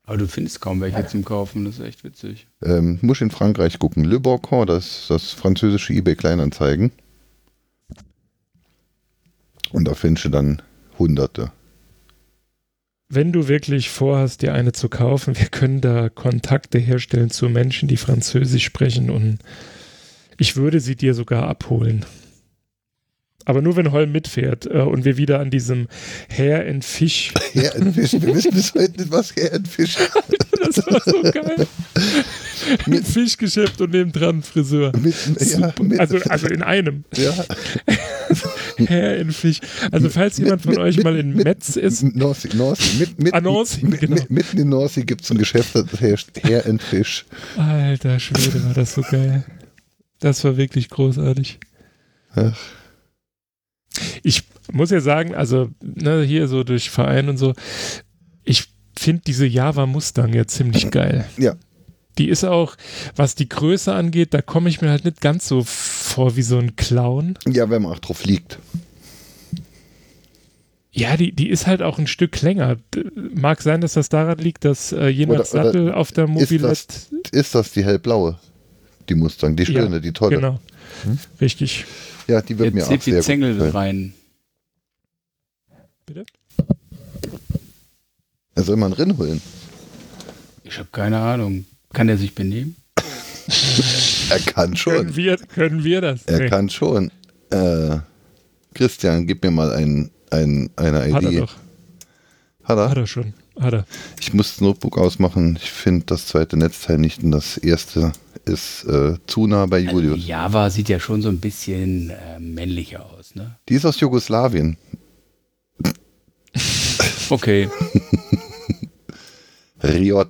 Aber du findest kaum welche zum Kaufen, das ist echt witzig. Ähm, muss in Frankreich gucken. Le Borcon, das das französische eBay Kleinanzeigen. Und da findest du dann Hunderte. Wenn du wirklich vorhast, dir eine zu kaufen, wir können da Kontakte herstellen zu Menschen, die Französisch sprechen und ich würde sie dir sogar abholen. Aber nur wenn Holm mitfährt äh, und wir wieder an diesem Hair and Fish. Hair and Fish. Wir wissen bis heute nicht, was Hair and Fish Das war so geil. Mit Fischgeschäft und nebendran Friseur. mit, ja, mit, Also, also in einem. ja, Hair and Fish. Also falls jemand von mit- euch mit- mal in mit- Metz ist, Norsi, Norsi, mit, mit, Ah, Norsi, mit, genau. mit, mitten in Norsi gibt es ein Geschäft, das heißt Hair and Fish. alter Schwede, war das so geil. Das war wirklich großartig. Ach. Ich muss ja sagen, also ne, hier so durch Verein und so, ich finde diese Java Mustang ja ziemlich geil. Ja. Die ist auch, was die Größe angeht, da komme ich mir halt nicht ganz so vor wie so ein Clown. Ja, wenn man auch drauf liegt. Ja, die, die ist halt auch ein Stück länger. Mag sein, dass das daran liegt, dass äh, je nach Oder- oder Sattel auf der Mobilette. das- Ist das die hellblaue? Die Mustang, die schöne, Ja, die tolle. Genau. Richtig. Ja, die wird mir Jetzt auch zieht sehr die gut Zengel rein. Bitte? Er soll man holen. Ich habe keine Ahnung. Kann der sich benehmen? Er kann Können schon. wir, können wir das? Er Nee, kann schon. Äh, Christian, gib mir mal ein, ein, eine Hat er doch. Hat er? Hat er schon. Hat er. Ich muss das Notebook ausmachen. Ich finde das zweite Netzteil nicht und das erste ist äh, zu nah bei Also Julius. die Java sieht ja schon so ein bisschen äh, männlicher aus, ne? Die ist aus Jugoslawien. Okay. Riot.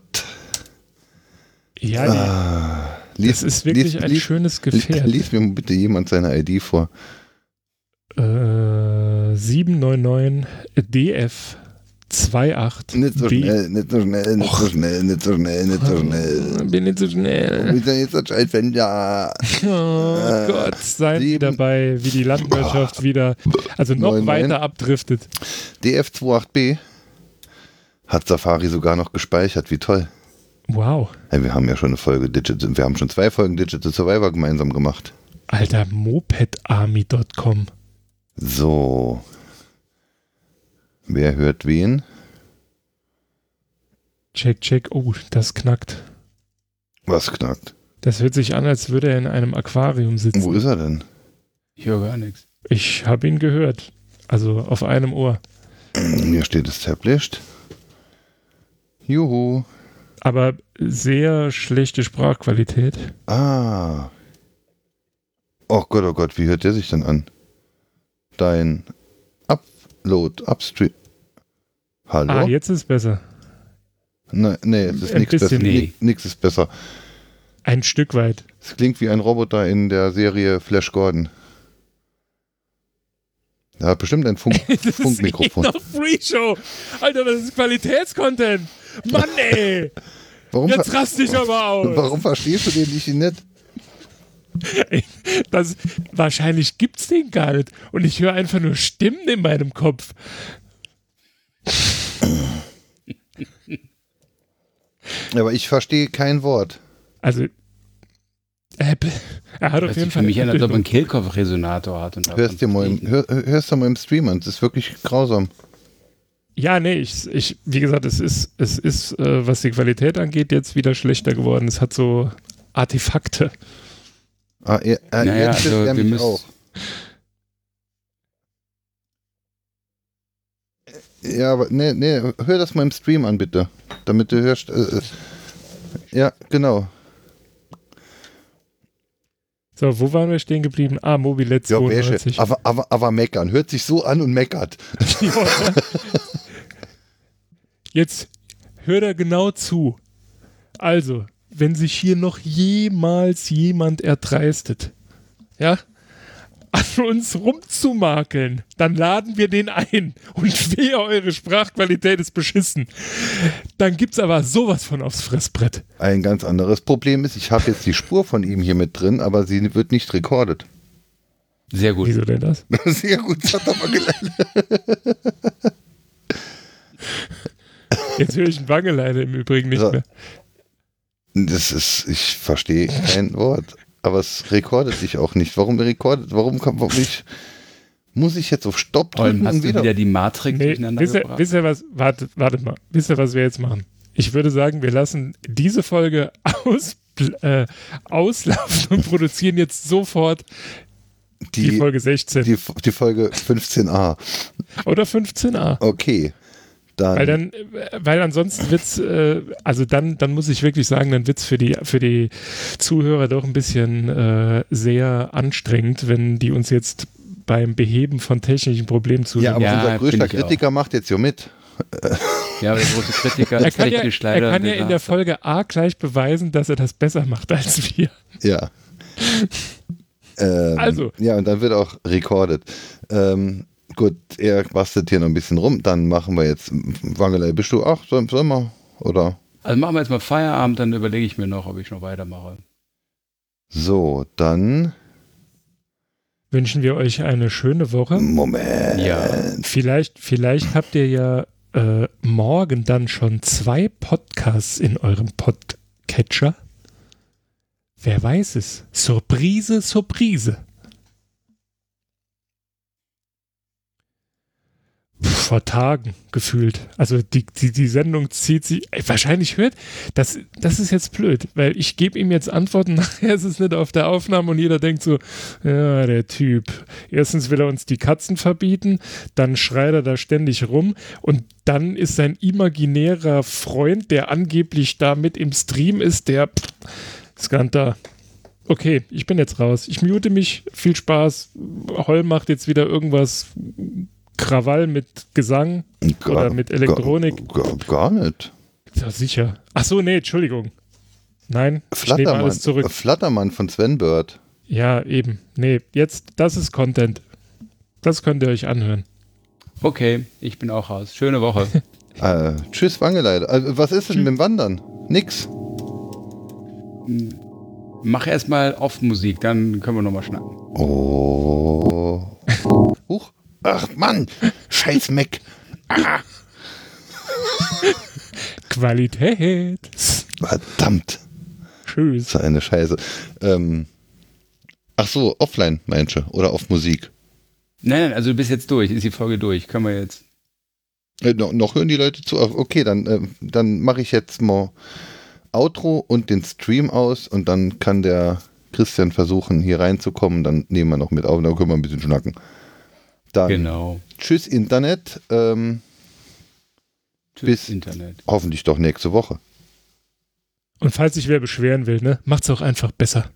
Ja, Ah, nee, das ist wirklich ein schönes Gefährt. Lies mir bitte jemand seine ID vor. Äh, 799 DF 28 Nicht so schnell, nicht so schnell, nicht so schnell, nicht so schnell, nicht so schnell. Bin nicht so schnell. Denn jetzt so schnell, wenn ja. Oh Äh, Gott, seien Sie dabei, wie die Landwirtschaft wieder, also noch weiter abdriftet. DF28B hat Safari sogar noch gespeichert. Wie toll. Wow. Hey, wir haben ja schon eine Folge Digital, wir haben schon zwei Folgen Digital Survivor gemeinsam gemacht. Alter, mopedarmy.com. So. Wer hört wen? Check, check. Oh, das knackt. Was knackt? Das hört sich an, als würde er in einem Aquarium sitzen. Wo ist er denn? Ich höre gar nichts. Ich habe ihn gehört. Also auf einem Ohr. Hier steht established. Juhu. Aber sehr schlechte Sprachqualität. Ah. Oh Gott, oh Gott, wie hört der sich denn an? Dein Upload, Upstream. Hallo? Ah, jetzt ist besser. Nein, nee, es ist nichts besser. Nee. Ni- Nix ist besser. Ein Stück weit. Es klingt wie ein Roboter in der Serie Flash Gordon. Er hat bestimmt ein Funk Das Funkmikrofon. ist eh noch Free Show. Alter, das ist Qualitätscontent. Mann, ey. Warum, Jetzt rast dich aber aus. warum verstehst du den nicht nicht? Das, wahrscheinlich gibt's den gar nicht. Und ich höre einfach nur Stimmen in meinem Kopf. Aber ich verstehe kein Wort. Also, Apple. Er hat auf Hört jeden sich für Fall. mich an, als ob er einen Kehlkopfresonator hat. Und Hörst dir mal im, hör, hörst du mal im Stream an. Das ist wirklich grausam. Ja, nee, ich, ich, wie gesagt, es ist, es ist, äh, was die Qualität angeht, jetzt wieder schlechter geworden. Es hat so Artefakte. Ah, er, er, Naja, jetzt also er wir mich müssen. auch. Ja, aber nee, nee, hör das mal im Stream an, bitte. Damit du hörst. Äh, äh, ja, genau. So, wo waren wir stehen geblieben? Ah, Mobilet Ja, welche? 92. Aber, aber, aber meckern. Hört sich so an und meckert. Ja. Jetzt hört er genau zu. Also, wenn sich hier noch jemals jemand erdreistet, ja, an uns rumzumakeln, dann laden wir den ein. Und wehe, eure Sprachqualität ist beschissen. Dann gibt's aber sowas von aufs Fressbrett. Ein ganz anderes Problem ist, ich habe jetzt die Spur von ihm hier mit drin, aber sie wird nicht recorded. Sehr gut. Wieso denn das? Sehr gut, das hat er mal gelernt. Jetzt höre ich ein Wangeleine im Übrigen nicht So. mehr. Das ist, ich verstehe kein Wort. Aber es rekordet sich auch nicht. Warum rekordet? Warum kann warum ich, muss ich jetzt auf Stopp drücken hast und du wieder? wieder die Matrix Nee, durcheinander wisst ihr, gebracht? wisst ihr was? Wartet, wartet mal. Wisst ihr, was wir jetzt machen? Ich würde sagen, wir lassen diese Folge aus, äh, auslaufen und produzieren jetzt sofort Die, Die, Folge 16 die, die Folge 15a. oder 15a. Okay. Dann, Weil dann, weil ansonsten wird's, äh, also dann, dann muss ich wirklich sagen, dann wird's für die, für die Zuhörer doch ein bisschen äh, sehr anstrengend, wenn die uns jetzt beim Beheben von technischen Problemen ja, zuhören. aber Ja, unser größter ich auch. Kritiker macht jetzt ja mit. Ja, aber der große Kritiker er ist kann, ja, technisch er leider. kann ja in der. Folge A gleich beweisen, dass er das besser macht als wir. Ja. ähm, Also. Ja, und dann wird auch recorded. Ähm, gut, er bastelt hier noch ein bisschen rum. Dann machen wir jetzt. Wangelei, bist du? Ach, sollen soll wir? Oder? Also machen wir jetzt mal Feierabend, dann überlege ich mir noch, ob ich noch weitermache. So, dann. Wünschen wir euch eine schöne Woche. Moment. Ja. Vielleicht, vielleicht habt ihr ja äh, morgen dann schon zwei Podcasts in eurem Podcatcher. Wer weiß es? Surprise, Surprise. Vor Tagen gefühlt. Also die, die, die Sendung zieht sich. Wahrscheinlich hört. Das, das ist jetzt blöd, weil ich gebe ihm jetzt Antworten, nachher ist es nicht auf der Aufnahme und jeder denkt so, ja, der Typ. Erstens will er uns die Katzen verbieten, dann schreit er da ständig rum und dann ist sein imaginärer Freund, der angeblich da mit im Stream ist, der da. Okay, ich bin jetzt raus. Ich mute mich. Viel Spaß. Holl macht jetzt wieder irgendwas Krawall mit Gesang. Oder mit Elektronik. Gar, gar, gar nicht. Ja, sicher. Ach so, nee, Entschuldigung. Nein, Flattermann, alles zurück. Flattermann von Sven Bird. Ja, eben. Nee, jetzt, das ist Content. Das könnt ihr euch anhören. Okay, ich bin auch raus. Schöne Woche. Äh, tschüss, Wangelei. Äh, was ist denn mit dem Wandern? Nix. Mach erstmal off Musik, dann können wir nochmal schnacken. Oh. Huch. Ach Mann, scheiß Mac. Qualität. Verdammt. Tschüss. Das ist eine Scheiße. Ähm, ach so, offline meinst du? Oder auf Musik? Nein, nein, also du bist jetzt durch, ist die Folge durch. Können wir jetzt. Äh, noch, noch hören die Leute zu? Okay, dann, äh, dann mache ich jetzt mal Outro und den Stream aus und dann kann der Christian versuchen, hier reinzukommen. Dann nehmen wir noch mit auf, dann können wir ein bisschen schnacken. Dann Genau. tschüss Internet. Ähm, Tschüss, Bis- Internet. hoffentlich doch nächste Woche. Und falls sich wer beschweren will, ne, macht's auch einfach besser.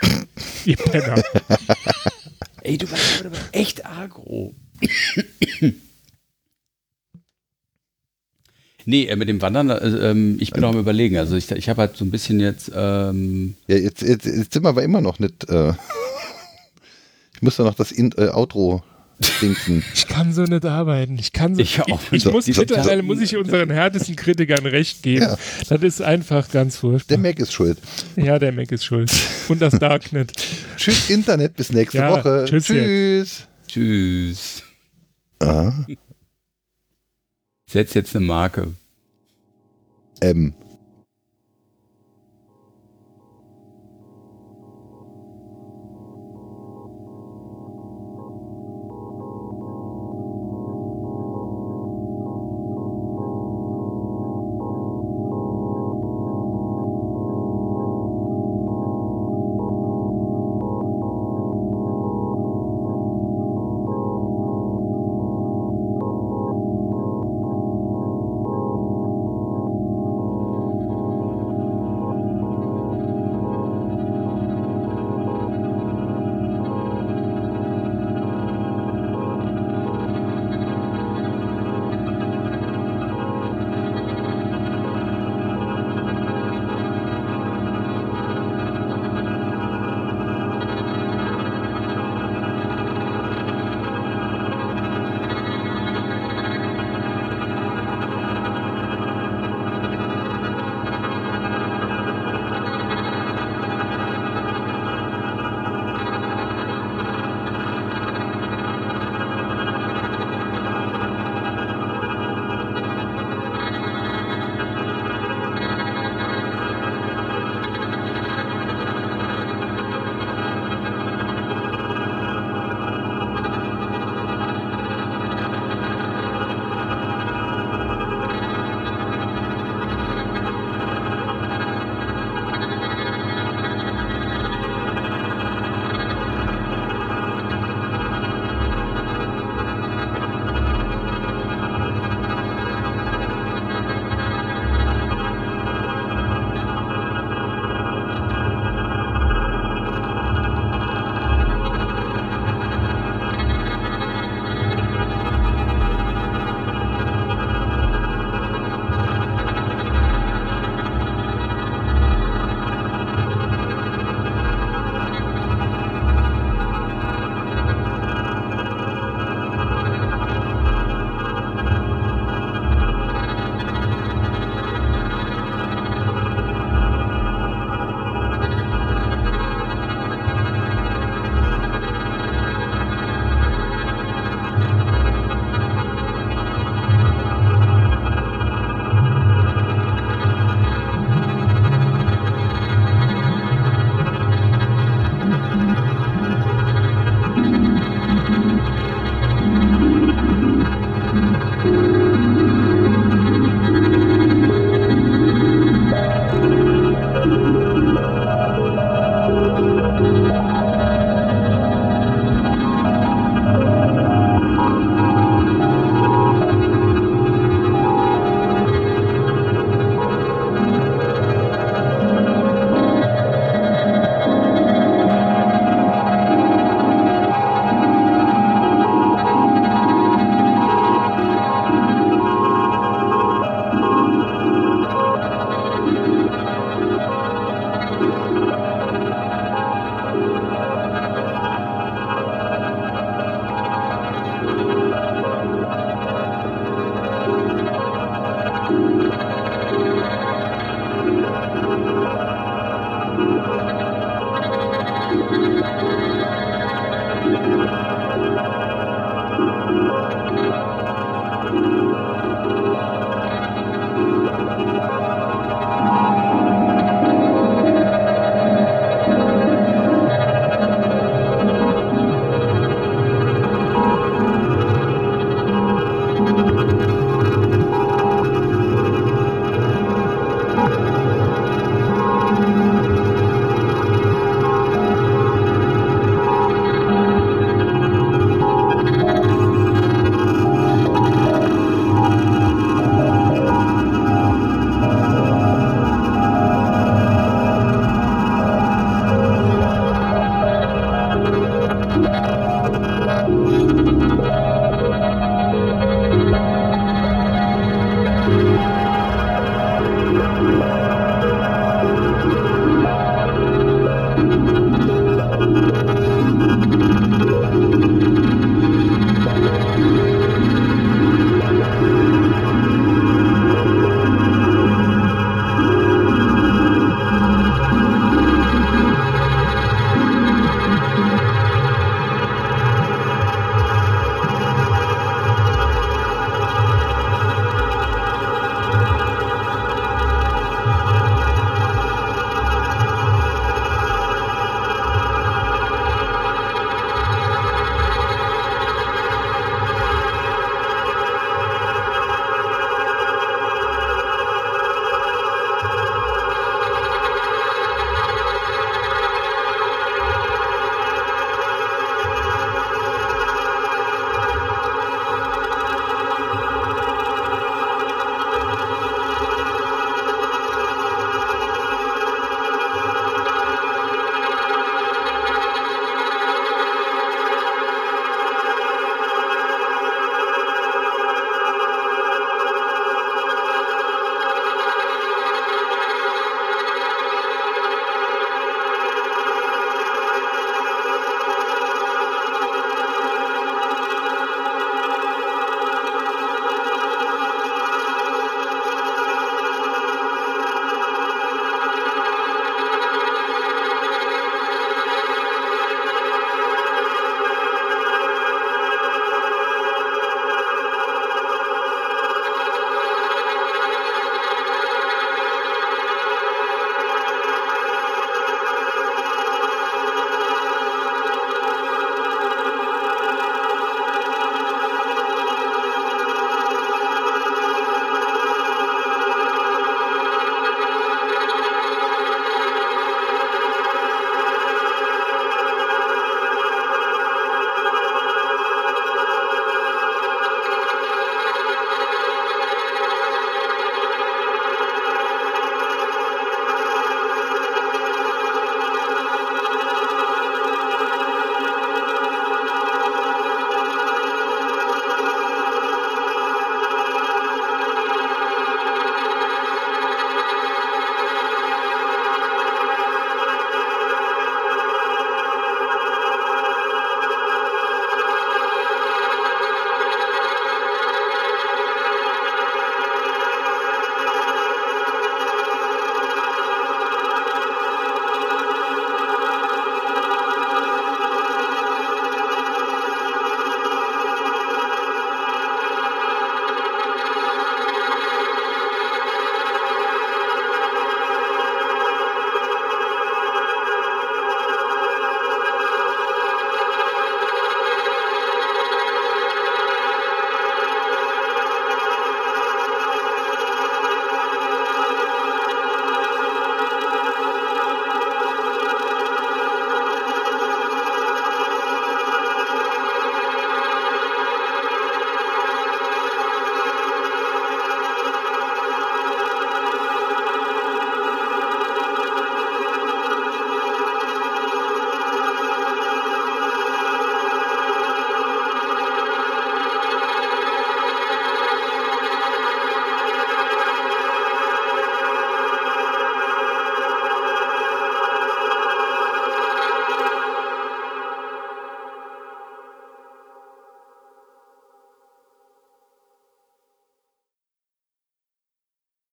Ihr Penner. Ey, du warst aber echt agro. nee, äh, mit dem Wandern, äh, ähm, ich bin auch am überlegen. Also ich, ich habe halt so ein bisschen jetzt, ähm, Ja, jetzt, jetzt, jetzt sind wir aber immer noch nicht. Äh, ich muss da noch das In äh, Outro dingsen. Ich kann so nicht arbeiten. Ich kann so. Ich auch Ich, ich muss So- mittlerweile muss ich unseren härtesten Kritikern recht geben. Ja. Das ist einfach ganz Der furchtbar. Mac ist schuld. ja, der Mac ist schuld. Und das Darknet. Tschüss Internet, bis nächste Ja, Woche. tschüss Tschüss. tschüss. Ah, Setz jetzt eine Marke. M.